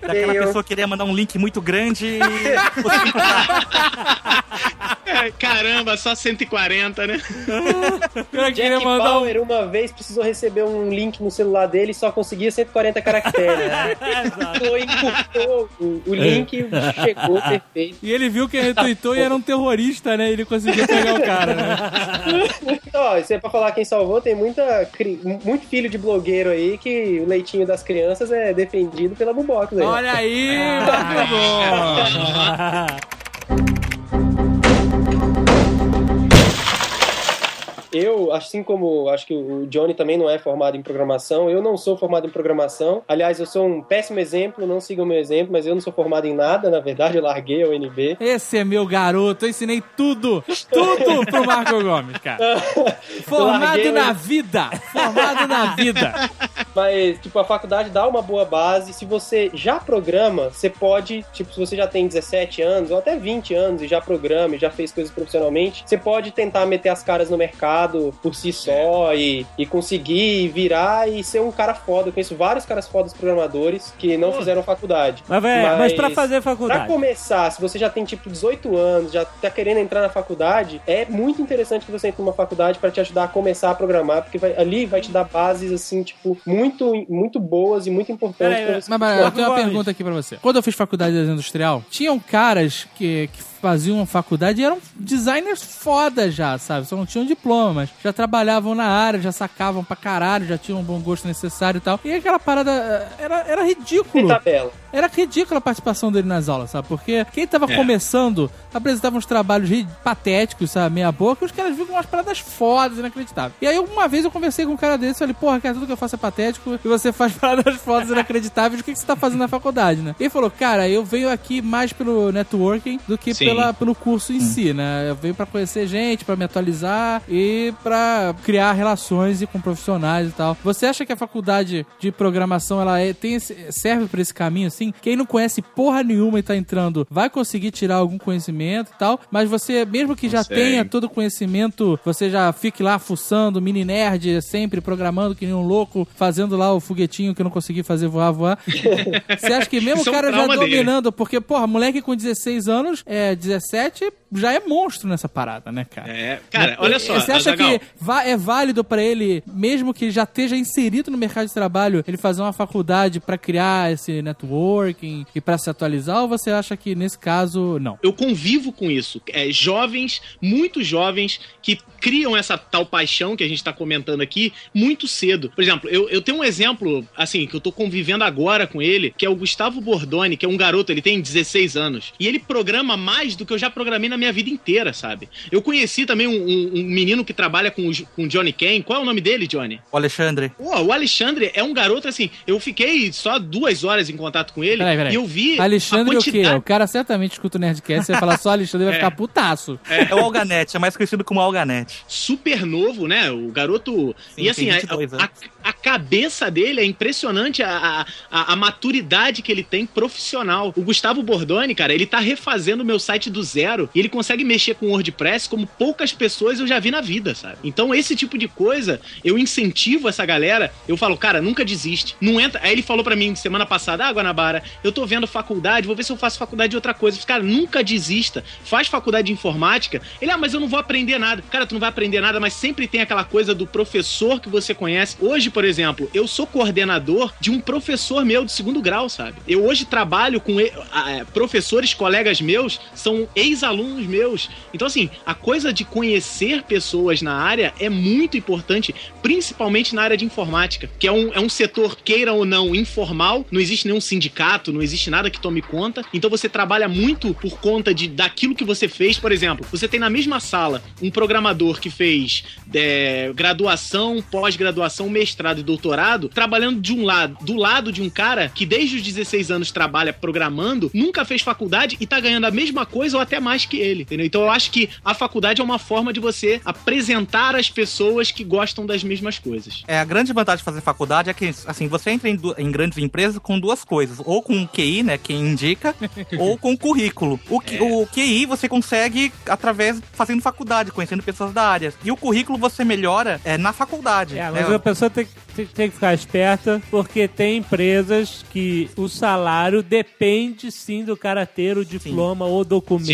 [SPEAKER 6] Daquela
[SPEAKER 4] Eu-
[SPEAKER 6] pessoa queria mandar um link muito grande e... *laughs*
[SPEAKER 5] É, caramba, só 140, né? *laughs*
[SPEAKER 3] Eu
[SPEAKER 4] Jack
[SPEAKER 3] mandar um...
[SPEAKER 4] Bauer uma vez precisou receber um link no celular dele e só conseguia 140 caracteres. *laughs* Foi, encurtou o, o link o bicho chegou perfeito.
[SPEAKER 3] E ele viu que retweetou e era um terrorista, né? Ele conseguiu pegar o cara, né?
[SPEAKER 4] Então, *laughs* ó, isso é pra falar quem salvou, tem muita, cri- muito filho de blogueiro aí que o leitinho das crianças é defendido pela Bubox aí.
[SPEAKER 3] Olha aí, muito bom.
[SPEAKER 4] Eu, assim como acho que o Johnny também não é formado em programação, eu não sou formado em programação. Aliás, eu sou um péssimo exemplo, não sigam o meu exemplo, mas eu não sou formado em nada, na verdade, eu larguei a UNB.
[SPEAKER 3] Esse é meu garoto, eu ensinei tudo, tudo pro Marco Gomes, cara. *laughs* Formado na vida, formado na vida. *laughs*
[SPEAKER 4] Mas, tipo, a faculdade dá uma boa base. Se você já programa, você pode, tipo, se você já tem 17 anos ou até 20 anos e já programa e já fez coisas profissionalmente, você pode tentar meter as caras no mercado por si só e, e conseguir virar e ser um cara foda. Eu conheço vários caras fodas programadores que não fizeram faculdade.
[SPEAKER 7] Mas, velho, mas pra fazer faculdade.
[SPEAKER 4] Pra começar, se você já tem tipo 18 anos, já tá querendo entrar na faculdade, é muito interessante que você entre numa faculdade pra te ajudar a começar a programar, porque vai- ali vai te dar bases assim, tipo, muito, muito boas e muito importantes
[SPEAKER 7] Peraí,
[SPEAKER 4] pra você.
[SPEAKER 3] Mas, mas eu tenho uma pergunta aqui pra você. Quando eu fiz faculdade de desenho industrial, tinham caras que, que faziam faculdade e eram designers foda já, sabe? Só não tinham diploma, mas já trabalhavam na área, já sacavam pra caralho, já tinham um bom gosto necessário e tal. E aquela parada eh, era, era ridículo.
[SPEAKER 4] tabela.
[SPEAKER 3] Era ridícula a participação dele nas aulas, sabe? Porque quem tava começando apresentava uns trabalhos patéticos, sabe? Meia boca, e os caras viram umas paradas fodas, inacreditáveis. E aí, uma vez eu conversei com um cara desse e falei, porra, cara, tudo que eu faço é patético e você faz *laughs* paradas fodas inacreditáveis, o que, que você tá fazendo na faculdade, né? Ele falou, cara, eu venho aqui mais pelo networking do que
[SPEAKER 5] Sim.
[SPEAKER 3] pela, pelo curso em si, né? Eu venho pra conhecer gente, pra me atualizar e pra criar relações e com profissionais e tal. Você acha que a faculdade de programação ela é- tem esse- serve pra esse caminho assim? Quem não conhece porra nenhuma e tá entrando vai conseguir tirar algum conhecimento e tal, mas você mesmo que já tenha todo o conhecimento, você já fique lá fuçando, mini nerd, sempre programando que nem um louco, fazendo lá o foguetinho que eu não consegui fazer voar, voar. *laughs* Você acha que mesmo o
[SPEAKER 5] é um
[SPEAKER 3] cara já
[SPEAKER 5] dele.
[SPEAKER 3] dominando, porque, porra, moleque com 16 anos, é 17, já é monstro nessa parada, né, cara?
[SPEAKER 5] É, cara, olha só.
[SPEAKER 3] Você acha
[SPEAKER 5] Azaghal,
[SPEAKER 3] que é válido pra ele, mesmo que já esteja inserido no mercado de trabalho, ele fazer uma faculdade pra criar esse networking e pra se atualizar? Ou você acha que nesse caso, não?
[SPEAKER 5] eu convivo com isso. É, jovens, muito jovens, que criam essa tal paixão que a gente tá comentando aqui muito cedo. Por exemplo, eu, eu tenho um exemplo, assim, que eu tô convivendo agora com ele, que é o Gustavo Bordoni, que é um garoto, ele tem 16 anos. E ele programa mais do que eu já programei na minha vida inteira, sabe? Eu conheci também um, um- um menino que trabalha com o com Johnny Ken. Qual é o nome dele, Johnny?
[SPEAKER 6] O Alexandre.
[SPEAKER 5] Pô, o Alexandre é um garoto assim. Eu fiquei só duas horas em contato com ele
[SPEAKER 3] Peraí, peraí.
[SPEAKER 5] e eu vi.
[SPEAKER 3] Alexandre
[SPEAKER 5] a
[SPEAKER 3] o quê?
[SPEAKER 5] quantidade...
[SPEAKER 3] O cara certamente escuta o Nerdcast, você vai falar só Alexandre e vai
[SPEAKER 5] É.
[SPEAKER 3] ficar putaço.
[SPEAKER 6] É o Alganete, é mais conhecido como Alganete.
[SPEAKER 5] super novo, né? O garoto.
[SPEAKER 6] Sim,
[SPEAKER 5] e assim, a,
[SPEAKER 6] 22
[SPEAKER 5] a, a cabeça dele é impressionante a, a, a maturidade que ele tem profissional. O Gustavo Bordoni, cara, ele tá refazendo o meu site do zero e ele consegue mexer com WordPress como poucas pessoas eu já vi na vida, sabe? Então, esse tipo de coisa, eu incentivo essa galera. Eu falo, cara, nunca desiste. Não entra. Aí ele falou pra mim semana passada, ah, Guanabara, eu tô vendo faculdade, vou ver se eu faço faculdade de outra coisa. Cara, nunca desista. Faz faculdade de informática. Ele, ah, mas eu não vou aprender nada. Cara, tu não vai aprender nada, mas sempre tem aquela coisa do professor que você conhece. Hoje, por exemplo, eu sou coordenador de um professor meu de segundo grau, sabe? Eu hoje trabalho com e- ah, é, professores, colegas meus, são ex-alunos meus. Então, assim, a coisa de conhecer pessoas na área é muito importante, principalmente na área de informática, que é um, é um setor, queira ou não, informal, não existe nenhum sindicato, não existe nada que tome conta. Então você trabalha muito por conta de daquilo que você fez. Por exemplo, você tem na mesma sala um programador que fez é, graduação, pós-graduação, mestrado e doutorado, trabalhando de um lado, do lado de um cara que desde os 16 anos trabalha programando, nunca fez faculdade e tá ganhando a mesma coisa ou até mais que ele, entendeu? Então eu acho que a faculdade é uma forma de você apresentar as pessoas que gostam das mesmas coisas.
[SPEAKER 6] É, a grande vantagem de fazer faculdade é que, assim, você entra em, em grandes empresas com duas coisas. Ou com o QI, né, quem indica, *laughs* ou com o currículo. O, Q- o QI você consegue através, fazendo faculdade, conhecendo pessoas da área. E o currículo você melhora é, na faculdade.
[SPEAKER 7] É,
[SPEAKER 6] né?
[SPEAKER 7] mas a pessoa tem, tem- tem que ficar esperta, porque tem empresas que o salário depende sim do cara ter o diploma ou documento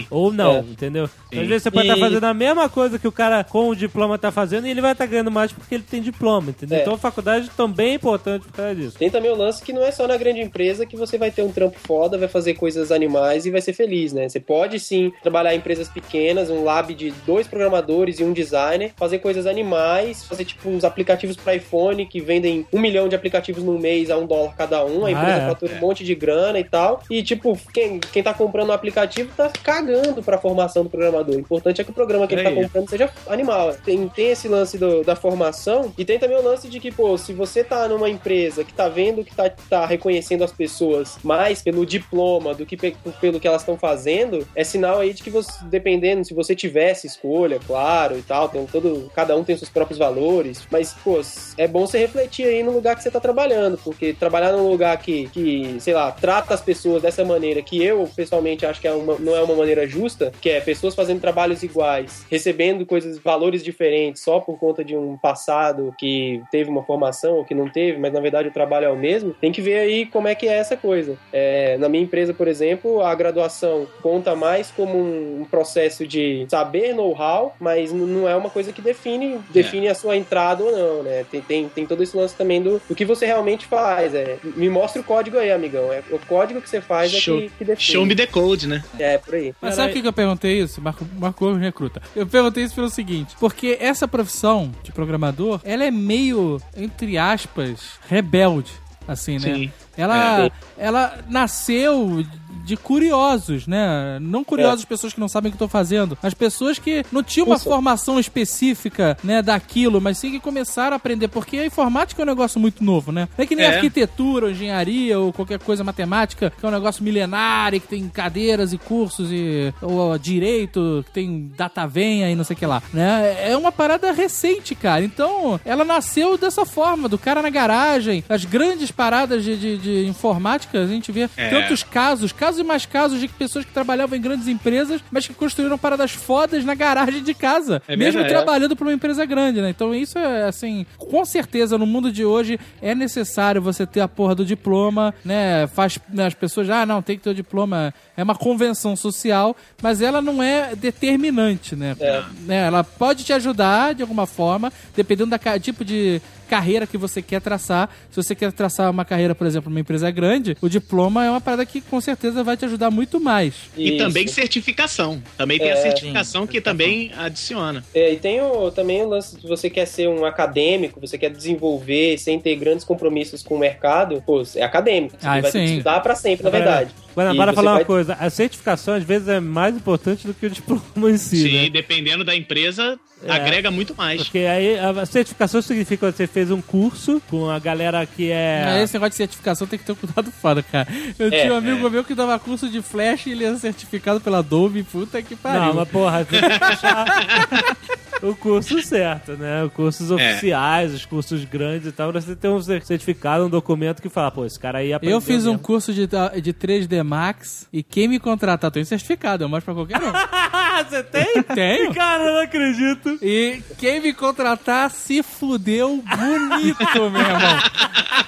[SPEAKER 5] Sim.
[SPEAKER 7] ou não,
[SPEAKER 4] É.
[SPEAKER 7] entendeu?
[SPEAKER 5] Sim.
[SPEAKER 7] Às vezes você pode
[SPEAKER 4] E-
[SPEAKER 7] estar fazendo a mesma coisa que o cara com o diploma tá fazendo e ele vai estar ganhando mais porque ele tem diploma, entendeu?
[SPEAKER 4] É.
[SPEAKER 7] Então a faculdade também é importante por causa disso.
[SPEAKER 4] Tem também o lance que não é só na grande empresa que você vai ter um trampo foda, vai fazer coisas animais e vai ser feliz, né? Você pode sim trabalhar em empresas pequenas, um lab de dois programadores e um designer, fazer coisas animais, fazer tipo uns aplicativos para iPhone iPhone que vendem um milhão de aplicativos num mês a um dólar cada um, a
[SPEAKER 7] Ah,
[SPEAKER 4] empresa
[SPEAKER 7] é.
[SPEAKER 4] fatura um monte de grana e tal. E, tipo, quem, quem tá comprando o aplicativo tá cagando pra formação do programador. O importante é que o programa que ele tá comprando seja animal. Tem, tem esse lance do- da formação e tem também o lance de que, pô, se você tá numa empresa que tá vendo que tá, tá reconhecendo as pessoas mais pelo diploma do que pe- pelo que elas estão fazendo, é sinal aí de que você, dependendo, se você tivesse escolha, claro, e tal, tem todo, cada um tem seus próprios valores, mas, pô, é bom você refletir aí no lugar que você tá trabalhando, porque trabalhar num lugar que, que sei lá, trata as pessoas dessa maneira, que eu, pessoalmente, acho que é uma, não é uma maneira justa, que é pessoas fazendo trabalhos iguais, recebendo coisas, valores diferentes, só por conta de um passado que teve uma formação ou que não teve, mas na verdade o trabalho é o mesmo, tem que ver aí como é que é essa coisa. É, na minha empresa, por exemplo, a graduação conta mais como um, um processo de saber know-how, mas não é uma coisa que define, define a sua entrada ou não, né? Tem, tem, tem todo esse lance também do, do que você realmente faz. É, me mostra o código aí, amigão. É, o código que você faz
[SPEAKER 5] Show-
[SPEAKER 4] é que, que define.
[SPEAKER 5] Show me the code, né?
[SPEAKER 4] É, por aí.
[SPEAKER 3] Mas sabe por que eu perguntei isso? Marco, Marco Gomes recruta. Eu perguntei isso pelo seguinte: porque essa profissão de programador, ela é meio, entre aspas, rebelde. Assim, né?
[SPEAKER 5] Sim.
[SPEAKER 3] Ela, ela nasceu de curiosos, né? Não curiosos pessoas que não sabem o que estão fazendo, mas pessoas que não tinham uma
[SPEAKER 4] Isso.
[SPEAKER 3] formação específica, né, daquilo, mas sim que começaram a aprender, porque a informática é um negócio muito novo, né? Não é que nem
[SPEAKER 5] É.
[SPEAKER 3] arquitetura, ou engenharia ou qualquer coisa matemática, que é um negócio milenário, que tem cadeiras e cursos e ou direito, que tem data venha e não sei o que lá, né? É uma parada recente, cara. Então, ela nasceu dessa forma, do cara na garagem, as grandes paradas de, de, de informática, a gente vê
[SPEAKER 5] É.
[SPEAKER 3] tantos casos, casos e mais casos de pessoas que trabalhavam em grandes empresas, mas que construíram paradas fodas na garagem de casa,
[SPEAKER 5] É
[SPEAKER 3] mesmo
[SPEAKER 5] verdade.
[SPEAKER 3] trabalhando para uma empresa grande, né? Então isso é assim, com certeza no mundo de hoje é necessário você ter a porra do diploma, né? Faz né, as pessoas, ah, não, tem que ter o diploma, é uma convenção social, mas ela não é determinante, né?
[SPEAKER 4] É.
[SPEAKER 3] Né, Ela pode te ajudar de alguma forma, dependendo do tipo de carreira que você quer traçar. Se você quer traçar uma carreira, por exemplo, numa empresa grande, o diploma é uma parada que com certeza vai te ajudar muito mais.
[SPEAKER 5] E
[SPEAKER 4] Isso.
[SPEAKER 5] também certificação. Também tem a
[SPEAKER 4] É.
[SPEAKER 5] certificação que também adiciona.
[SPEAKER 4] É, e tem o, também o lance de você quer ser um acadêmico, você quer desenvolver sem ter grandes compromissos com o mercado, pô, é acadêmico. Você
[SPEAKER 3] Ah,
[SPEAKER 4] vai
[SPEAKER 3] sim.
[SPEAKER 4] estudar pra sempre, na verdade.
[SPEAKER 7] Agora, para
[SPEAKER 4] você
[SPEAKER 7] falar
[SPEAKER 4] vai-
[SPEAKER 7] uma coisa, a certificação às vezes é mais importante do que o diploma em si,
[SPEAKER 5] Sim,
[SPEAKER 7] né?
[SPEAKER 5] dependendo da empresa,
[SPEAKER 7] É.
[SPEAKER 5] agrega muito mais.
[SPEAKER 7] Porque aí a certificação significa que você fez um curso com a galera que é.
[SPEAKER 3] Mas Esse negócio de certificação tem que ter um cuidado foda, cara. Eu
[SPEAKER 4] É,
[SPEAKER 3] tinha um amigo meu que dava curso de Flash e ele era certificado pela Adobe. Puta que pariu.
[SPEAKER 7] Não, mas porra, tem que achar *laughs* o curso certo, né? Os cursos oficiais, os cursos grandes e tal, você tem um certificado, um documento que fala, pô, esse cara aí aprendeu
[SPEAKER 3] Eu fiz um
[SPEAKER 7] mesmo.
[SPEAKER 3] curso de, de 3D Max e quem me contratar, tem certificado, eu mostro pra qualquer um. *laughs*
[SPEAKER 7] você tem?
[SPEAKER 3] Tenho.
[SPEAKER 7] Cara, eu não acredito.
[SPEAKER 3] E quem me contratar se fudeu bonito, meu irmão.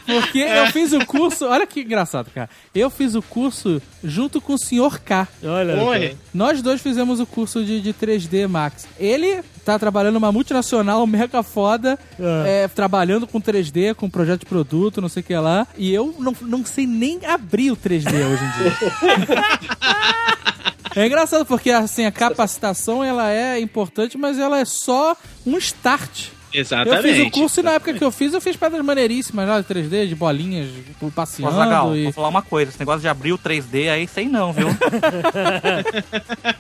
[SPEAKER 3] Porque eu fiz o curso, olha que engraçado, cara. Eu fiz o curso junto com o Sr. K.
[SPEAKER 7] Olha.
[SPEAKER 5] Oi.
[SPEAKER 3] Nós dois fizemos o curso de, de 3D Max. Ele tá trabalhando numa multinacional mega foda,
[SPEAKER 7] Ah.
[SPEAKER 3] é, trabalhando com 3D, com projeto de produto, não sei o que lá. E eu não, não sei nem abrir o 3D hoje em dia. *laughs* É engraçado porque assim, a capacitação ela é importante, mas ela é só um start.
[SPEAKER 5] Exatamente.
[SPEAKER 3] Eu fiz o curso e na época que eu fiz, eu fiz pedras maneiríssimas lá de 3D, de bolinhas, tipo, passeando
[SPEAKER 6] Zagal,
[SPEAKER 3] e...
[SPEAKER 6] vou falar uma coisa. Esse negócio de abrir o 3D aí, sei não, viu? *laughs*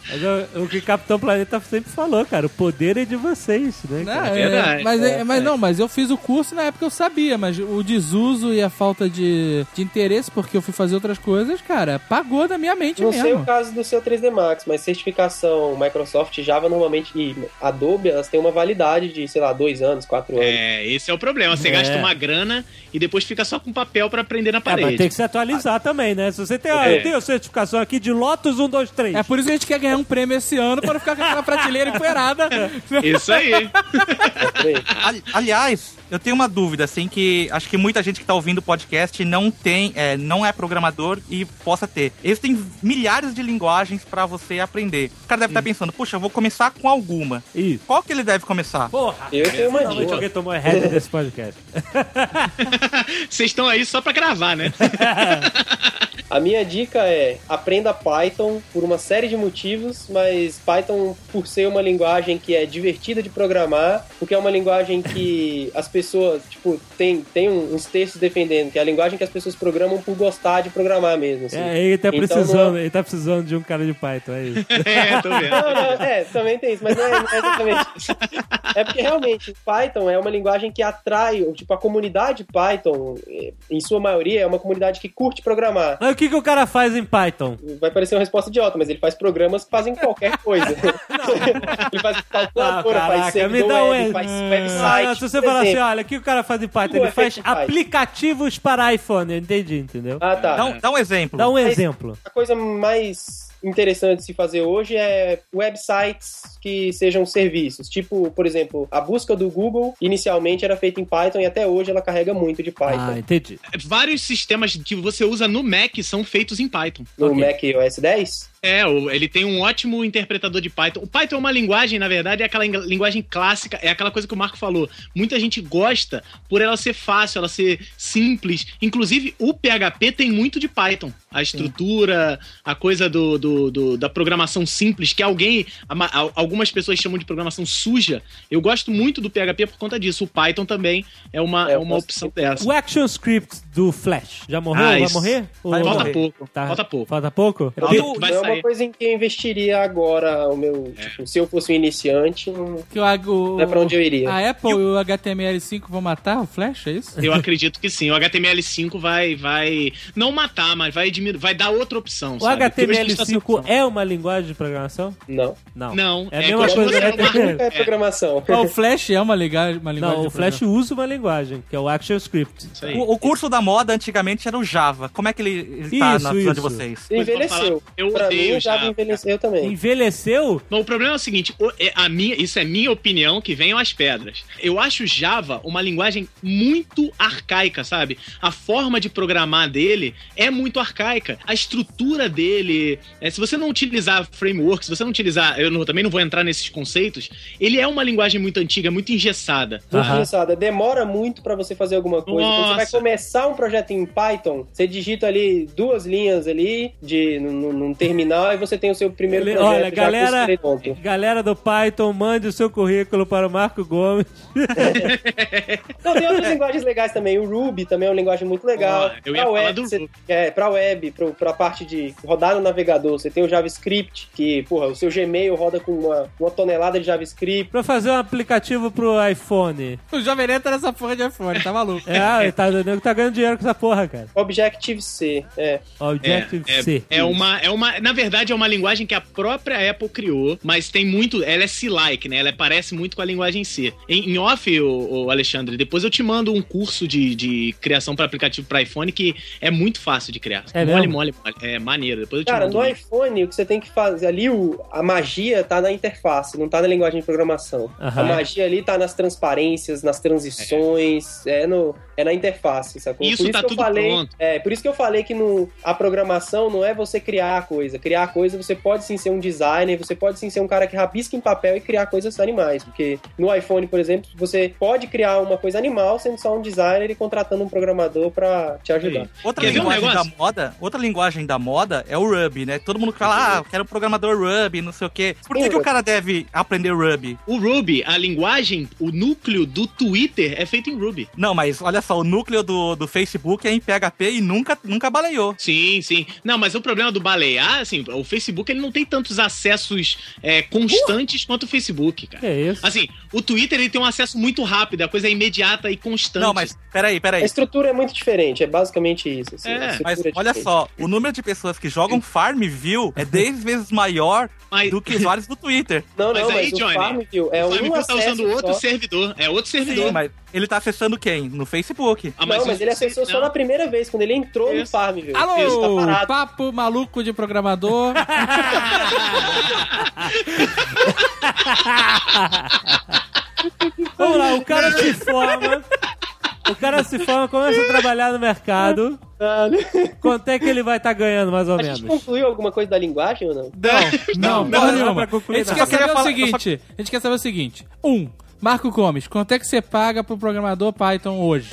[SPEAKER 7] Mas o, o que Capitão Planeta sempre falou, cara, o poder é de vocês, né?
[SPEAKER 3] Não,
[SPEAKER 7] cara?
[SPEAKER 3] é,
[SPEAKER 5] verdade.
[SPEAKER 3] mas, é,
[SPEAKER 4] É,
[SPEAKER 3] mas
[SPEAKER 4] é.
[SPEAKER 3] não, mas eu fiz o curso e na época eu sabia, mas o desuso e a falta de, de interesse, porque eu fui fazer outras coisas, cara, pagou da minha mente
[SPEAKER 4] Não
[SPEAKER 3] mesmo.
[SPEAKER 4] sei o caso do seu 3D Max, mas certificação Microsoft, Java normalmente e Adobe, elas têm uma validade de, sei lá, dois anos, quatro anos.
[SPEAKER 5] É, esse é o problema. Você
[SPEAKER 7] É.
[SPEAKER 5] gasta uma grana e depois fica só com papel pra prender na
[SPEAKER 7] É, mas
[SPEAKER 5] parede.
[SPEAKER 7] tem que se atualizar também, né? Se você tem, ah,
[SPEAKER 5] É.
[SPEAKER 7] eu tenho a certificação aqui de Lotus 1, 2, 3.
[SPEAKER 3] É por isso que a gente quer ganhar um prêmio esse ano para não ficar com aquela prateleira empoeirada. *laughs*
[SPEAKER 5] Isso aí.
[SPEAKER 4] É aí. *laughs*
[SPEAKER 6] Ali- Aliás, eu tenho uma dúvida, assim, que acho que muita gente que tá ouvindo o podcast não tem, é, não é programador e possa ter. Existem milhares de linguagens pra você aprender. O cara deve estar pensando, puxa, eu vou começar com alguma.
[SPEAKER 7] Isso.
[SPEAKER 6] Qual que ele deve começar?
[SPEAKER 7] Porra!
[SPEAKER 4] Eu tenho uma dica.
[SPEAKER 7] alguém tomou a rédea desse podcast. *laughs*
[SPEAKER 5] Vocês estão aí só pra gravar, né? *laughs*
[SPEAKER 4] A minha dica é aprenda Python por uma série de motivos, mas Python por ser uma linguagem que é divertida de programar, porque é uma linguagem que as pessoas, tipo, tem, tem uns textos defendendo que é a linguagem que as pessoas programam por gostar de programar mesmo. Assim.
[SPEAKER 7] É, ele tá
[SPEAKER 4] Então,
[SPEAKER 7] precisando,
[SPEAKER 4] não-
[SPEAKER 7] ele tá precisando de um cara de Python, é isso. *laughs*
[SPEAKER 5] É, tô vendo.
[SPEAKER 4] Não, não, é, também tem isso, mas não é, não é exatamente isso. É porque realmente Python é uma linguagem que atrai, tipo, a comunidade Python, eh, em sua maioria, é uma comunidade que curte programar.
[SPEAKER 7] Mas o que, que o cara faz em Python?
[SPEAKER 4] Vai parecer uma resposta idiota, mas ele faz programas que fazem qualquer coisa. *laughs* ele faz calculadora,
[SPEAKER 7] Ah,
[SPEAKER 4] faz
[SPEAKER 7] caraca,
[SPEAKER 4] servidor
[SPEAKER 7] me dá um
[SPEAKER 4] faz
[SPEAKER 7] Ah,
[SPEAKER 4] website.
[SPEAKER 7] não, se você falar assim,
[SPEAKER 4] exemplo.
[SPEAKER 7] Olha, o que o cara faz em Python? Ele faz aplicativos para iPhone, eu entendi, entendeu?
[SPEAKER 4] Ah, tá.
[SPEAKER 6] Dá, um- dá um exemplo.
[SPEAKER 7] Dá um
[SPEAKER 4] Mas-
[SPEAKER 7] exemplo.
[SPEAKER 4] A coisa mais interessante de se fazer hoje é websites que sejam serviços. Tipo, por exemplo, a busca do Google inicialmente era feita em Python e até hoje ela carrega muito de Python.
[SPEAKER 7] Ah, entendi.
[SPEAKER 5] Vários sistemas que você usa no Mac são feitos em Python.
[SPEAKER 4] no
[SPEAKER 7] ok.
[SPEAKER 4] Mac OS 10?
[SPEAKER 5] É, ele tem um ótimo interpretador de Python. O Python é uma linguagem, na verdade, é aquela ing- linguagem clássica, é aquela coisa que o Marco falou. Muita gente gosta por ela ser fácil, ela ser simples. Inclusive, o PHP tem muito de Python. A estrutura, a coisa do, do- do- da programação simples, que alguém. algumas pessoas chamam de programação suja. Eu gosto muito do PHP por conta disso. O Python também é uma,
[SPEAKER 4] É,
[SPEAKER 5] é
[SPEAKER 4] eu
[SPEAKER 5] uma opção dessa.
[SPEAKER 7] O action script do Flash, já morreu?
[SPEAKER 5] Ah,
[SPEAKER 7] Vai morrer?
[SPEAKER 6] Vai
[SPEAKER 7] Ou-
[SPEAKER 6] morrer.
[SPEAKER 5] Falta pouco.
[SPEAKER 7] Tá.
[SPEAKER 5] Falta pouco.
[SPEAKER 7] Falta pouco?
[SPEAKER 5] Falta-
[SPEAKER 6] Eu-
[SPEAKER 5] vai
[SPEAKER 4] não
[SPEAKER 5] sair.
[SPEAKER 4] Uma coisa em que eu investiria agora o meu.
[SPEAKER 5] É.
[SPEAKER 4] Tipo, se eu fosse um iniciante, não
[SPEAKER 3] Que o, o,
[SPEAKER 4] não é pra onde eu iria.
[SPEAKER 3] A Apple e o HTML5 vão matar o Flash, é isso?
[SPEAKER 5] Eu acredito que sim. O HTML5 vai, vai não matar, mas vai diminuir, vai dar outra opção.
[SPEAKER 7] O
[SPEAKER 5] sabe? Porque hoje a gente tá sem
[SPEAKER 7] HTML5
[SPEAKER 5] opção.
[SPEAKER 7] é uma linguagem de programação?
[SPEAKER 4] Não.
[SPEAKER 7] Não.
[SPEAKER 5] Não,
[SPEAKER 7] É a
[SPEAKER 5] é
[SPEAKER 7] mesma coisa HTML.
[SPEAKER 4] Nunca é programação.
[SPEAKER 3] O Flash é uma, liga- uma linguagem
[SPEAKER 7] Não,
[SPEAKER 3] de
[SPEAKER 7] o Flash usa uma linguagem, que é o ActionScript.
[SPEAKER 6] O, o curso da moda antigamente era o Java. Como é que ele, ele tá na visão de vocês?
[SPEAKER 4] Envelheceu.
[SPEAKER 5] Eu odeio
[SPEAKER 4] mim, o Java
[SPEAKER 5] Java.
[SPEAKER 4] envelheceu também.
[SPEAKER 7] Envelheceu?
[SPEAKER 5] Mas o problema é o seguinte, é a minha, isso é minha opinião, que venham as pedras. Eu acho Java uma linguagem muito arcaica, sabe? A forma de programar dele é muito arcaica. A estrutura dele, é, se você não utilizar framework, se você não utilizar, eu não- também não vou entrar nesses conceitos, ele é uma linguagem muito antiga, muito engessada.
[SPEAKER 4] Muito
[SPEAKER 7] Aham.
[SPEAKER 4] engessada. Demora muito pra você fazer alguma coisa. Quando você vai
[SPEAKER 5] Nossa.
[SPEAKER 4] começar um projeto em Python, você digita ali duas linhas ali de num, num terminal e você tem o seu primeiro
[SPEAKER 7] Ele-
[SPEAKER 4] projeto
[SPEAKER 7] olha,
[SPEAKER 4] já
[SPEAKER 7] galera, galera do Python, mande o seu currículo para o Marco Gomes. *laughs*
[SPEAKER 4] Não, tem outras linguagens legais também. O Ruby também é uma linguagem muito legal.
[SPEAKER 5] Ó, eu ia
[SPEAKER 4] pra web,
[SPEAKER 5] do
[SPEAKER 4] você-. É, pra web, pro, pra parte de rodar no navegador, você tem o JavaScript, que, porra, o seu Gmail roda com uma, uma tonelada de JavaScript.
[SPEAKER 7] Pra fazer um aplicativo pro iPhone.
[SPEAKER 3] O Jovem Nerd tá nessa porra de iPhone, tá maluco.
[SPEAKER 7] É, ele tá, ele tá ganhando dinheiro com essa porra, cara.
[SPEAKER 4] Objective-C, é.
[SPEAKER 7] Objective-C.
[SPEAKER 5] É, é uma, é uma, na verdade, é uma linguagem que a própria Apple criou, mas tem muito, ela é C-like, né? Ela parece muito com a linguagem C. Em, em off, o, Alexandre, depois eu te mando um curso de, de criação para aplicativo para iPhone que é muito fácil de criar.
[SPEAKER 7] É
[SPEAKER 5] mole, mole, mole. É maneiro. Depois eu te
[SPEAKER 4] Cara,
[SPEAKER 5] mando.
[SPEAKER 4] no
[SPEAKER 5] um.
[SPEAKER 4] iPhone, o que você tem que fazer ali, o, a magia tá na interface, não tá na linguagem de programação.
[SPEAKER 7] Aham.
[SPEAKER 4] A magia ali tá nas transparências, nas transições, é, no, é na interface, sacou?
[SPEAKER 5] Isso tá
[SPEAKER 4] que eu
[SPEAKER 5] tudo
[SPEAKER 4] falei,
[SPEAKER 5] pronto.
[SPEAKER 4] É, por isso que eu falei que no, a programação não é você criar a coisa. Criar a coisa, você pode sim ser um designer, você pode sim ser um cara que rabisca em papel e criar coisas animais. Porque no iPhone, por exemplo, você pode criar uma coisa animal sendo só um designer e contratando um programador pra te ajudar.
[SPEAKER 6] Outra
[SPEAKER 5] Quer ver um
[SPEAKER 6] linguagem da moda, outra linguagem da moda é o Ruby, né? Todo mundo fala, ah, eu quero um programador Ruby, não sei o quê. Por que,
[SPEAKER 4] Sim,
[SPEAKER 6] que o cara deve aprender Ruby?
[SPEAKER 5] O Ruby, a linguagem, o núcleo do Twitter é feito em Ruby.
[SPEAKER 6] Não, mas olha só, o núcleo do, do Facebook é em PHP e nunca, nunca baleou.
[SPEAKER 5] Sim, sim. Não, mas o problema do balear, assim, o Facebook ele não tem tantos acessos é, constantes quanto o Facebook, cara.
[SPEAKER 7] É isso?
[SPEAKER 5] Assim, o Twitter ele tem um acesso muito rápido, a coisa é imediata e constante.
[SPEAKER 6] Não, mas peraí,
[SPEAKER 4] A
[SPEAKER 6] peraí.
[SPEAKER 4] estrutura é muito diferente, é basicamente isso. assim,
[SPEAKER 5] É,
[SPEAKER 4] a
[SPEAKER 6] Mas
[SPEAKER 4] é
[SPEAKER 6] olha só, o número de pessoas que jogam Farmville é 10 *laughs* vezes maior
[SPEAKER 5] Mas-
[SPEAKER 6] do que usuários do Twitter.
[SPEAKER 4] Não,
[SPEAKER 5] Mas
[SPEAKER 4] não,
[SPEAKER 5] aí,
[SPEAKER 4] mas
[SPEAKER 5] Johnny,
[SPEAKER 4] o Farmville é
[SPEAKER 5] o
[SPEAKER 4] um
[SPEAKER 5] Farmville
[SPEAKER 4] acesso
[SPEAKER 5] tá usando outro
[SPEAKER 4] só.
[SPEAKER 5] servidor. É outro servidor.
[SPEAKER 6] Sim, mas ele tá acessando quem? No Facebook.
[SPEAKER 5] Ah,
[SPEAKER 4] não, mas
[SPEAKER 5] o-
[SPEAKER 4] ele acessou só
[SPEAKER 5] não.
[SPEAKER 4] na primeira vez, quando ele entrou no
[SPEAKER 5] Isso.
[SPEAKER 4] Ele tá
[SPEAKER 3] Alô,
[SPEAKER 4] parado.
[SPEAKER 3] papo maluco de programador. *laughs*
[SPEAKER 7] Vamos lá, o cara se forma. O cara se forma, começa a trabalhar no mercado. Quanto é que ele vai estar ganhando, mais ou
[SPEAKER 4] A gente
[SPEAKER 7] menos?
[SPEAKER 4] concluiu alguma coisa da linguagem ou não?
[SPEAKER 3] Não, não,
[SPEAKER 7] não
[SPEAKER 3] porra
[SPEAKER 7] dá
[SPEAKER 3] nenhuma.
[SPEAKER 7] pra
[SPEAKER 3] A
[SPEAKER 7] concluir
[SPEAKER 3] gente
[SPEAKER 7] nada.
[SPEAKER 3] quer
[SPEAKER 6] Eu queria
[SPEAKER 3] saber o
[SPEAKER 6] falar-
[SPEAKER 3] seguinte: a gente quer saber o seguinte. Um, Marco Gomes, quanto é que você paga pro programador Python hoje?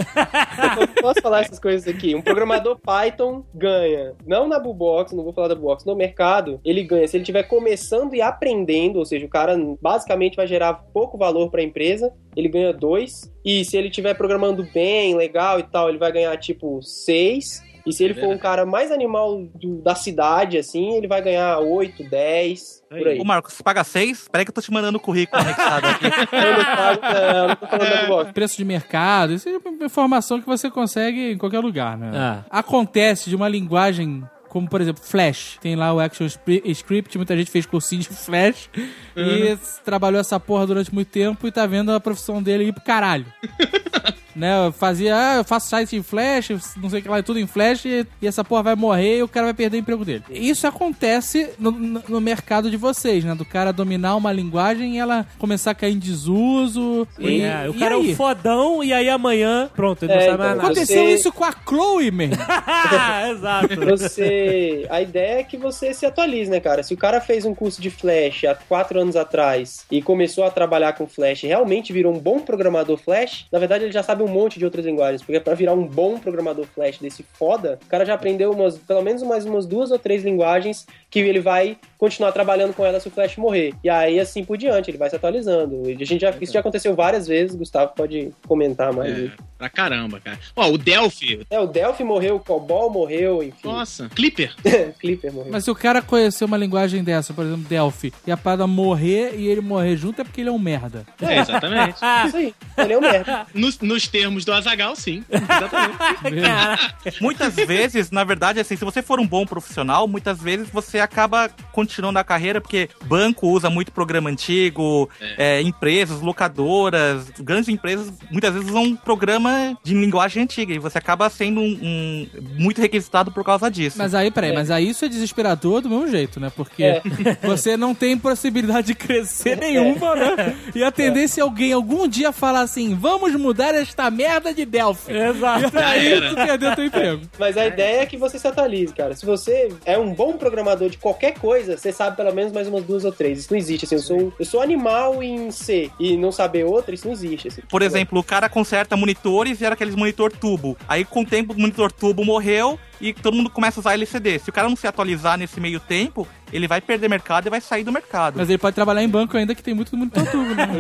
[SPEAKER 4] Eu *laughs* posso falar essas coisas aqui. Um programador Python ganha, não na Bubox, não vou falar da Bubox, no mercado, ele ganha se ele estiver começando e aprendendo, ou seja, o cara basicamente vai gerar pouco valor para a empresa, ele ganha dois. E se ele estiver programando bem, legal e tal, ele vai ganhar tipo seis. E se ele for um cara mais animal do- da cidade, assim, ele vai ganhar 8, 10, por aí.
[SPEAKER 6] Ô, Marcos, você paga seis? Peraí que eu tô te mandando o currículo anexado aqui. *laughs*
[SPEAKER 4] Eu não, não, não tô falando Bubox.
[SPEAKER 3] Preço de mercado, isso é uma informação que você consegue em qualquer lugar, né?
[SPEAKER 7] Ah.
[SPEAKER 3] Acontece de uma linguagem como, por exemplo, Flash. Tem lá o Action Script, muita gente fez cursinho de Flash e trabalhou essa porra durante muito tempo e tá vendo a profissão dele ir pro caralho. *laughs* né, eu fazia, ah, eu faço site em Flash, não sei o que lá, tudo em Flash, e, essa porra vai morrer e o cara vai perder o emprego dele. Isso acontece no, no- mercado de vocês, né? Do cara dominar uma linguagem e ela começar a cair em desuso. E,
[SPEAKER 7] É, o
[SPEAKER 3] e
[SPEAKER 7] cara é um fodão e aí amanhã, pronto, ele não
[SPEAKER 4] É,
[SPEAKER 7] sabe mais
[SPEAKER 4] então,
[SPEAKER 7] nada.
[SPEAKER 3] Aconteceu
[SPEAKER 4] Você-
[SPEAKER 3] isso com a Chloe, man. *laughs*
[SPEAKER 7] Exato.
[SPEAKER 4] Você. A ideia é que você se atualize, né, cara? Se o cara fez um curso de Flash há quatro anos atrás e começou a trabalhar com Flash e realmente virou um bom programador Flash, na verdade ele já sabe um monte de outras linguagens. Porque pra virar um bom programador Flash desse foda, o cara já aprendeu umas, pelo menos mais umas duas ou três linguagens que ele vai continuar trabalhando com ela se o Flash morrer. E aí, assim por diante, ele vai se atualizando. E a gente já, isso já aconteceu várias vezes, Gustavo pode comentar mais.
[SPEAKER 5] É, pra caramba, cara. Ó, o Delphi.
[SPEAKER 4] É, o Delphi morreu, o Cobol morreu, enfim.
[SPEAKER 5] Nossa, Clipper. *laughs*
[SPEAKER 4] Clipper morreu.
[SPEAKER 3] Mas se o cara conhecer uma linguagem dessa, por exemplo, Delphi, e a parada morrer e ele morrer junto, é porque ele é um merda.
[SPEAKER 5] É, exatamente. *laughs*
[SPEAKER 4] Isso aí. Ele é um merda.
[SPEAKER 5] Nos, nos termos do Azagal, sim. Exatamente.
[SPEAKER 6] Muitas vezes, na verdade, assim, se você for um bom profissional, muitas vezes você acaba continuando a carreira, porque banco usa muito programa antigo, é, empresas, locadoras, grandes empresas, muitas vezes usam um programa de linguagem antiga, e você acaba sendo um, um- muito requisitado por causa disso.
[SPEAKER 3] Mas aí, peraí, mas aí isso é desesperador do mesmo jeito, né? Porque
[SPEAKER 4] É. *laughs*
[SPEAKER 3] você não tem possibilidade de crescer nenhuma, né? E a tendência é alguém algum dia falar assim: vamos mudar esta merda de Delphi.
[SPEAKER 7] Exato.
[SPEAKER 3] E aí tu perdeu teu emprego.
[SPEAKER 4] Mas a ideia é que você se atualize, cara. Se você é um bom programador de qualquer coisa, você sabe pelo menos mais umas duas ou três. Isso não existe, assim. Eu sou, eu sou animal em C e não saber outra, isso não existe, assim.
[SPEAKER 6] Por exemplo, o cara conserta monitores e era aqueles monitor tubo. Aí, com o tempo, o monitor tubo morreu e todo mundo começa a usar LCD. Se o cara não se atualizar nesse meio tempo, ele vai perder mercado e vai sair do mercado.
[SPEAKER 3] Mas ele pode trabalhar em banco ainda, que tem muito muito tubo, né? *laughs*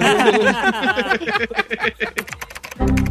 [SPEAKER 3] *laughs*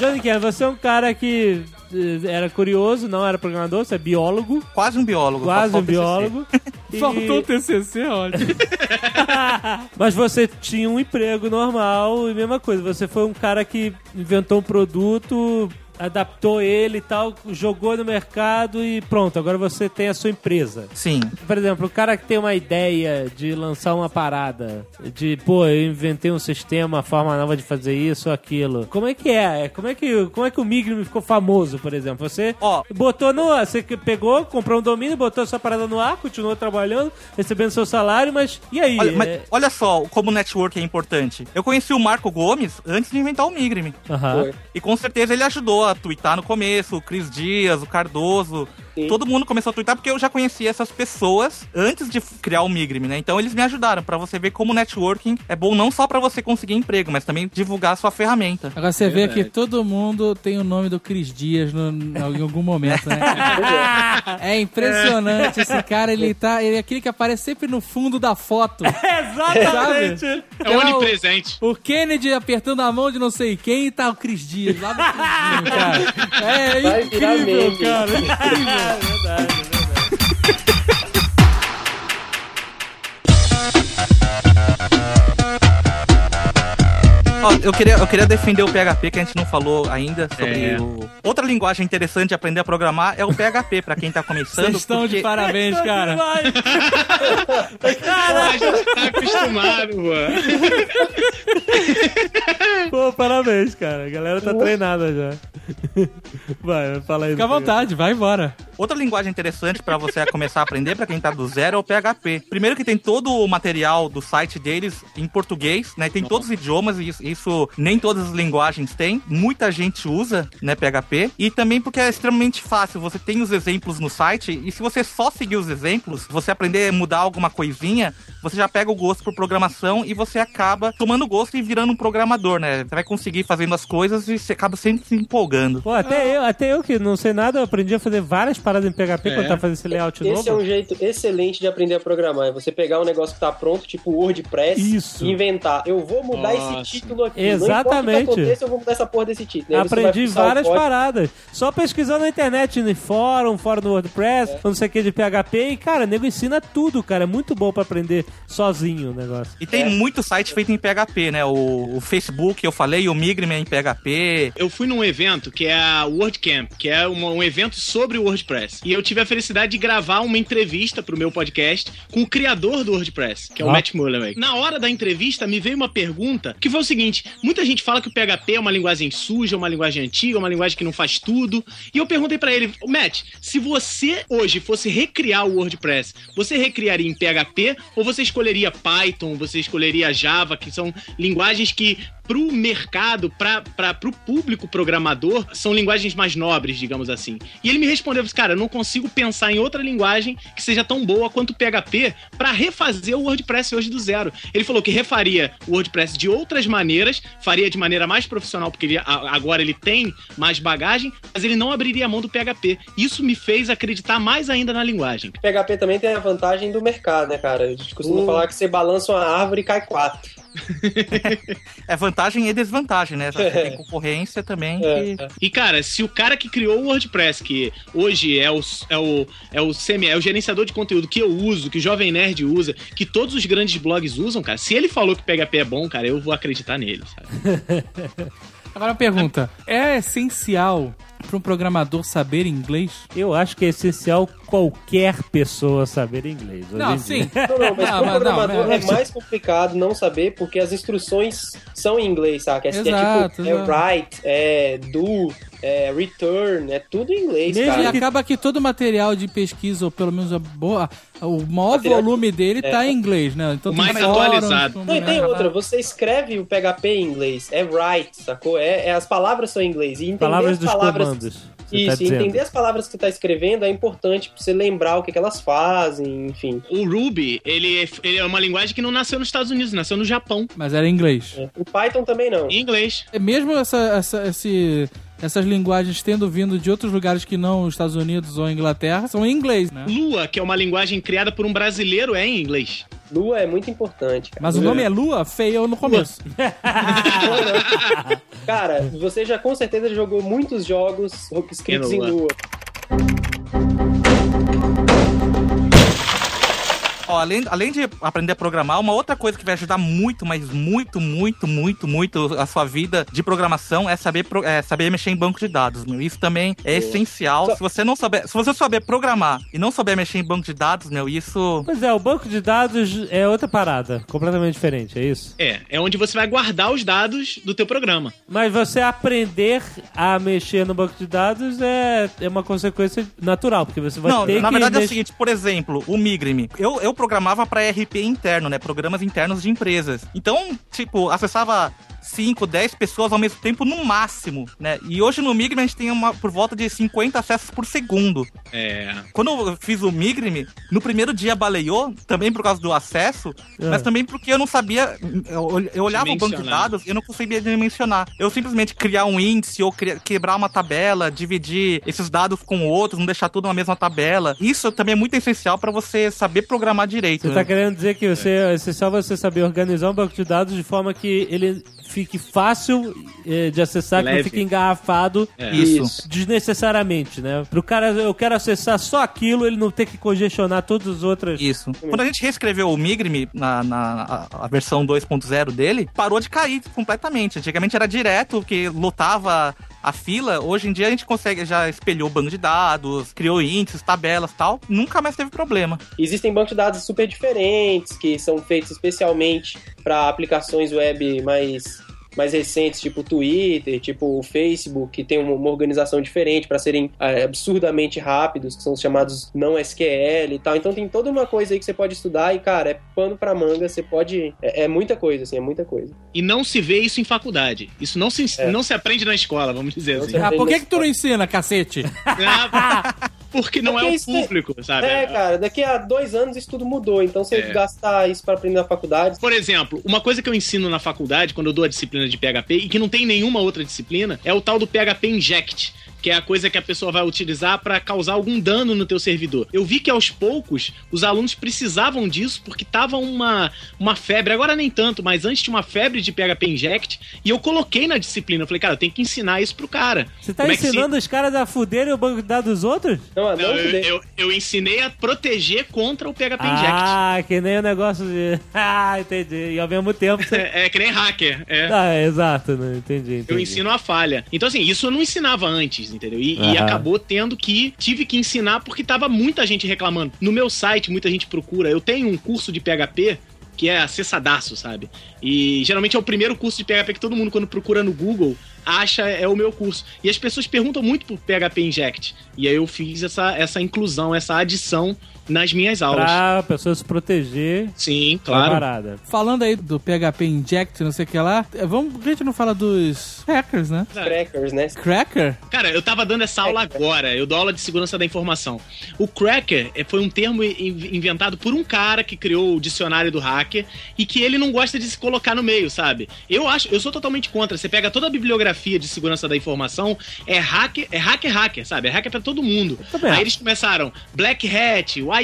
[SPEAKER 7] Johnny Ken, você é um cara que eh, era curioso, não era programador, você é biólogo,
[SPEAKER 6] Quase um biólogo.
[SPEAKER 7] quase um biólogo. E- *laughs*
[SPEAKER 3] Faltou o TCC, ótimo. *laughs*
[SPEAKER 7] Mas você tinha um emprego normal e mesma coisa. Você foi um cara que inventou um produto, adaptou ele e tal, jogou no mercado e pronto, agora você tem a sua empresa.
[SPEAKER 6] Sim.
[SPEAKER 7] Por exemplo, o cara que tem uma ideia de lançar uma parada, de, pô, eu inventei um sistema, uma forma nova de fazer isso ou aquilo. Como é que é? Como é que, como é que o Migrim ficou famoso, por exemplo? Você
[SPEAKER 6] Ó.
[SPEAKER 7] botou no ar, você pegou, comprou um domínio, botou sua parada no ar, continuou trabalhando, recebendo seu salário, mas e aí?
[SPEAKER 6] Olha, mas
[SPEAKER 7] É-
[SPEAKER 6] olha só como o network é importante. Eu conheci o Marco Gomes antes de inventar o Migrim. E com certeza ele ajudou a twittar no começo, o Cris Dias, o Cardoso.
[SPEAKER 4] Sim.
[SPEAKER 6] Todo mundo começou a twittar porque eu já conhecia essas pessoas antes de criar o Migrim, né? Então eles me ajudaram pra você ver como o networking é bom não só pra você conseguir emprego, mas também divulgar a sua ferramenta.
[SPEAKER 3] Agora você vê que
[SPEAKER 5] Verdade.
[SPEAKER 3] todo mundo tem o nome do Cris Dias no- no- em algum *laughs* momento, né? cara? É impressionante esse cara, ele tá. Ele é aquele que aparece sempre no fundo da foto. *laughs*
[SPEAKER 7] Exatamente.
[SPEAKER 3] Sabe?
[SPEAKER 5] É
[SPEAKER 3] lá
[SPEAKER 5] onipresente.
[SPEAKER 3] O Kennedy apertando a mão de não sei quem e tá o Cris Dias lá no Cris Dias, *laughs* cara. É
[SPEAKER 4] Vai virar
[SPEAKER 3] incrível, cara. *laughs*
[SPEAKER 7] É verdade, é verdade.
[SPEAKER 6] Ó, eu, queria, eu queria defender o PHP, que a gente não falou ainda sobre
[SPEAKER 5] É.
[SPEAKER 6] o... Outra linguagem interessante de aprender a programar é o PHP, pra quem tá começando.
[SPEAKER 3] Vocês estão de
[SPEAKER 6] porque-
[SPEAKER 3] parabéns, cara.
[SPEAKER 5] Gente tá acostumado, mano.
[SPEAKER 7] Pô, parabéns, cara. A galera tá treinada já. Vai, fala aí.
[SPEAKER 3] Fica à vontade, vai embora.
[SPEAKER 6] Outra linguagem interessante pra você começar a aprender, pra quem tá do zero, é o PHP. Primeiro que tem todo o material do site deles em português, né? Tem todos os idiomas, e isso, isso nem todas as linguagens têm. Muita gente usa, né, PHP. E também porque é extremamente fácil. Você tem os exemplos no site, e se você só seguir os exemplos, você aprender a mudar alguma coisinha, você já pega o gosto por programação e você acaba tomando gosto e virando um programador, né? Você vai conseguir fazendo as coisas e você acaba sempre se empolgando.
[SPEAKER 7] Pô, até eu, até eu que não sei nada, eu aprendi a fazer várias paradas em PHP
[SPEAKER 5] É.
[SPEAKER 7] quando tava fazendo esse layout
[SPEAKER 4] Esse é
[SPEAKER 7] novo.
[SPEAKER 4] um jeito excelente de aprender a programar. É você pegar um negócio que tá pronto, tipo WordPress,
[SPEAKER 7] Isso.
[SPEAKER 4] e inventar. Eu vou mudar
[SPEAKER 5] Nossa.
[SPEAKER 4] esse título aqui.
[SPEAKER 7] Exatamente.
[SPEAKER 4] Não o que aconteça, eu vou mudar essa porra desse título. Aí
[SPEAKER 7] Aprendi várias paradas. Só pesquisando na internet, no fórum, fórum do WordPress, não sei o que de PHP. E, cara, o nego ensina tudo, cara. É muito bom pra aprender sozinho o negócio.
[SPEAKER 6] E tem muito site feito em PHP, né? O, o Facebook, eu falei, o Migrime é em PHP.
[SPEAKER 5] Eu fui num evento que é a WordCamp, que é uma- um evento sobre o WordPress. E eu tive a felicidade de gravar uma entrevista pro meu podcast com o criador do WordPress, que é o
[SPEAKER 7] Ah.
[SPEAKER 5] Matt Mullenweg. Na hora da entrevista, me veio uma pergunta que foi o seguinte: muita gente fala que o PHP é uma linguagem suja, uma linguagem antiga, uma linguagem que não faz tudo. E eu perguntei pra ele, Matt, se você hoje fosse recriar o WordPress, você recriaria em PHP ou você escolheria Python, você escolheria Java, que são linguagens que pro mercado, pra, pra, pro público programador, são linguagens mais nobres, digamos assim. E ele me respondeu, cara, eu não consigo pensar em outra linguagem que seja tão boa quanto o PHP pra refazer o WordPress hoje do zero. Ele falou que refaria o WordPress de outras maneiras, faria de maneira mais profissional, porque ele- agora ele tem mais bagagem, mas ele não abriria a mão do PHP. Isso me fez acreditar mais ainda na linguagem.
[SPEAKER 4] PHP também tem a vantagem do mercado, né, cara? A gente costuma
[SPEAKER 7] Hum.
[SPEAKER 4] falar que você balança uma árvore e cai quatro.
[SPEAKER 6] É vantagem e desvantagem, né? Você tem concorrência também.
[SPEAKER 4] É,
[SPEAKER 6] que-
[SPEAKER 4] é.
[SPEAKER 5] E, cara, se o cara que criou o WordPress, que hoje é o, é o, é o semi, é o gerenciador de conteúdo que eu uso, que o Jovem Nerd usa, que todos os grandes blogs usam, cara, se ele falou que PHP é bom, cara, eu vou acreditar nele, sabe? *laughs*
[SPEAKER 3] Agora uma pergunta: é essencial para um programador saber inglês?
[SPEAKER 7] Eu acho que é essencial qualquer pessoa saber inglês. hoje
[SPEAKER 3] Não,
[SPEAKER 7] em
[SPEAKER 3] sim.
[SPEAKER 7] dia.
[SPEAKER 4] Não, não, mas *laughs*
[SPEAKER 3] Não,
[SPEAKER 4] pro
[SPEAKER 3] mas não,
[SPEAKER 4] programador
[SPEAKER 3] mas-
[SPEAKER 4] é mais complicado não saber porque as instruções são em inglês, saca? É, é
[SPEAKER 3] Exato,
[SPEAKER 4] tipo,
[SPEAKER 3] exato.
[SPEAKER 4] é write, é do, é return, é tudo em inglês,
[SPEAKER 7] Mesmo
[SPEAKER 3] E
[SPEAKER 4] cara.
[SPEAKER 3] acaba que todo o material de pesquisa, ou pelo menos a boa, o maior
[SPEAKER 4] Material-
[SPEAKER 3] volume dele tá em inglês, né? Então
[SPEAKER 5] O mais atualizado.
[SPEAKER 3] como,
[SPEAKER 4] Não, e tem outra, você escreve o PHP em inglês, é write, sacou? É, é- as palavras são em inglês. E entender
[SPEAKER 7] Palavras
[SPEAKER 4] as
[SPEAKER 7] dos
[SPEAKER 4] palavras.
[SPEAKER 7] comandos. você tá
[SPEAKER 4] Isso, e
[SPEAKER 7] dizendo.
[SPEAKER 4] entender as palavras que você tá escrevendo é importante pra você lembrar o que, que elas fazem, enfim.
[SPEAKER 5] O Ruby, ele é, ele é uma linguagem que não nasceu nos Estados Unidos, nasceu no Japão,
[SPEAKER 3] Mas era em inglês.
[SPEAKER 4] É. O Python também não.
[SPEAKER 5] em inglês.
[SPEAKER 3] É Mesmo essa, essa- esse, essas linguagens tendo vindo de outros lugares que não os Estados Unidos ou a Inglaterra, são em inglês, né?
[SPEAKER 5] Lua, que é uma linguagem criada por um brasileiro, é em inglês.
[SPEAKER 4] Lua é muito importante, cara.
[SPEAKER 3] Mas o nome é Lua, feio no começo. *laughs*
[SPEAKER 4] Cara, você já com certeza jogou muitos jogos escritos em
[SPEAKER 5] no
[SPEAKER 4] Lua.
[SPEAKER 6] Ó, além, além de aprender a programar, uma outra coisa que vai ajudar muito, mas muito, muito, muito, muito a sua vida de programação é saber, é saber mexer em banco de dados, meu. Isso também é essencial.
[SPEAKER 4] Só-
[SPEAKER 6] Se você não souber, se você souber programar e não souber mexer em banco de dados, meu, isso
[SPEAKER 7] Pois é, o banco de dados é outra parada, completamente diferente, é isso?
[SPEAKER 5] É, é onde você vai guardar os dados do teu programa.
[SPEAKER 7] Mas você aprender a mexer no banco de dados é, é uma consequência natural, porque você vai
[SPEAKER 6] não,
[SPEAKER 7] ter
[SPEAKER 6] na
[SPEAKER 7] que...
[SPEAKER 6] verdade é o seguinte, por exemplo, o Migrime. Eu, eu programava para RP interno, né? Programas internos de empresas. Então, tipo, acessava 5, 10 pessoas ao mesmo tempo no máximo, né? E hoje no Migrime a gente tem uma por volta de 50 acessos por segundo.
[SPEAKER 5] É.
[SPEAKER 6] Quando eu fiz o Migrime, no primeiro dia baleou, também por causa do acesso, mas também porque eu não sabia. Eu, eu olhava o banco de dados e eu não conseguia dimensionar. Eu simplesmente criar um índice ou quebrar uma tabela, dividir esses dados com outros, não deixar tudo na mesma tabela. Isso também é muito essencial para você saber programar direito.
[SPEAKER 7] Você
[SPEAKER 6] né?
[SPEAKER 7] tá querendo dizer que você, é essencial você saber organizar um banco de dados de forma que ele fique fácil eh, de acessar, que não
[SPEAKER 5] Leve.
[SPEAKER 7] fique engarrafado
[SPEAKER 5] É.
[SPEAKER 6] Isso.
[SPEAKER 7] desnecessariamente, né? Pro cara, eu quero acessar só aquilo, ele não ter que congestionar todas as outras.
[SPEAKER 6] Isso. Quando a gente reescreveu o Migrime na, na a, a versão 2.0 dele, parou de cair completamente. Antigamente era direto, que lotava a fila. Hoje em dia a gente consegue, já espelhou banco de dados, criou índices, tabelas tal. Nunca mais teve problema.
[SPEAKER 4] Existem bancos de dados super diferentes, que são feitos especialmente para aplicações web mais mais recentes, tipo o Twitter, tipo o Facebook, que tem uma, uma organização diferente para serem ah, absurdamente rápidos, que são os chamados não SQL e tal. Então tem toda uma coisa aí que você pode estudar e, cara, é pano pra manga, você pode. É, é muita coisa, assim, é muita coisa.
[SPEAKER 5] E não se vê isso em faculdade. Isso não se,
[SPEAKER 4] É.
[SPEAKER 5] não se aprende na escola, vamos dizer
[SPEAKER 4] Não
[SPEAKER 5] assim.
[SPEAKER 3] Ah, por que que tu não ensina, cacete?
[SPEAKER 5] Ah, *laughs* *laughs* Porque não é o
[SPEAKER 4] é-
[SPEAKER 5] público, sabe?
[SPEAKER 4] É, cara, daqui a dois anos isso tudo mudou. Então, você
[SPEAKER 5] É.
[SPEAKER 4] gastar isso pra aprender na faculdade.
[SPEAKER 5] Por exemplo, uma coisa que eu ensino na faculdade, quando eu dou a disciplina de PHP, e que não tem nenhuma outra disciplina, é o tal do PHP Inject. Que é a coisa que a pessoa vai utilizar para causar algum dano no teu servidor. Eu vi que aos poucos os alunos precisavam disso porque tava uma, uma febre, agora nem tanto, mas antes tinha uma febre de PHP Inject e eu coloquei na disciplina. Eu falei, cara, eu tenho que ensinar isso pro cara.
[SPEAKER 7] Você tá
[SPEAKER 5] Como é que se-
[SPEAKER 7] ensinando os caras a fuderem o banco de dados dos outros?
[SPEAKER 4] Não, não,
[SPEAKER 5] Não, eu, eu, eu ensinei a proteger contra o PHP Inject.
[SPEAKER 7] Ah, que nem o negócio de. *laughs* Ah, entendi. E ao mesmo tempo você. *laughs*
[SPEAKER 5] É, é que nem hacker. É.
[SPEAKER 7] Ah, é, exato, né? Entendi, entendi.
[SPEAKER 5] Eu ensino a falha. Então, assim, isso eu não ensinava antes, entendeu? E, e
[SPEAKER 7] Aham.
[SPEAKER 5] acabou tendo que. Tive que ensinar porque tava muita gente reclamando. No meu site, muita gente procura. Eu tenho um curso de PHP que é acessadaço, sabe? E geralmente é o primeiro curso de PHP que todo mundo, quando procura no Google, acha é o meu curso. E as pessoas perguntam muito por PHP Inject. E aí eu fiz essa, essa inclusão, essa adição nas minhas aulas.
[SPEAKER 7] Pra pessoa se proteger
[SPEAKER 5] Sim, claro.
[SPEAKER 7] parada.
[SPEAKER 3] Falando aí do PHP Inject, não sei o que lá, eh, vamos, a gente não fala dos hackers, né?
[SPEAKER 4] Crackers, né?
[SPEAKER 3] Cracker?
[SPEAKER 5] Cara, eu tava dando essa aula agora. Eu dou aula de segurança da informação. O cracker eh, foi um termo in- inventado por um cara que criou o dicionário do hacker e que ele não gosta de se colocar no meio, sabe? Eu acho, eu sou totalmente contra. Você pega toda a bibliografia de segurança da informação, é hacker, é hacker hacker, sabe? É hacker pra todo mundo. Aí eles começaram Black Hat, White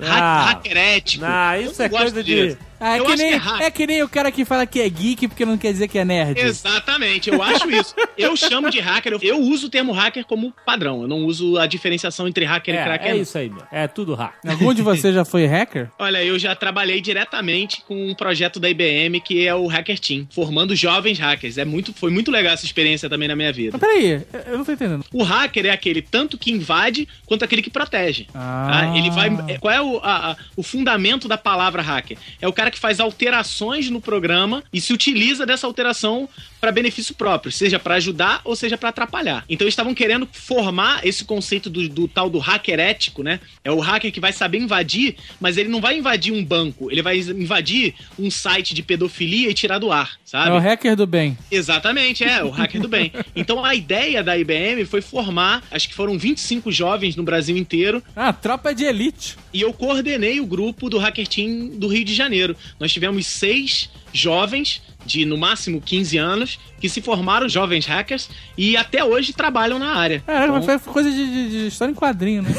[SPEAKER 5] Hat,
[SPEAKER 7] Ah.
[SPEAKER 5] hack, hacker ético.
[SPEAKER 7] Ah, isso é coisa de-
[SPEAKER 5] disso.
[SPEAKER 3] Ah, é,
[SPEAKER 5] Eu
[SPEAKER 3] que nem,
[SPEAKER 5] que é hacker.
[SPEAKER 3] é que nem o cara que fala que é geek porque não quer dizer que é nerd.
[SPEAKER 5] Exatamente, eu acho isso. Eu chamo de hacker, eu, eu uso o termo hacker como padrão. Eu não uso a diferenciação entre hacker e
[SPEAKER 7] É,
[SPEAKER 5] cracker.
[SPEAKER 7] é isso aí, meu. É tudo hack.
[SPEAKER 3] Algum de vocês já foi hacker? *laughs*
[SPEAKER 5] Olha, eu já trabalhei diretamente com um projeto da IBM que é o Hacker Team, formando jovens hackers. É muito, foi muito legal essa experiência também na minha vida.
[SPEAKER 3] Mas peraí, eu- eu não tô entendendo.
[SPEAKER 5] O hacker é aquele tanto que invade quanto aquele que protege.
[SPEAKER 3] Ah.
[SPEAKER 5] tá? Ele vai. é, Qual é o, a- a- o fundamento da palavra hacker? É o cara que faz alterações no programa e se utiliza dessa alteração para benefício próprio, seja para ajudar ou seja para atrapalhar. Então eles estavam querendo formar esse conceito do, do tal do hacker ético, né? É o hacker que vai saber invadir, mas ele não vai invadir um banco, ele vai invadir um site de pedofilia e tirar do ar, sabe?
[SPEAKER 3] É o hacker do bem.
[SPEAKER 5] Exatamente, é, o hacker do bem. *laughs* Então a ideia da IBM foi formar, acho que foram 25 jovens no Brasil inteiro,
[SPEAKER 3] Ah, tropa de elite.
[SPEAKER 5] e eu coordenei o grupo do Hacker Team do Rio de Janeiro. Nós tivemos seis jovens de no máximo 15 anos que se formaram jovens hackers e até hoje trabalham na área.
[SPEAKER 3] É,
[SPEAKER 5] Então,
[SPEAKER 3] mas foi coisa de, de- de história em quadrinho, né?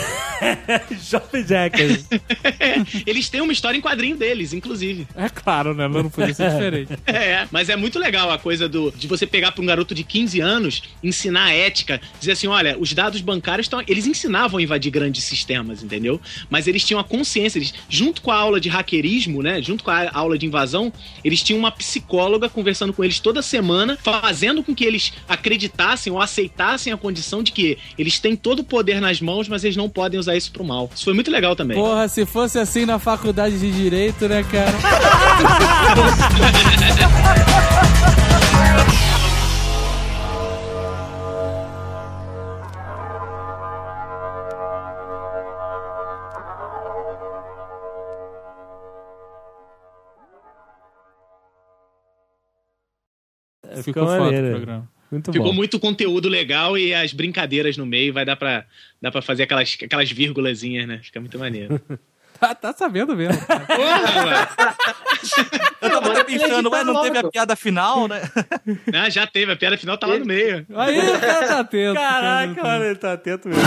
[SPEAKER 3] *laughs*
[SPEAKER 7] Jovem Jacker. *laughs*
[SPEAKER 5] eles têm uma história em quadrinho deles, inclusive.
[SPEAKER 3] É claro, né? Não podia ser diferente. *laughs*
[SPEAKER 5] É, mas é muito legal a coisa do de você pegar para um garoto de 15 anos, ensinar a ética, dizer assim, olha, os dados bancários estão, eles ensinavam a invadir grandes sistemas, entendeu? Mas eles tinham a consciência, eles, junto com a aula de hackerismo, né, junto com a aula de invasão, eles tinham uma psicóloga conversando com eles toda semana, fazendo com que eles acreditassem ou aceitassem a condição de que eles têm todo o poder nas mãos, mas eles não podem usar isso pro mal. Isso foi muito legal também.
[SPEAKER 3] Porra, se fosse assim na faculdade de Direito, né, cara? *laughs* Ficou foda o
[SPEAKER 7] maneiro.
[SPEAKER 3] programa.
[SPEAKER 7] Muito
[SPEAKER 5] Ficou
[SPEAKER 7] bom.
[SPEAKER 5] muito conteúdo legal e as brincadeiras no meio, vai dar pra, dar pra fazer aquelas, aquelas vírgulazinhas, né? Fica muito maneiro. *laughs*
[SPEAKER 3] Tá, tá sabendo mesmo. *laughs*
[SPEAKER 5] Porra, mano.
[SPEAKER 6] Eu tava até pensando, ué, não teve a piada final, né? *laughs*
[SPEAKER 5] Ah, já teve, a piada final tá lá no meio.
[SPEAKER 3] Aí o cara tá atento.
[SPEAKER 7] Caraca, mano, ele tá atento mesmo.